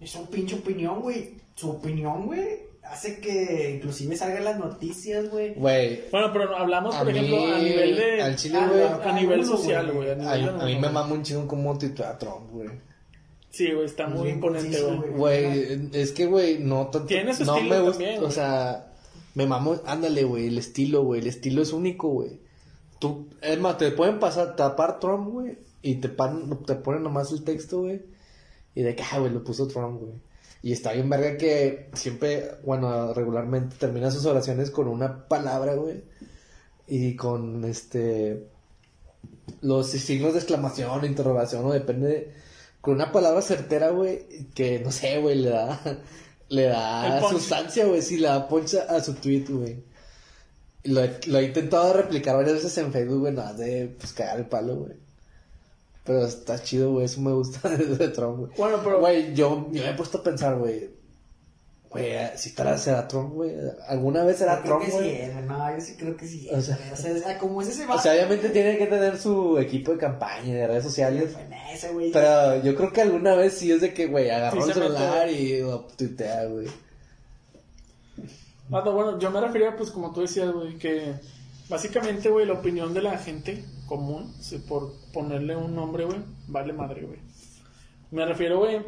es un pinche opinión, güey. Su opinión, güey, hace que inclusive salgan las noticias, güey. Güey, Bueno, pero hablamos, por A ejemplo, mí, a nivel de. al chile, a- güey. a, nivel Uno, social, güey. A, a, a mí me mama un chingo como titular Trump, güey. Sí, güey, está muy Bien imponente, güey. Güey, es que, güey, no tanto. Tiene su no estilo me gusta, también, o sea, me mamo, ándale, güey, el estilo, güey, el estilo es único, güey. Tú, es más, te pueden pasar, tapar Trump, güey, y te, pan- te ponen nomás el texto, güey, y de que, ah, güey, lo puso Trump, güey. Y está bien verga que siempre, bueno, regularmente termina sus oraciones con una palabra, güey, y con, este, los signos de exclamación, interrogación, o depende de- con una palabra certera, güey, que no sé, güey, le da, le da sustancia, güey, sí, le da poncha a su tweet, güey. Lo, he- lo he intentado replicar varias veces en Facebook, güey, nada más de, pues, cagar el palo, güey. Pero está chido, güey, eso me gusta de Trump, güey. Bueno, pero. Güey, yo, yo me he puesto a pensar, güey, güey, si estará, será Trump, güey, alguna vez será Trump, sí güey. güey. No, yo sí creo que sí. O sea- o sea, o sea, como es ese O vato, sea, obviamente tiene que tener su equipo de campaña de redes sociales. Pero yo creo que alguna vez sí es de que, güey, agarró Sí el se celular y lo tuitea, güey. Ah, no, bueno, yo me refería, pues, como tú decías, güey, que básicamente, güey, la opinión de la gente común, por ponerle un nombre, güey, vale madre, güey. Me refiero, güey,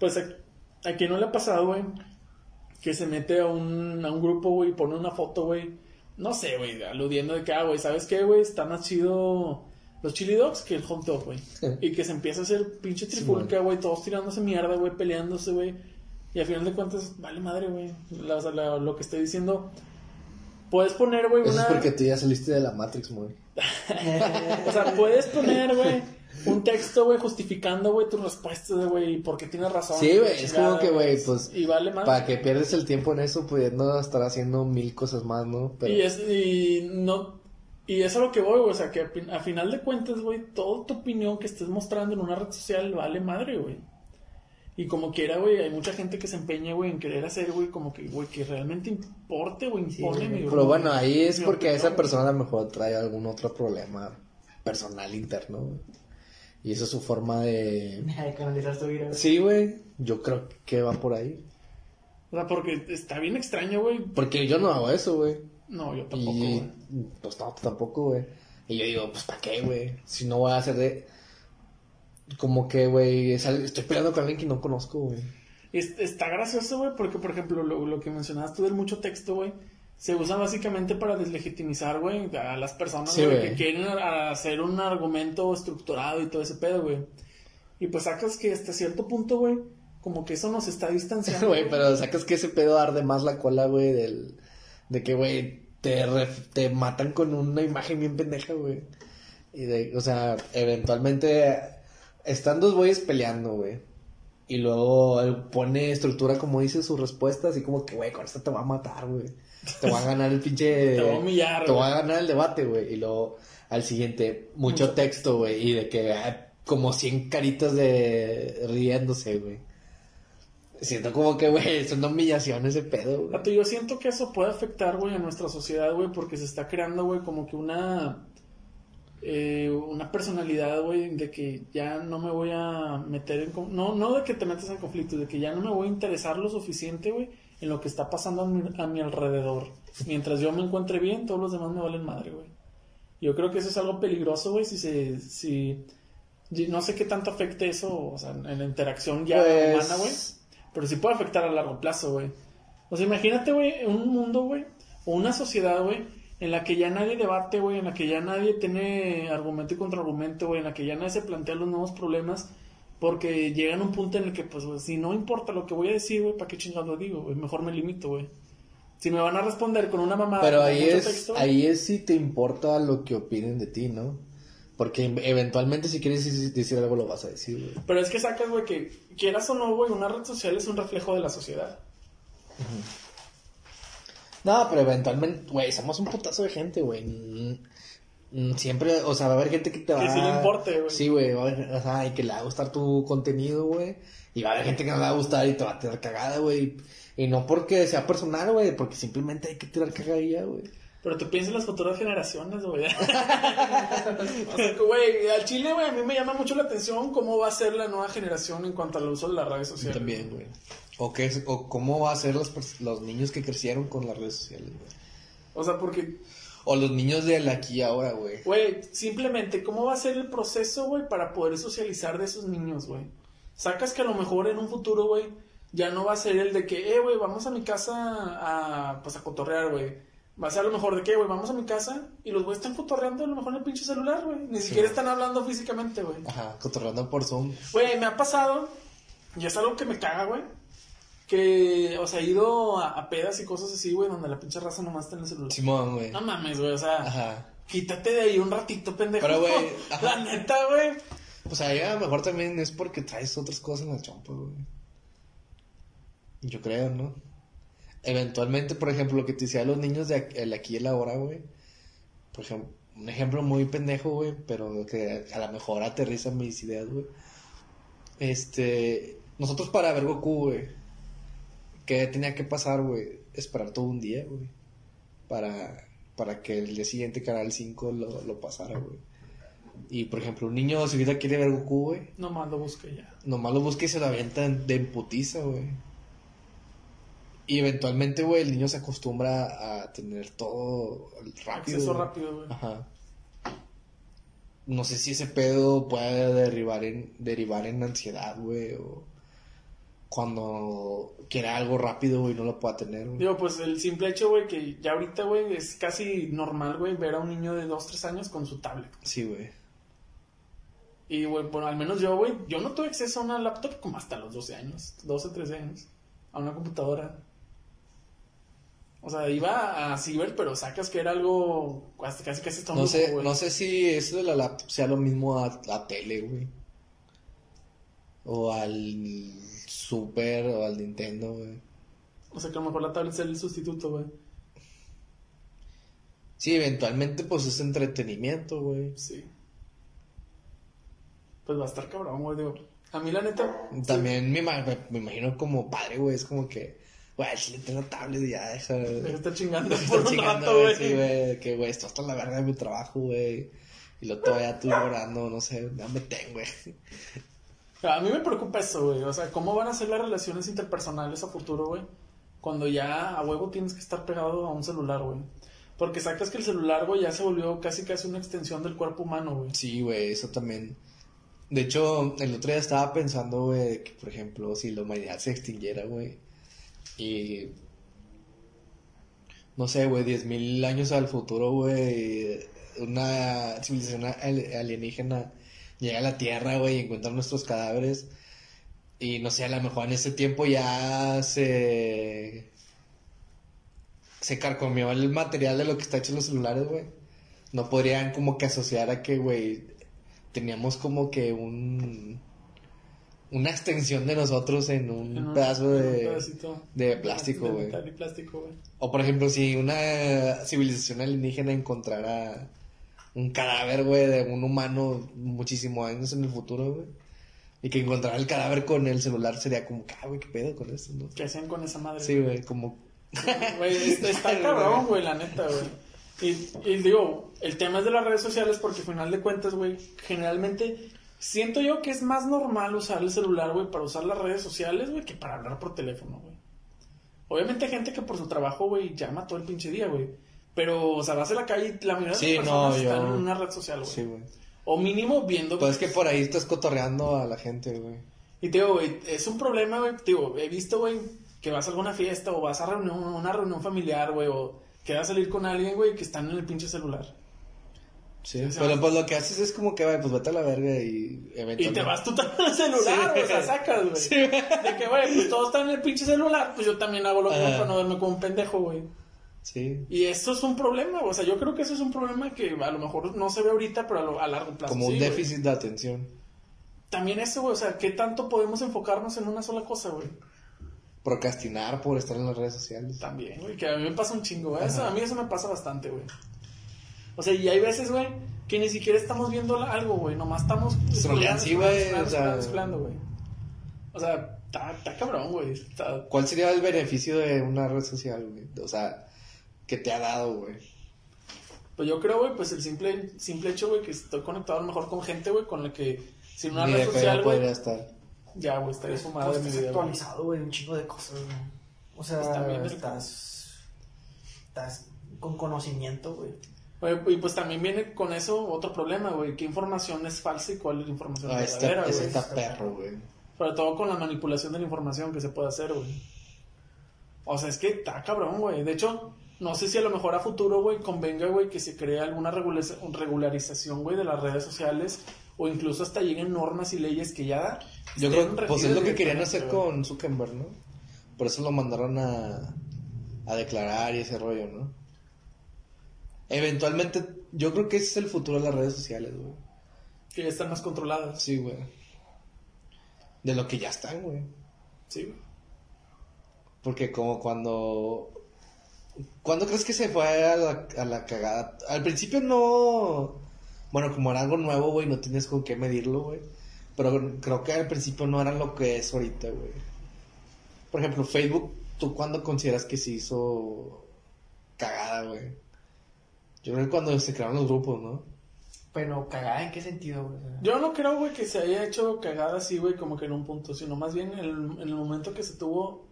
pues, a, a quien no le ha pasado, güey, que se mete a un, a un grupo, güey, y pone una foto, güey, no sé, güey, aludiendo de que, ah, güey, ¿sabes qué, güey? Está más chido los chili dogs que el hot dog, güey. Y que se empieza a hacer pinche trifulca, güey, todos tirándose mierda, güey, peleándose, güey. Y al final de cuentas, vale madre, güey. O sea, lo que estoy diciendo. Puedes poner, güey, Eso una. es porque tú ya saliste de la Matrix, güey. O sea, puedes poner, güey, un texto, güey, justificando, güey, tus respuestas, güey, porque tienes razón. Sí, güey, es como que, güey, pues, Y vale madre. Para que pierdes el tiempo en eso, pudiendo estar haciendo mil cosas más, ¿no? Pero, Y, es, y no. Y es lo que voy, güey. O sea, que a, a final de cuentas, güey, toda tu opinión que estés mostrando en una red social vale madre, güey. Y como quiera, güey, hay mucha gente que se empeña, güey, en querer hacer, güey, como que, güey, que realmente importe, güey, impone. mi- Pero bueno, ahí es porque opinión, esa persona a lo mejor trae algún otro problema personal interno, güey. Y esa es su forma de... De canalizar su ira. güey. Sí, güey, yo creo que va por ahí. O sea, porque está bien extraño, güey. Porque yo no hago eso, güey. No, yo tampoco, Y güey. pues no, tampoco, güey. Y yo digo, pues ¿para qué, güey? Si no voy a hacer de... Como que, güey, estoy peleando con alguien que no conozco, güey. Es- Está gracioso, güey, porque, por ejemplo, lo, lo que mencionabas tú del mucho texto, güey, se usa básicamente para deslegitimizar, güey, a las personas, Sí, que quieren hacer un argumento estructurado y todo ese pedo, güey. Y pues sacas que hasta cierto punto, güey, como que eso nos está distanciando. Güey, pero sacas que ese pedo arde más la cola, güey, del... De que, güey, te, ref- te matan con una imagen bien pendeja, güey. Y de, o sea, eventualmente están dos güeyes peleando, güey. Y luego él pone estructura, como dice, su respuesta, así como que, güey, con esta te va a matar, güey. Te va a ganar el pinche... Te va a humillar, Te va a ganar el debate, güey. Y luego al siguiente, mucho Mucho texto, güey. Y de que ah, como 100 caritas de riéndose, güey. Siento como que, güey, es una humillación ese pedo, güey. Yo siento que eso puede afectar, güey, a nuestra sociedad, güey, porque se está creando, güey, como que una eh, una personalidad, güey, de que ya no me voy a meter en... No, no de que te metas en conflictos, de que ya no me voy a interesar lo suficiente, güey, en lo que está pasando a mi, a mi alrededor. Mientras yo me encuentre bien, todos los demás me valen madre, güey. Yo creo que eso es algo peligroso, güey, si se... Si, no sé qué tanto afecte eso, o sea, en la interacción ya Pues- humana, güey. Pero sí puede afectar a largo plazo, güey. O sea, imagínate, güey, un mundo, güey, o una sociedad, güey, en la que ya nadie debate, güey, en la que ya nadie tiene argumento y contraargumento, güey, en la que ya nadie se plantea los nuevos problemas, porque llegan a un punto en el que, pues, si no importa lo que voy a decir, güey, ¿para qué chingados lo digo, güey? Mejor me limito, güey. Si me van a responder con una mamada, Pero ahí es, texto, ahí es si te importa lo que opinen de ti, ¿no? Porque eventualmente si quieres decir- algo lo vas a decir, güey. Pero es que sacas, güey, que quieras o no, güey, una red social es un reflejo de la sociedad. No, pero eventualmente, güey, somos un putazo de gente, güey. Mm, mm, Siempre, o sea, va a haber gente que te va Que sí le importe, güey. Sí, güey, a o sea, y que le va a gustar tu contenido, güey. Y va a haber gente que no le va a gustar y te va a tirar cagada, güey. Y no porque sea personal, güey, porque simplemente hay que tirar cagadilla, güey. Pero tú piensas en las futuras generaciones, güey. O sea, Güey, al chile, güey, a mí me llama mucho la atención cómo va a ser la nueva generación en cuanto al uso de las redes sociales. También, güey. O, qué es- o cómo va a ser los, los niños que crecieron con las redes sociales, güey. O sea, porque, O los niños del aquí y ahora, güey. güey, simplemente, ¿cómo va a ser el proceso, güey, para poder socializar de esos niños, güey? Sacas que a lo mejor en un futuro, güey, ya no va a ser el de que, eh, güey, vamos a mi casa a, pues, a cotorrear, güey. Va a ser a lo mejor de que, güey, vamos a mi casa y los güeyes están cotorreando a lo mejor en el pinche celular, güey. Ni siquiera están hablando físicamente, güey. Ajá, cotorreando por Zoom. Güey, me ha pasado, y es algo que me caga, güey. Que, o sea, he ido a, a pedas y cosas así, güey, donde la pinche raza nomás está en el celular. Simón, güey. No mames, güey, o sea, Ajá. quítate de ahí un ratito, pendejo. Pero, güey, la neta, güey. Pues ahí a lo mejor también es porque traes otras cosas en la chompa, güey. Yo creo, ¿no? Eventualmente, por ejemplo, lo que te decía de los niños de aquí, el aquí y el ahora, güey. Por ejemplo, un ejemplo muy pendejo, güey, pero que a lo mejor aterriza mis ideas, güey. Este, nosotros para ver Goku, güey, ¿qué tenía que pasar, güey? Esperar todo un día, güey. Para, para que el día siguiente, Canal 5, lo, lo pasara, güey. Y por ejemplo, un niño, si ahorita quiere ver Goku, güey, Nomás lo busqué ya. nomás lo busca y se lo avienta en- de emputiza, güey. Y eventualmente, güey, el niño se acostumbra a tener todo rápido. Acceso rápido, güey. Ajá. No sé si ese pedo puede derivar en, derivar en ansiedad, güey, o cuando quiere algo rápido, güey, no lo pueda tener, güey. Digo, pues el simple hecho, güey, que ya ahorita, güey, es casi normal, güey, ver a un niño de 2, 3 años con su tablet. Sí, güey. Y, güey, bueno, al menos yo, güey, yo no tuve acceso a una laptop como hasta los 12 años, 12, 13 años, a una computadora. O sea, iba a ciber, pero sacas que era algo casi casi, un No sé, no sé si eso de la laptop sea lo mismo a la tele, güey. O al Super o al Nintendo, güey. O sea, que a lo mejor la tablet es el sustituto, güey. Sí, eventualmente, pues es entretenimiento, güey. Sí. Pues va a estar cabrón, güey. Digo, a mí la neta. También me imagino como padre, güey. Es como que, güey, si le tengo tablet y ya deja. Me está chingando por un chingando, rato, güey. Sí, güey, que, güey, esto hasta la verga de mi trabajo, güey. Y lo todavía tú llorando, no sé, ya me tengo, güey. A mí me preocupa eso, güey. O sea, ¿cómo van a ser las relaciones interpersonales a futuro, güey? Cuando ya a huevo tienes que estar pegado a un celular, güey. Porque sacas que el celular, güey, ya se volvió casi casi una extensión del cuerpo humano, güey. Sí, güey, eso también. De hecho, el otro día estaba pensando, güey, que por ejemplo, si la humanidad se extinguiera, güey, y. No sé, güey, 10.000 años al futuro, güey, una civilización al- alienígena llega a la Tierra, güey, y encuentra nuestros cadáveres. Y no sé, a lo mejor en ese tiempo ya se. Se carcomió el material de lo que está hecho en los celulares, güey. No podrían como que asociar a que, güey, teníamos como que un. Una extensión de nosotros en un pedazo un de. plástico, güey. plástico. O por ejemplo, si una civilización alienígena encontrara un cadáver, güey, de un humano muchísimos años en el futuro, güey. Y que encontrara el cadáver con el celular sería como, ah, güey, qué pedo con eso, ¿no? ¿Qué hacían con esa madre? Sí, güey, como... Güey, está, está cabrón, güey, la neta, güey. Y, y digo, el tema es de las redes sociales porque al final de cuentas, güey, generalmente siento yo que es más normal usar el celular, güey, para usar las redes sociales, güey, que para hablar por teléfono, güey. Obviamente hay gente que por su trabajo, güey, llama todo el pinche día, güey. Pero, o sea, vas a la calle y la mayoría de Sí, las personas no, yo- están en una red social, güey. Sí, güey. O mínimo viendo. Pues es que por ahí estás cotorreando a la gente, güey. Y te digo, güey, es un problema, güey. Te Digo, he visto, güey, que vas a alguna fiesta o vas a reunión, una reunión familiar, güey, o que vas a salir con alguien, güey, que están en el pinche celular. Sí, Sí, pero pues lo que haces es como que, güey, pues vete a la verga y Y eventualmente... te vas tú también al celular, Sí. o sea, sacas, güey. Sí. De que, güey, pues todos están en el pinche celular, pues yo también hago lo mismo para no verme como un pendejo, güey. Sí, Y eso es un problema, güey. O sea, yo creo que eso es un problema que a lo mejor no se ve ahorita, pero a, lo- a largo plazo. como un sí, déficit de atención. También eso, güey, o sea, ¿qué tanto podemos enfocarnos en una sola cosa, güey? Procrastinar por estar en las redes sociales. También, güey, que a mí me pasa un chingo, güey. Eso- Ajá. a mí eso me pasa bastante, güey. O sea, y hay veces, güey, que ni siquiera estamos viendo algo, güey. Nomás estamos... Scrolleando, sí, güey, o sea- scrollando, güey. O sea, está, está cabrón, güey. Está- ¿Cuál sería el beneficio de una red social, güey? O sea, que te ha dado, güey. Pues yo creo, güey, pues el simple, simple hecho, güey, que estoy conectado a lo mejor con gente, güey, con la que sin una Ni red social, güey, podría estar. ya, güey, estaría sumado Pues de mi estás vida, actualizado, güey, un chingo de cosas, güey. O sea, Pues también estás, estás con conocimiento, güey. Oye, Y pues también viene con eso otro problema, güey. ¿Qué información es falsa y cuál es la información Ah, está, verdadera, güey? está perro, güey. Sobre todo con la manipulación de la información que se puede hacer, güey. O sea, es que está cabrón, güey. De hecho, no sé si a lo mejor a futuro, güey, convenga, güey, que se cree alguna regula- regularización, güey, de las redes sociales. O incluso hasta lleguen normas y leyes que ya... Yo creo que pues es lo que querían hacer con Zuckerberg, ¿no? Por eso lo mandaron a, a declarar y ese rollo, ¿no? Eventualmente, yo creo que ese es el futuro de las redes sociales, güey. Que ya están más controladas. Sí, güey. De lo que ya están, güey. Sí, güey. Porque como cuando... ¿Cuándo crees que se fue a la, a la cagada? Al principio no... Bueno, como era algo nuevo, güey, no tienes con qué medirlo, güey. Pero creo que al principio no era lo que es ahorita, güey. Por ejemplo, Facebook, ¿tú cuándo consideras que se hizo cagada, güey? Yo creo que cuando se crearon los grupos, ¿no? Pero cagada, ¿en qué sentido, güey? Yo no creo, güey, que se haya hecho cagada así, güey, como que en un punto, sino más bien en el, en el momento que se tuvo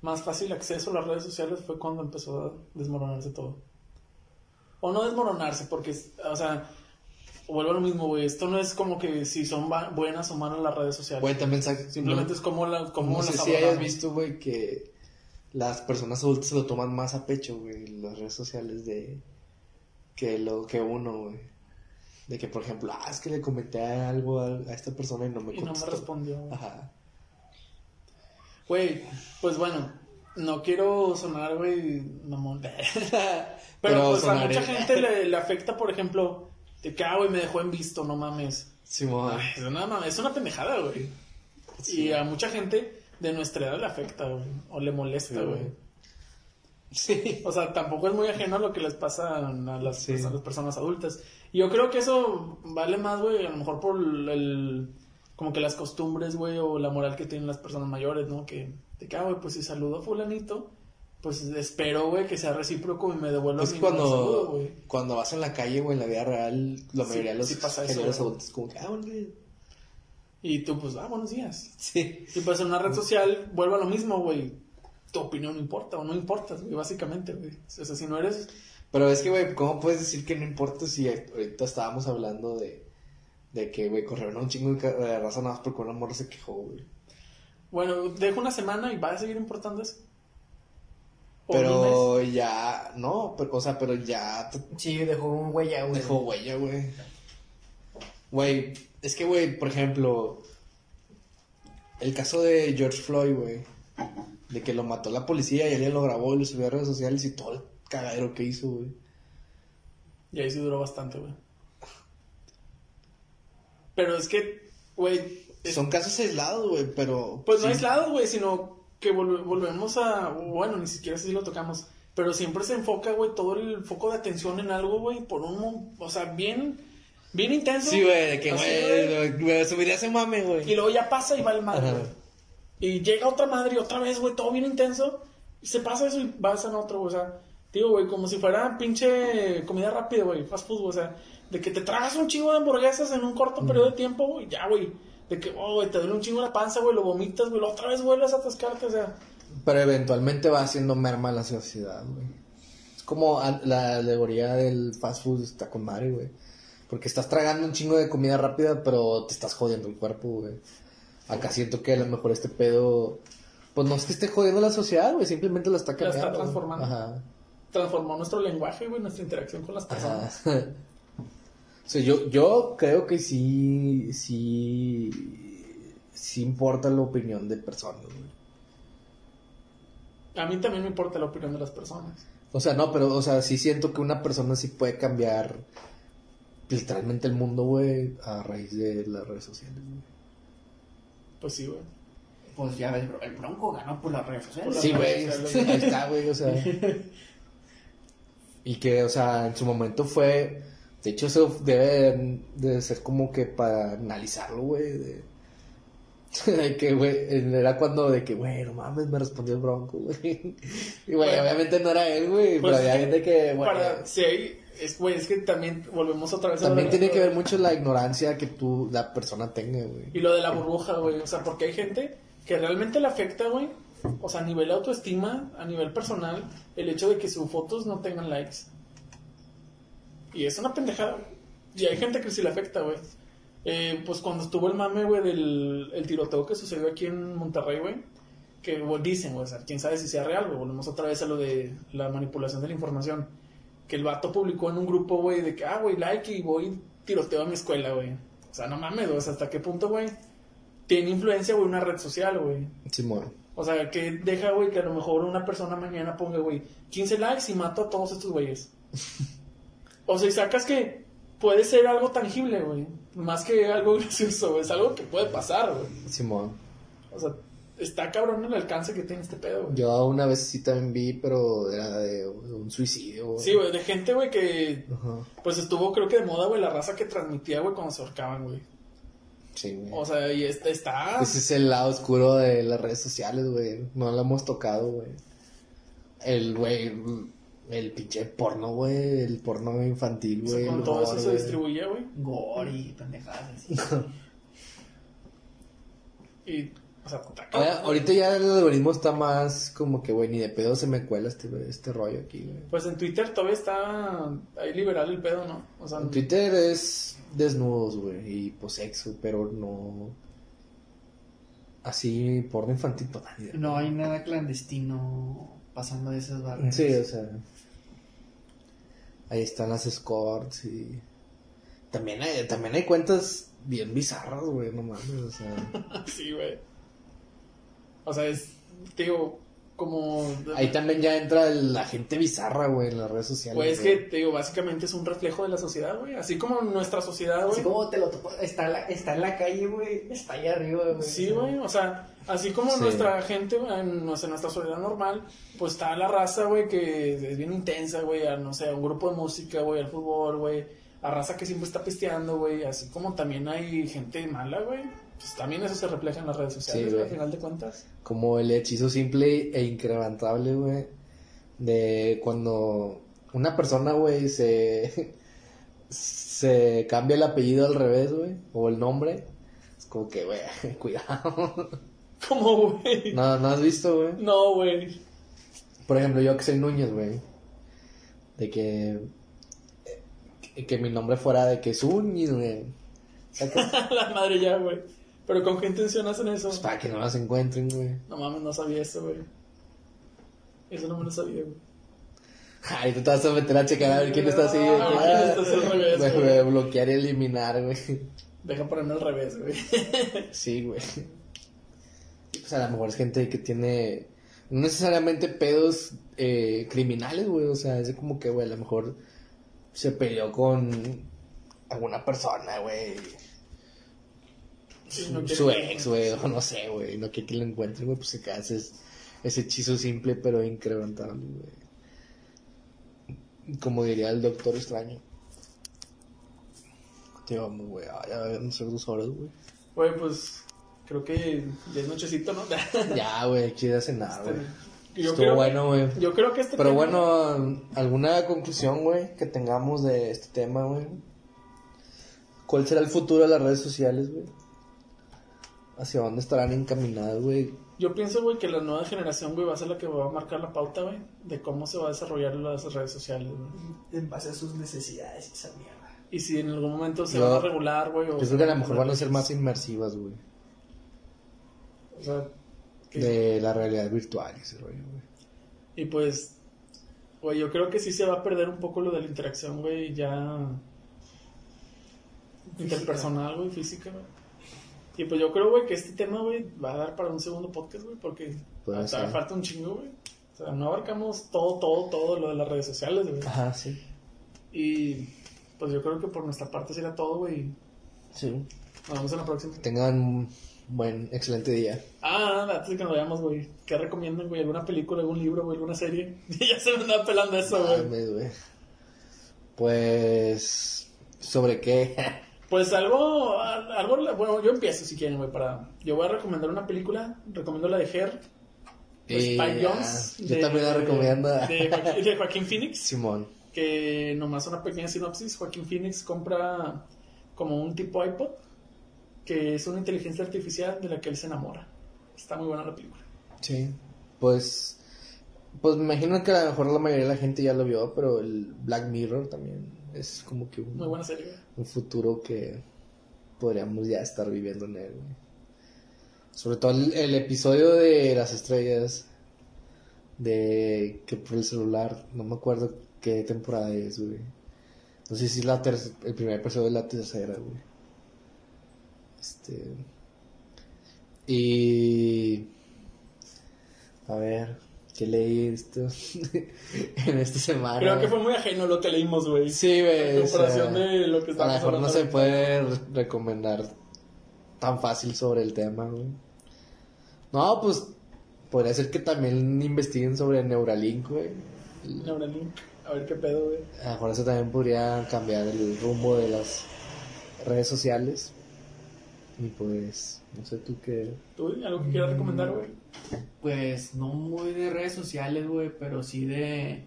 más fácil acceso a las redes sociales fue cuando empezó a desmoronarse todo. O no desmoronarse, porque, o sea, vuelvo a lo mismo, güey, esto no es como que si son buenas o malas las redes sociales. Güey, también Simplemente no- es como, la, como no sé las si hayas visto, güey, que las personas adultas se lo toman más a pecho, güey, las redes sociales de que lo que uno, güey. De que, por ejemplo, ah, es que le comenté algo a, a esta persona y no me Y no me contestó. respondió. Ajá. Güey, pues bueno, no quiero sonar, güey, mamón. Pero, Pero pues a mucha gente le, le afecta, por ejemplo, de que, ah, güey, me dejó en visto, no mames. Simón. Ay, es una, mame- es una pendejada, güey. Sí. Y a mucha gente de nuestra edad le afecta, güey. O le molesta, Sí, güey. güey. Sí. O sea, tampoco es muy ajeno a lo que les pasa a las, Sí. a las personas adultas. Y yo creo que eso vale más, güey, a lo mejor por el, como que las costumbres, güey, o la moral que tienen las personas mayores, ¿no? Que, de que, ah, güey, pues si saludo a fulanito, pues espero, güey, que sea recíproco y me devuelva Es mi mismo saludo, cuando, güey. cuando vas en la calle, güey, en la vida real, la Sí, mayoría de los sí pasa eso, adultos como que, ah, güey. Y tú, pues, ah, buenos días. Sí. Y pues en una red social vuelve a lo mismo, güey. Tu opinión no importa o no importas, güey, básicamente, güey. O sea, si no eres Pero es que, güey, ¿cómo puedes decir que no importa si ahorita estábamos hablando de, de que, güey, corrieron un chingo de raza nada más porque una morra se quejó, güey? Bueno, dejo una semana y va a seguir importando eso. Un. Pero ya, no, pero, o sea, pero ya Sí, dejó un huella, güey. dejó huella, güey. Güey, es que, güey, por ejemplo, el caso de George Floyd, güey, de que lo mató la policía y alguien lo grabó y lo subió a redes sociales y todo el cagadero que hizo, güey. Y ahí sí duró bastante, güey. Pero es que, güey. es- Son casos aislados, güey, pero... Pues no sí. aislados, güey, sino que volve- volvemos a. Bueno, ni siquiera así lo tocamos. Pero siempre se enfoca, güey, todo el foco de atención en algo, güey, por un. O sea, bien. Bien intenso. Sí, güey, de que, güey, subiría ese mame, Y güey. luego ya pasa y va el Ajá. güey. Y llega otra madre y otra vez, güey, todo bien intenso. Y se pasa eso y vas en otro, güey. O sea, digo, güey, como si fuera pinche comida rápida, güey, fast food, güey, O sea, de que te tragas un chingo de hamburguesas en un corto periodo de tiempo, güey, ya, güey. De que, oh, güey, te duele un chingo la panza, güey, lo vomitas, güey, otra vez vuelves a atascarte, o sea. Pero eventualmente va haciendo merma la sociedad, güey. Es como a- la alegoría del fast food está con madre, güey. Porque estás tragando un chingo de comida rápida, pero te estás jodiendo el cuerpo, güey. Acá siento que a lo mejor este pedo... Pues no es que esté jodiendo la sociedad, güey. Simplemente lo está La cambiando. está güey. transformando. Ajá. Transformó nuestro lenguaje, güey, nuestra interacción con las personas. Ajá. o sea, yo, yo creo que sí... Sí... Sí importa la opinión de personas, güey. A mí también me importa la opinión de las personas. O sea, no, pero, o sea, sí siento que una persona sí puede cambiar literalmente el mundo, güey, a raíz de las redes sociales, güey. Pues sí, güey. Pues ya ves, bro, el Bronco ganó por las redes sociales. Sí, güey, ahí está, güey, o sea. Y que, o sea, en su momento fue, de hecho, eso debe de ser como que para analizarlo, güey, de... de que, güey, era cuando de que, güey, no mames, me respondió el bronco, güey. Y, güey, Bueno. obviamente no era él, güey, Pues pero había es que gente que, güey, sí, es, güey, es que también volvemos otra vez también tiene que ver mucho la ignorancia que tú, la persona tenga, güey. Y lo de la burbuja, güey. O sea, porque hay gente que realmente le afecta, güey. O sea, a nivel de autoestima, a nivel personal, el hecho de que sus fotos no tengan likes. Y es una pendejada. Y hay gente que sí le afecta, güey. Eh, pues cuando estuvo el mame, güey, del el tiroteo que sucedió aquí en Monterrey, güey. Que dicen, güey, o sea, quién sabe si sea real, güey. Volvemos otra vez a lo de la manipulación de la información. Que el vato publicó en un grupo, güey, de que, ah, güey, like y voy tiroteo a mi escuela, güey. O sea, no mames, güey, hasta qué punto, güey, tiene influencia, güey, una red social, güey. Simón. O sea, que deja, güey, que a lo mejor una persona mañana ponga, güey, 15 likes y mato a todos estos güeyes. o sea, y sacas que puede ser algo tangible, güey. Más que algo gracioso, güey. Es algo que puede pasar, güey. Simón. O sea, está cabrón el alcance que tiene este pedo, güey. Yo una vez sí también vi, pero era de un suicidio. Sí, güey, de gente, güey, que pues estuvo, creo que de moda, güey, la raza que transmitía, güey, cuando se ahorcaban, güey. Sí, güey. O sea, y está, está... Ese es el lado oscuro de las redes sociales, güey. No lo hemos tocado, güey. El, güey, el pinche porno, güey. El porno infantil, güey. con todo eso se güey. distribuía, güey. Gore y pendejadas así. Y, o sea, Ahora, ahorita ya el algoritmo está más como que, güey, ni de pedo se me cuela este, este rollo aquí, güey. Pues en Twitter todavía está ahí liberal el pedo, ¿no? O sea, En Twitter es desnudos, güey, y pues sexo, pero no... Así, porno infantil, pues nadie. No hay nada clandestino pasando de esas barreras. Sí, o sea. Ahí están las escorts y. También hay, también hay cuentas bien bizarras, güey, no mames, o sea. sí, güey. O sea, es, digo, como... Ahí también ya entra la gente bizarra, güey, en las redes sociales. Pues es que, te digo, básicamente es un reflejo de la sociedad, güey. Así como nuestra sociedad, Así güey. como te lo topas, está, en la- está en la calle, güey, está allá arriba, güey. Sí, güey, o sea, así como Sí. nuestra gente, en, o sea, nuestra sociedad normal, pues está la raza, güey, que es bien intensa, güey, a, no sé, a un grupo de música, güey, al fútbol, güey, a raza que siempre está pisteando, güey, así como también hay gente mala, güey, pues también eso se refleja en las redes sociales, Sí, güey, al güey. final de cuentas. Como el hechizo simple e incrementable, güey. De cuando una persona, güey, se, se cambia el apellido al revés, güey. O el nombre. Es como que, güey, cuidado. ¿Cómo, güey? No, no has visto, güey. No, güey. Por ejemplo, yo que soy Núñez, güey. De que. que- Que mi nombre fuera de que Zúñiz, güey. ¿Sacas? la madre ya, güey. Pero ¿con qué intención hacen eso? Pues para que no las encuentren, güey. No mames, no sabía eso, güey. Eso no me lo sabía, güey. Ay, tú te vas a meter a checar a ver quién está así. Ah, quién está así al revés, güey, güey. güey, bloquear y eliminar, güey. Deja ponerme al revés, güey. Sí, güey. Pues a lo mejor es gente que tiene. No necesariamente pedos eh, criminales, güey. O sea, es como que, güey, a lo mejor se peleó con alguna persona, güey. Su, que- ex, güey, o no sé, güey. No quiere que lo encuentren, güey. Pues se hace ese, ese hechizo simple, pero incrementable, güey. Como diría el doctor extraño. Te vamos, güey. Ya van a ser dos horas, güey. Güey, pues creo que ya es nochecito, ¿no? Ya, güey, quiero cenar, güey. yo, Estuvo creo, bueno, güey. yo creo que este Pero tema- bueno, ¿alguna conclusión, güey, que tengamos de este tema, güey? ¿Cuál será el futuro de las redes sociales, güey? ¿Hacia dónde estarán encaminadas, güey? Yo pienso, güey, que la nueva generación, güey, va a ser la que va a marcar la pauta, güey, de cómo se va a desarrollar las redes sociales, güey. En base a sus necesidades y esa mierda. Y si en algún momento se Yo- van a regular, güey. Yo creo que a lo mejor van a ser más inmersivas, güey. O sea, De la realidad virtual y ese rollo, güey. Y pues, güey, yo creo que sí se va a perder un poco lo de la interacción, güey, ya interpersonal, güey, física, güey. Y pues yo creo, güey, que este tema, güey, va a dar para un segundo podcast, güey, porque hasta falta un chingo, güey. O sea, no abarcamos todo, todo, todo lo de las redes sociales, güey. Ajá, sí. Y pues yo creo que por nuestra parte será todo, güey. Sí. Nos vemos en la próxima. Tengan un buen, excelente día. Ah, antes de que nos vayamos, güey. ¿Qué recomiendan, güey? ¿Alguna película, algún libro, güey? ¿Alguna serie? ya se me andaba pelando eso, güey. Pues, ¿sobre qué? Pues algo, algo, bueno, yo empiezo si quieren, güey, para... Yo voy a recomendar una película, recomiendo la de Her, de Y, Spike ah, Jones. yo también la recomiendo. De, Joaquín, de Joaquín Phoenix, Simón. que nomás una pequeña sinopsis, Joaquín Phoenix compra como un tipo iPod, que es una inteligencia artificial de la que él se enamora. Está muy buena la película. Sí. Pues, pues me imagino que a lo mejor la mayoría de la gente ya lo vio, pero el Black Mirror también es como que un, Muy buena serie, güey. un futuro que podríamos ya estar viviendo en él, güey. Sobre todo el, el episodio de las estrellas de que por el celular, no me acuerdo qué temporada es, güey. No sé si es la ter- el primer episodio de la tercera, güey. Este. Y. A ver, ¿qué leí esto? en esta semana? Creo que fue muy ajeno lo que leímos, güey. Sí, güey. En o comparación sea, de lo que A lo mejor no se puede re- recomendar tan fácil sobre el tema, güey. No, pues podría ser que también investiguen sobre Neuralink, güey. Neuralink. A ver qué pedo, güey. A lo mejor eso también podría cambiar el rumbo de las redes sociales. Y pues, no sé tú qué. ¿Tú, algo que quieras recomendar, güey? Pues no muy de redes sociales, güey, pero sí de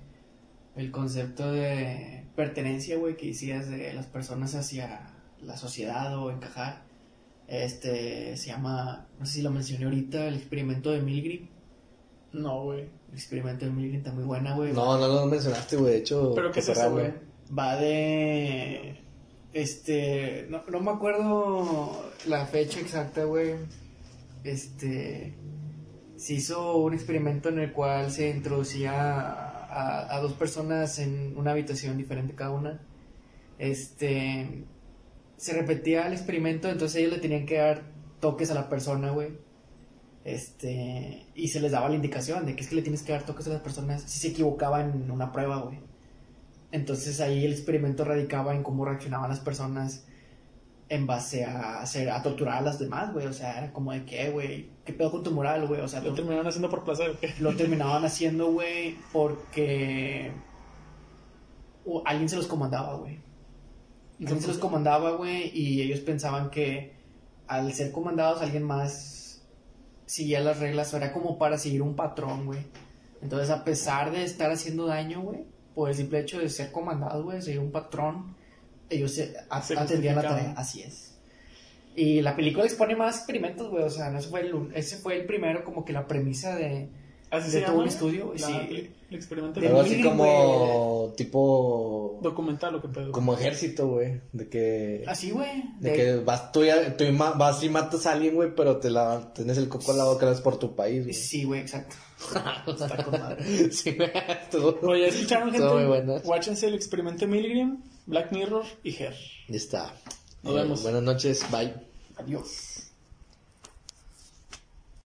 el concepto de pertenencia, güey, que decías de las personas hacia la sociedad o encajar. Este se llama, no sé si lo mencioné ahorita, el experimento de Milgram. No, güey. El experimento de Milgram está muy buena, güey. No, no lo mencionaste, güey. De hecho, ¿Pero qué es eso, güey? Va de. Este. No, no me acuerdo la fecha exacta, güey. Este. Se hizo un experimento en el cual se introducía a, a dos personas en una habitación diferente cada una. Este. Se repetía el experimento, entonces ellos le tenían que dar toques a la persona, güey. Este, y se les daba la indicación de que es que le tienes que dar toques a las personas si se equivocaban en una prueba, güey. Entonces ahí el experimento radicaba en cómo reaccionaban las personas en base a hacer, a torturar a las demás, güey. O sea, era como de que, güey, ¿qué pedo con tu moral, güey? O sea, Lo terminaron haciendo por placer, ¿o qué? lo terminaban haciendo, güey, porque o alguien se los comandaba, güey. Alguien se los comandaba, güey, y ellos pensaban que al ser comandados alguien más seguía las reglas, o era como para seguir un patrón, güey. Entonces, a pesar de estar haciendo daño, güey, por el simple hecho de ser comandados, güey, seguir un patrón, ellos se, atendían la tarea. Así es. Y la película expone más experimentos, güey, o sea, no ese fue el, ese fue el primero, como que la premisa de... Así de se todo llama, un estudio, la- sí. El, experimento De Algo así como tipo documental, lo que pedo. como ejército, güey, de que Así, güey. de de- que vas tú, ya- tú ma- vas y matas a alguien, güey, pero te la tienes el coco al lado que es por tu país, güey. Sí, güey, exacto. Está con madre. Sí, estuvo- Oye, ¿escucharon, gente? Muy buena. Watchense el experimento Milgram, Black Mirror y Her. Ya está. Nos Eh, vemos. Buenas noches, bye. Adiós.